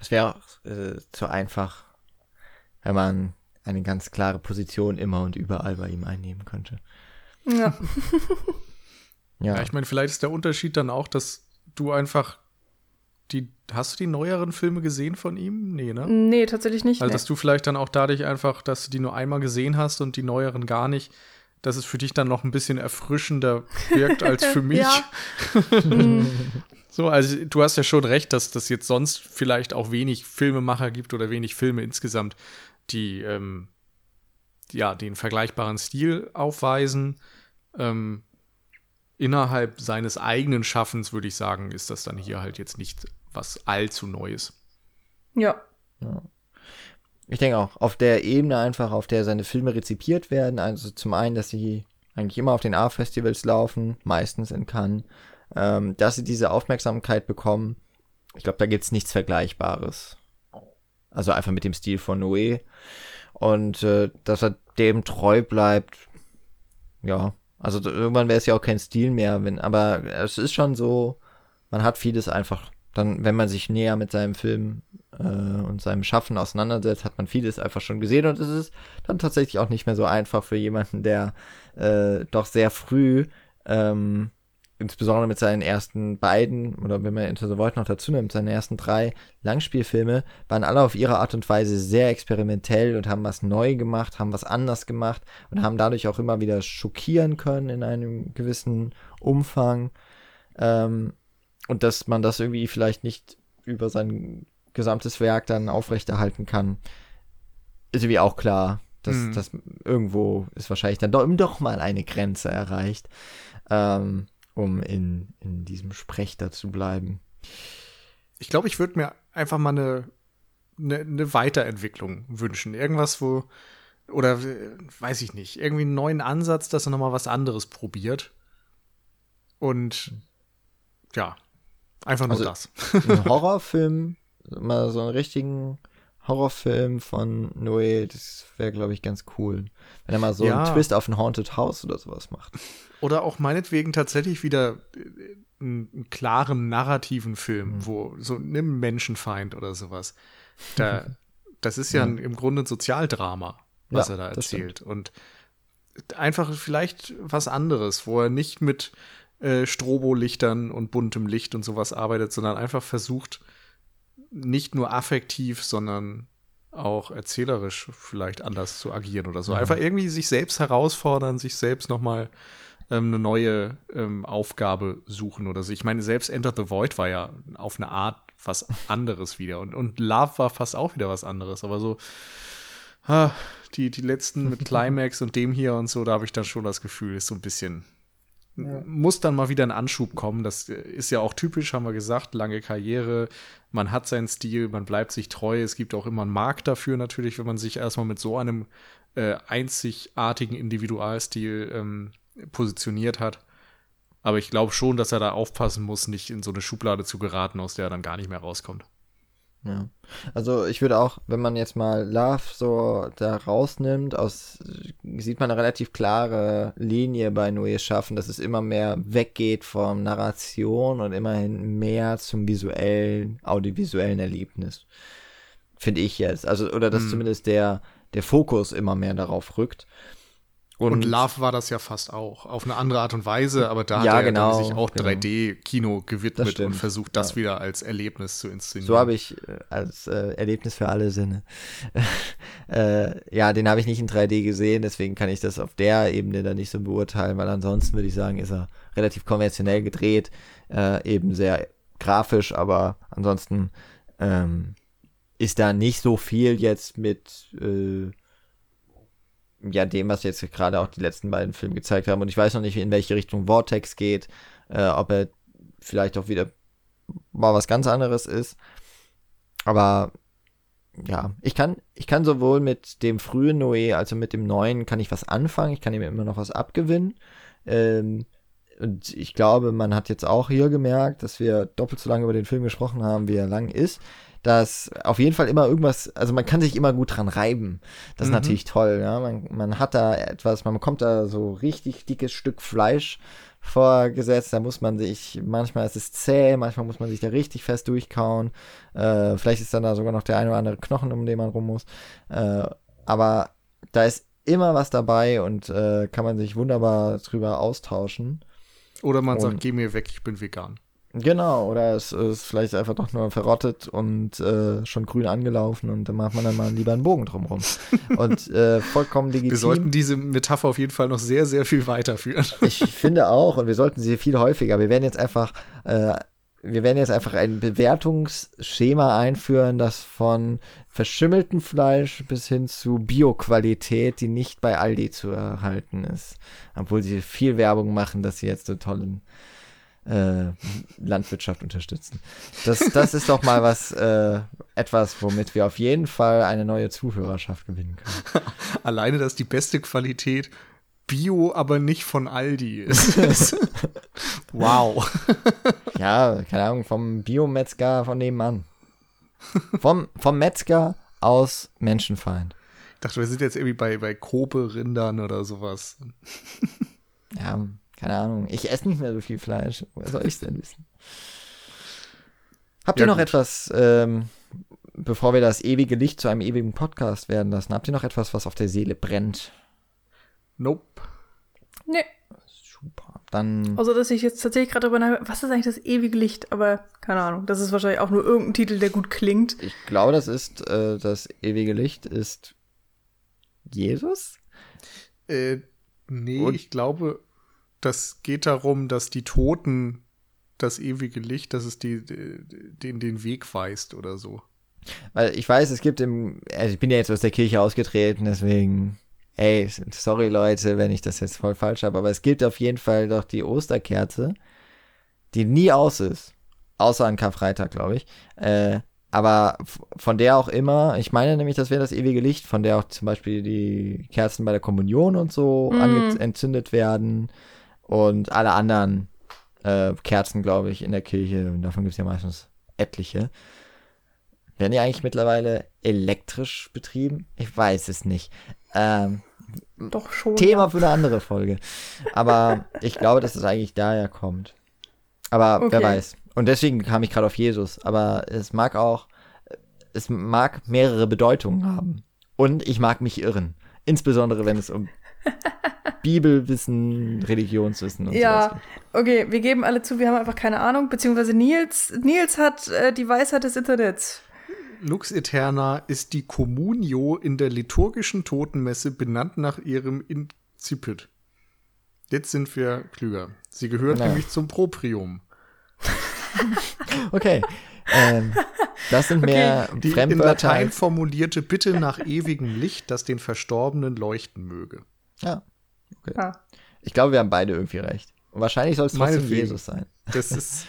Es wäre auch äh, zu einfach, wenn man eine ganz klare Position immer und überall bei ihm einnehmen könnte. Ja. ja. ja, ich meine, vielleicht ist der Unterschied dann auch, dass du einfach die, hast du die neueren Filme gesehen von ihm? Nee, ne? Nee, tatsächlich nicht. Also, nee. dass du vielleicht dann auch dadurch einfach, dass du die nur einmal gesehen hast und die neueren gar nicht, dass es für dich dann noch ein bisschen erfrischender wirkt als für *laughs* mich. *laughs* so, also du hast ja schon recht, dass das jetzt sonst vielleicht auch wenig Filmemacher gibt oder wenig Filme insgesamt, die ähm, ja den vergleichbaren Stil aufweisen. Ähm, innerhalb seines eigenen Schaffens würde ich sagen, ist das dann hier halt jetzt nicht was allzu Neues. Ja. ja. Ich denke auch, auf der Ebene einfach, auf der seine Filme rezipiert werden, also zum einen, dass sie eigentlich immer auf den A-Festivals laufen, meistens in Cannes, ähm, dass sie diese Aufmerksamkeit bekommen. Ich glaube, da gibt es nichts Vergleichbares. Also einfach mit dem Stil von Noé. Und äh, dass er dem treu bleibt, ja, also irgendwann wäre es ja auch kein Stil mehr, wenn, aber es ist schon so, man hat vieles einfach, dann, wenn man sich näher mit seinem Film äh, und seinem Schaffen auseinandersetzt, hat man vieles einfach schon gesehen. Und es ist dann tatsächlich auch nicht mehr so einfach für jemanden, der äh, doch sehr früh ähm, insbesondere mit seinen ersten beiden, oder wenn man Into the Void noch dazu nimmt, seine ersten drei Langspielfilme, waren alle auf ihre Art und Weise sehr experimentell und haben was neu gemacht, haben was anders gemacht und haben dadurch auch immer wieder schockieren können in einem gewissen Umfang. Ähm, und dass man das irgendwie vielleicht nicht über sein gesamtes Werk dann aufrechterhalten kann, ist irgendwie auch klar. Dass, mhm. dass irgendwo ist wahrscheinlich dann doch, doch mal eine Grenze erreicht. Ähm, um in, in diesem Sprech da zu bleiben. Ich glaube, ich würde mir einfach mal eine, eine, eine, Weiterentwicklung wünschen. Irgendwas, wo, oder weiß ich nicht, irgendwie einen neuen Ansatz, dass er nochmal was anderes probiert. Und ja, einfach nur also, das. ein *laughs* Horrorfilm, mal so einen richtigen Horrorfilm von Noé, das wäre, glaube ich, ganz cool. Wenn er mal so ja. einen Twist auf ein Haunted House oder sowas macht. Oder auch meinetwegen tatsächlich wieder äh, einen, einen klaren narrativen Film, mhm. wo so nimm Menschenfeind oder sowas. Da, *laughs* das ist ja, ja. Ein, im Grunde ein Sozialdrama, was ja, er da erzählt. Und einfach vielleicht was anderes, wo er nicht mit äh, Strobolichtern und buntem Licht und sowas arbeitet, sondern einfach versucht, nicht nur affektiv, sondern auch erzählerisch vielleicht anders zu agieren oder so. Ja. Einfach irgendwie sich selbst herausfordern, sich selbst nochmal ähm, eine neue ähm, Aufgabe suchen oder so. Ich meine, selbst Enter the Void war ja auf eine Art was anderes wieder. Und, und Love war fast auch wieder was anderes. Aber so, ah, die, die letzten mit *laughs* Climax und dem hier und so, da habe ich dann schon das Gefühl, ist so ein bisschen ja. muss dann mal wieder ein Anschub kommen. Das ist ja auch typisch, haben wir gesagt, lange Karriere. Man hat seinen Stil, man bleibt sich treu. Es gibt auch immer einen Markt dafür natürlich, wenn man sich erstmal mit so einem äh, einzigartigen Individualstil ähm, positioniert hat. Aber ich glaube schon, dass er da aufpassen muss, nicht in so eine Schublade zu geraten, aus der er dann gar nicht mehr rauskommt. Ja. Also ich würde auch, wenn man jetzt mal Love so da rausnimmt, aus sieht man eine relativ klare Linie bei Noé schaffen, dass es immer mehr weggeht vom Narration und immerhin mehr zum visuellen, audiovisuellen Erlebnis. Finde ich jetzt. Also, oder dass hm. zumindest der, der Fokus immer mehr darauf rückt. Und, und, Love war das ja fast auch. Auf eine andere Art und Weise, aber da ja, hat er genau, sich auch genau. 3D-Kino gewidmet und versucht, das ja. wieder als Erlebnis zu inszenieren. So habe ich äh, als äh, Erlebnis für alle Sinne. *laughs* äh, ja, den habe ich nicht in 3D gesehen, deswegen kann ich das auf der Ebene dann nicht so beurteilen, weil ansonsten würde ich sagen, ist er relativ konventionell gedreht, äh, eben sehr grafisch, aber ansonsten ähm, ist da nicht so viel jetzt mit äh, ja, dem, was jetzt gerade auch die letzten beiden Filme gezeigt haben. Und ich weiß noch nicht, in welche Richtung Vortex geht, äh, ob er vielleicht auch wieder mal was ganz anderes ist. Aber ja, ich kann, ich kann sowohl mit dem frühen Noé als auch mit dem neuen kann ich was anfangen. Ich kann ihm immer noch was abgewinnen. Ähm, und ich glaube, man hat jetzt auch hier gemerkt, dass wir doppelt so lange über den Film gesprochen haben, wie er lang ist. Dass auf jeden Fall immer irgendwas, also man kann sich immer gut dran reiben. Das ist mhm. natürlich toll, ja. Man, man hat da etwas, man bekommt da so richtig dickes Stück Fleisch vorgesetzt. Da muss man sich, manchmal ist es zäh, manchmal muss man sich da richtig fest durchkauen. Äh, vielleicht ist dann da sogar noch der eine oder andere Knochen, um den man rum muss. Äh, aber da ist immer was dabei und äh, kann man sich wunderbar drüber austauschen. Oder man und, sagt, geh mir weg, ich bin vegan. Genau, oder es ist vielleicht einfach doch nur verrottet und äh, schon grün angelaufen und dann macht man dann mal lieber einen Bogen drumherum. *laughs* und äh, vollkommen legitim. Wir sollten diese Metapher auf jeden Fall noch sehr, sehr viel weiterführen. *laughs* ich finde auch und wir sollten sie viel häufiger. Wir werden jetzt einfach, äh, wir werden jetzt einfach ein Bewertungsschema einführen, das von verschimmeltem Fleisch bis hin zu Bioqualität, die nicht bei Aldi zu erhalten ist. Obwohl sie viel Werbung machen, dass sie jetzt so tollen äh, Landwirtschaft unterstützen. Das, das ist doch mal was, äh, etwas, womit wir auf jeden Fall eine neue Zuhörerschaft gewinnen können. *laughs* Alleine, dass die beste Qualität Bio, aber nicht von Aldi ist. *laughs* wow. ja, keine Ahnung, vom Biometzger von nebenan. Vom, vom Metzger aus Menschenfeind. Ich dachte, wir sind jetzt irgendwie bei, bei Kobe-Rindern oder sowas. ja, keine Ahnung. Ich esse nicht mehr so viel Fleisch. Woher soll ich es denn wissen? Habt ihr noch gut. etwas, ähm, bevor wir das ewige Licht zu einem ewigen Podcast werden lassen, habt ihr noch etwas, was auf der Seele brennt? Nope. Nee. Super. Dann. Also, dass ich jetzt tatsächlich gerade darüber nachdenke, was ist eigentlich das ewige Licht? Aber keine Ahnung. Das ist wahrscheinlich auch nur irgendein Titel, der gut klingt. Ich glaube, das ist, äh, das ewige Licht ist Jesus? Äh, nee, Und? ich glaube, das geht darum, dass die Toten das ewige Licht, dass es die, den, den Weg weist oder so. Weil ich weiß, es gibt im, also ich bin ja jetzt aus der Kirche ausgetreten, deswegen, ey, sorry Leute, wenn ich das jetzt voll falsch habe, aber es gibt auf jeden Fall doch die Osterkerze, die nie aus ist. Außer an Karfreitag, glaube ich. Äh, aber von der auch immer, ich meine nämlich, das wäre das ewige Licht, von der auch zum Beispiel die Kerzen bei der Kommunion und so mm. entzündet werden und alle anderen äh, Kerzen, glaube ich, in der Kirche, und davon gibt es ja meistens etliche, werden die eigentlich mittlerweile elektrisch betrieben? Ich weiß es nicht. Ähm, Doch schon. Thema ja. für eine andere Folge. Aber ich glaube, dass es eigentlich daher kommt. Aber okay. wer weiß. Und deswegen kam ich gerade auf Jesus. Aber es mag auch, es mag mehrere Bedeutungen haben. Und ich mag mich irren. Insbesondere wenn es um Bibelwissen, Religionswissen und ja, sowas. Ja, okay, wir geben alle zu, wir haben einfach keine Ahnung, beziehungsweise Nils, Nils hat äh, die Weisheit des Internets. Lux Eterna ist die Communio in der liturgischen Totenmesse benannt nach ihrem Inzipit. Jetzt sind wir klüger. Sie gehört naja. nämlich zum Proprium. *laughs* okay. Ähm, das sind mehr okay. Die in Latein formulierte Bitte nach ewigem Licht, das den Verstorbenen leuchten möge. Ja. Okay. Ah. Ich glaube, wir haben beide irgendwie recht. Und wahrscheinlich soll es trotzdem Jesus sein. Das *laughs* ist.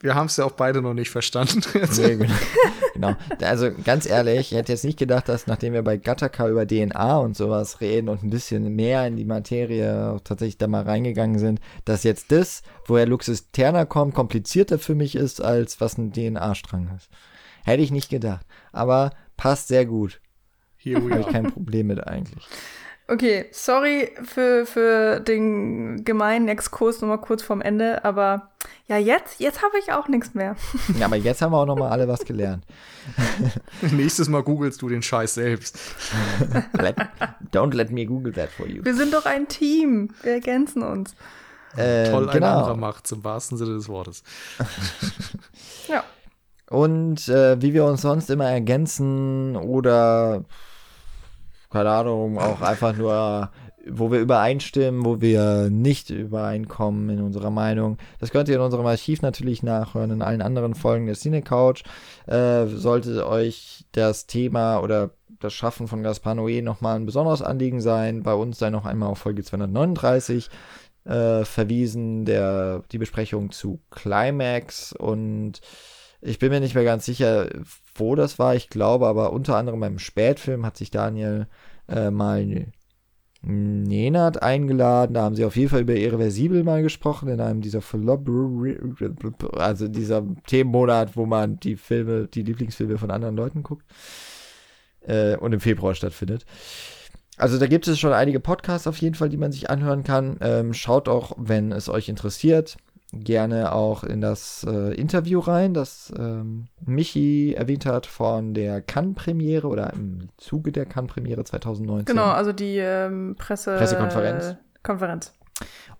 Wir haben es ja auch beide noch nicht verstanden. nee, genau. *laughs* genau. Also ganz ehrlich, ich hätte jetzt nicht gedacht, dass nachdem wir bei Gattaca über DNA und sowas reden und ein bisschen mehr in die Materie tatsächlich da mal reingegangen sind, dass jetzt das, woher Luxus Terna kommt, komplizierter für mich ist, als was ein DNA-Strang ist. Hätte ich nicht gedacht. Aber passt sehr gut. Hier habe ich kein Problem mit eigentlich. Okay, sorry für, für den gemeinen Exkurs nochmal kurz vorm Ende, aber ja, jetzt, jetzt habe ich auch nichts mehr. *laughs* Ja, aber jetzt haben wir auch nochmal alle was gelernt. *laughs* Nächstes Mal googelst du den Scheiß selbst. *laughs* let, don't let me google that for you. Wir sind doch ein Team. Wir ergänzen uns. Äh, Toll, genau. ein anderer macht, im wahrsten Sinne des Wortes. ja. Und äh, wie wir uns sonst immer ergänzen oder keine Ahnung, auch einfach nur, wo wir übereinstimmen, wo wir nicht übereinkommen in unserer Meinung. Das könnt ihr in unserem Archiv natürlich nachhören, in allen anderen Folgen der Cine Couch. Äh, sollte euch das Thema oder das Schaffen von Gaspar Noé nochmal ein besonderes Anliegen sein, bei uns sei noch einmal auf Folge 239 äh, verwiesen, der, die Besprechung zu Climax und ich bin mir nicht mehr ganz sicher, wo das war. Ich glaube aber unter anderem beim Spätfilm hat sich Daniel äh, mal Nenad eingeladen. Da haben sie auf jeden Fall über Irreversibel mal gesprochen, in einem dieser also dieser Themenmonat, wo man die Filme, die Lieblingsfilme von anderen Leuten guckt. Äh, und im Februar stattfindet. Also da gibt es schon einige Podcasts auf jeden Fall, die man sich anhören kann. Ähm, schaut auch, wenn es euch interessiert, gerne auch in das äh, Interview rein, das ähm, Michi erwähnt hat von der Cannes-Premiere oder im Zuge der Cannes-Premiere 2019. Genau, also die ähm, Presse Pressekonferenz. Konferenz.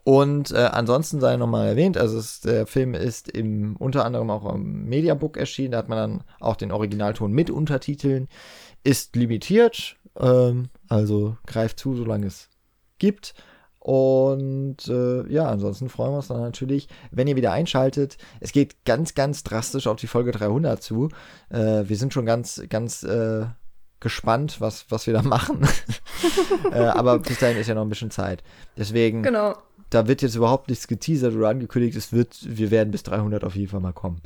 Und äh, ansonsten sei nochmal erwähnt, also es, der Film ist im, unter anderem auch im Mediabook erschienen, da hat man dann auch den Originalton mit Untertiteln, ist limitiert, ähm, also greift zu, solange es gibt. Und äh, ja, ansonsten freuen wir uns dann natürlich, wenn ihr wieder einschaltet. Es geht ganz, ganz drastisch auf die Folge 300 zu. Äh, wir sind schon ganz, ganz äh, gespannt, was, was wir da machen. *laughs* äh, aber bis dahin ist ja noch ein bisschen Zeit. Deswegen, genau. da wird jetzt überhaupt nichts geteasert oder angekündigt. Es wird, wir werden bis 300 auf jeden Fall mal kommen.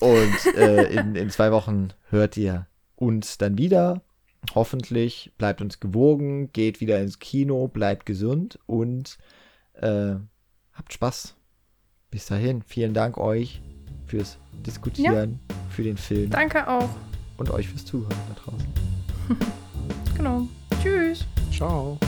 Und äh, in, in zwei Wochen hört ihr uns dann wieder hoffentlich bleibt uns gewogen, geht wieder ins Kino, bleibt gesund und äh, habt Spaß. Bis dahin, vielen Dank euch fürs Diskutieren, ja. für den Film. Danke auch. Und euch fürs Zuhören da draußen. *laughs* genau. Tschüss. Ciao.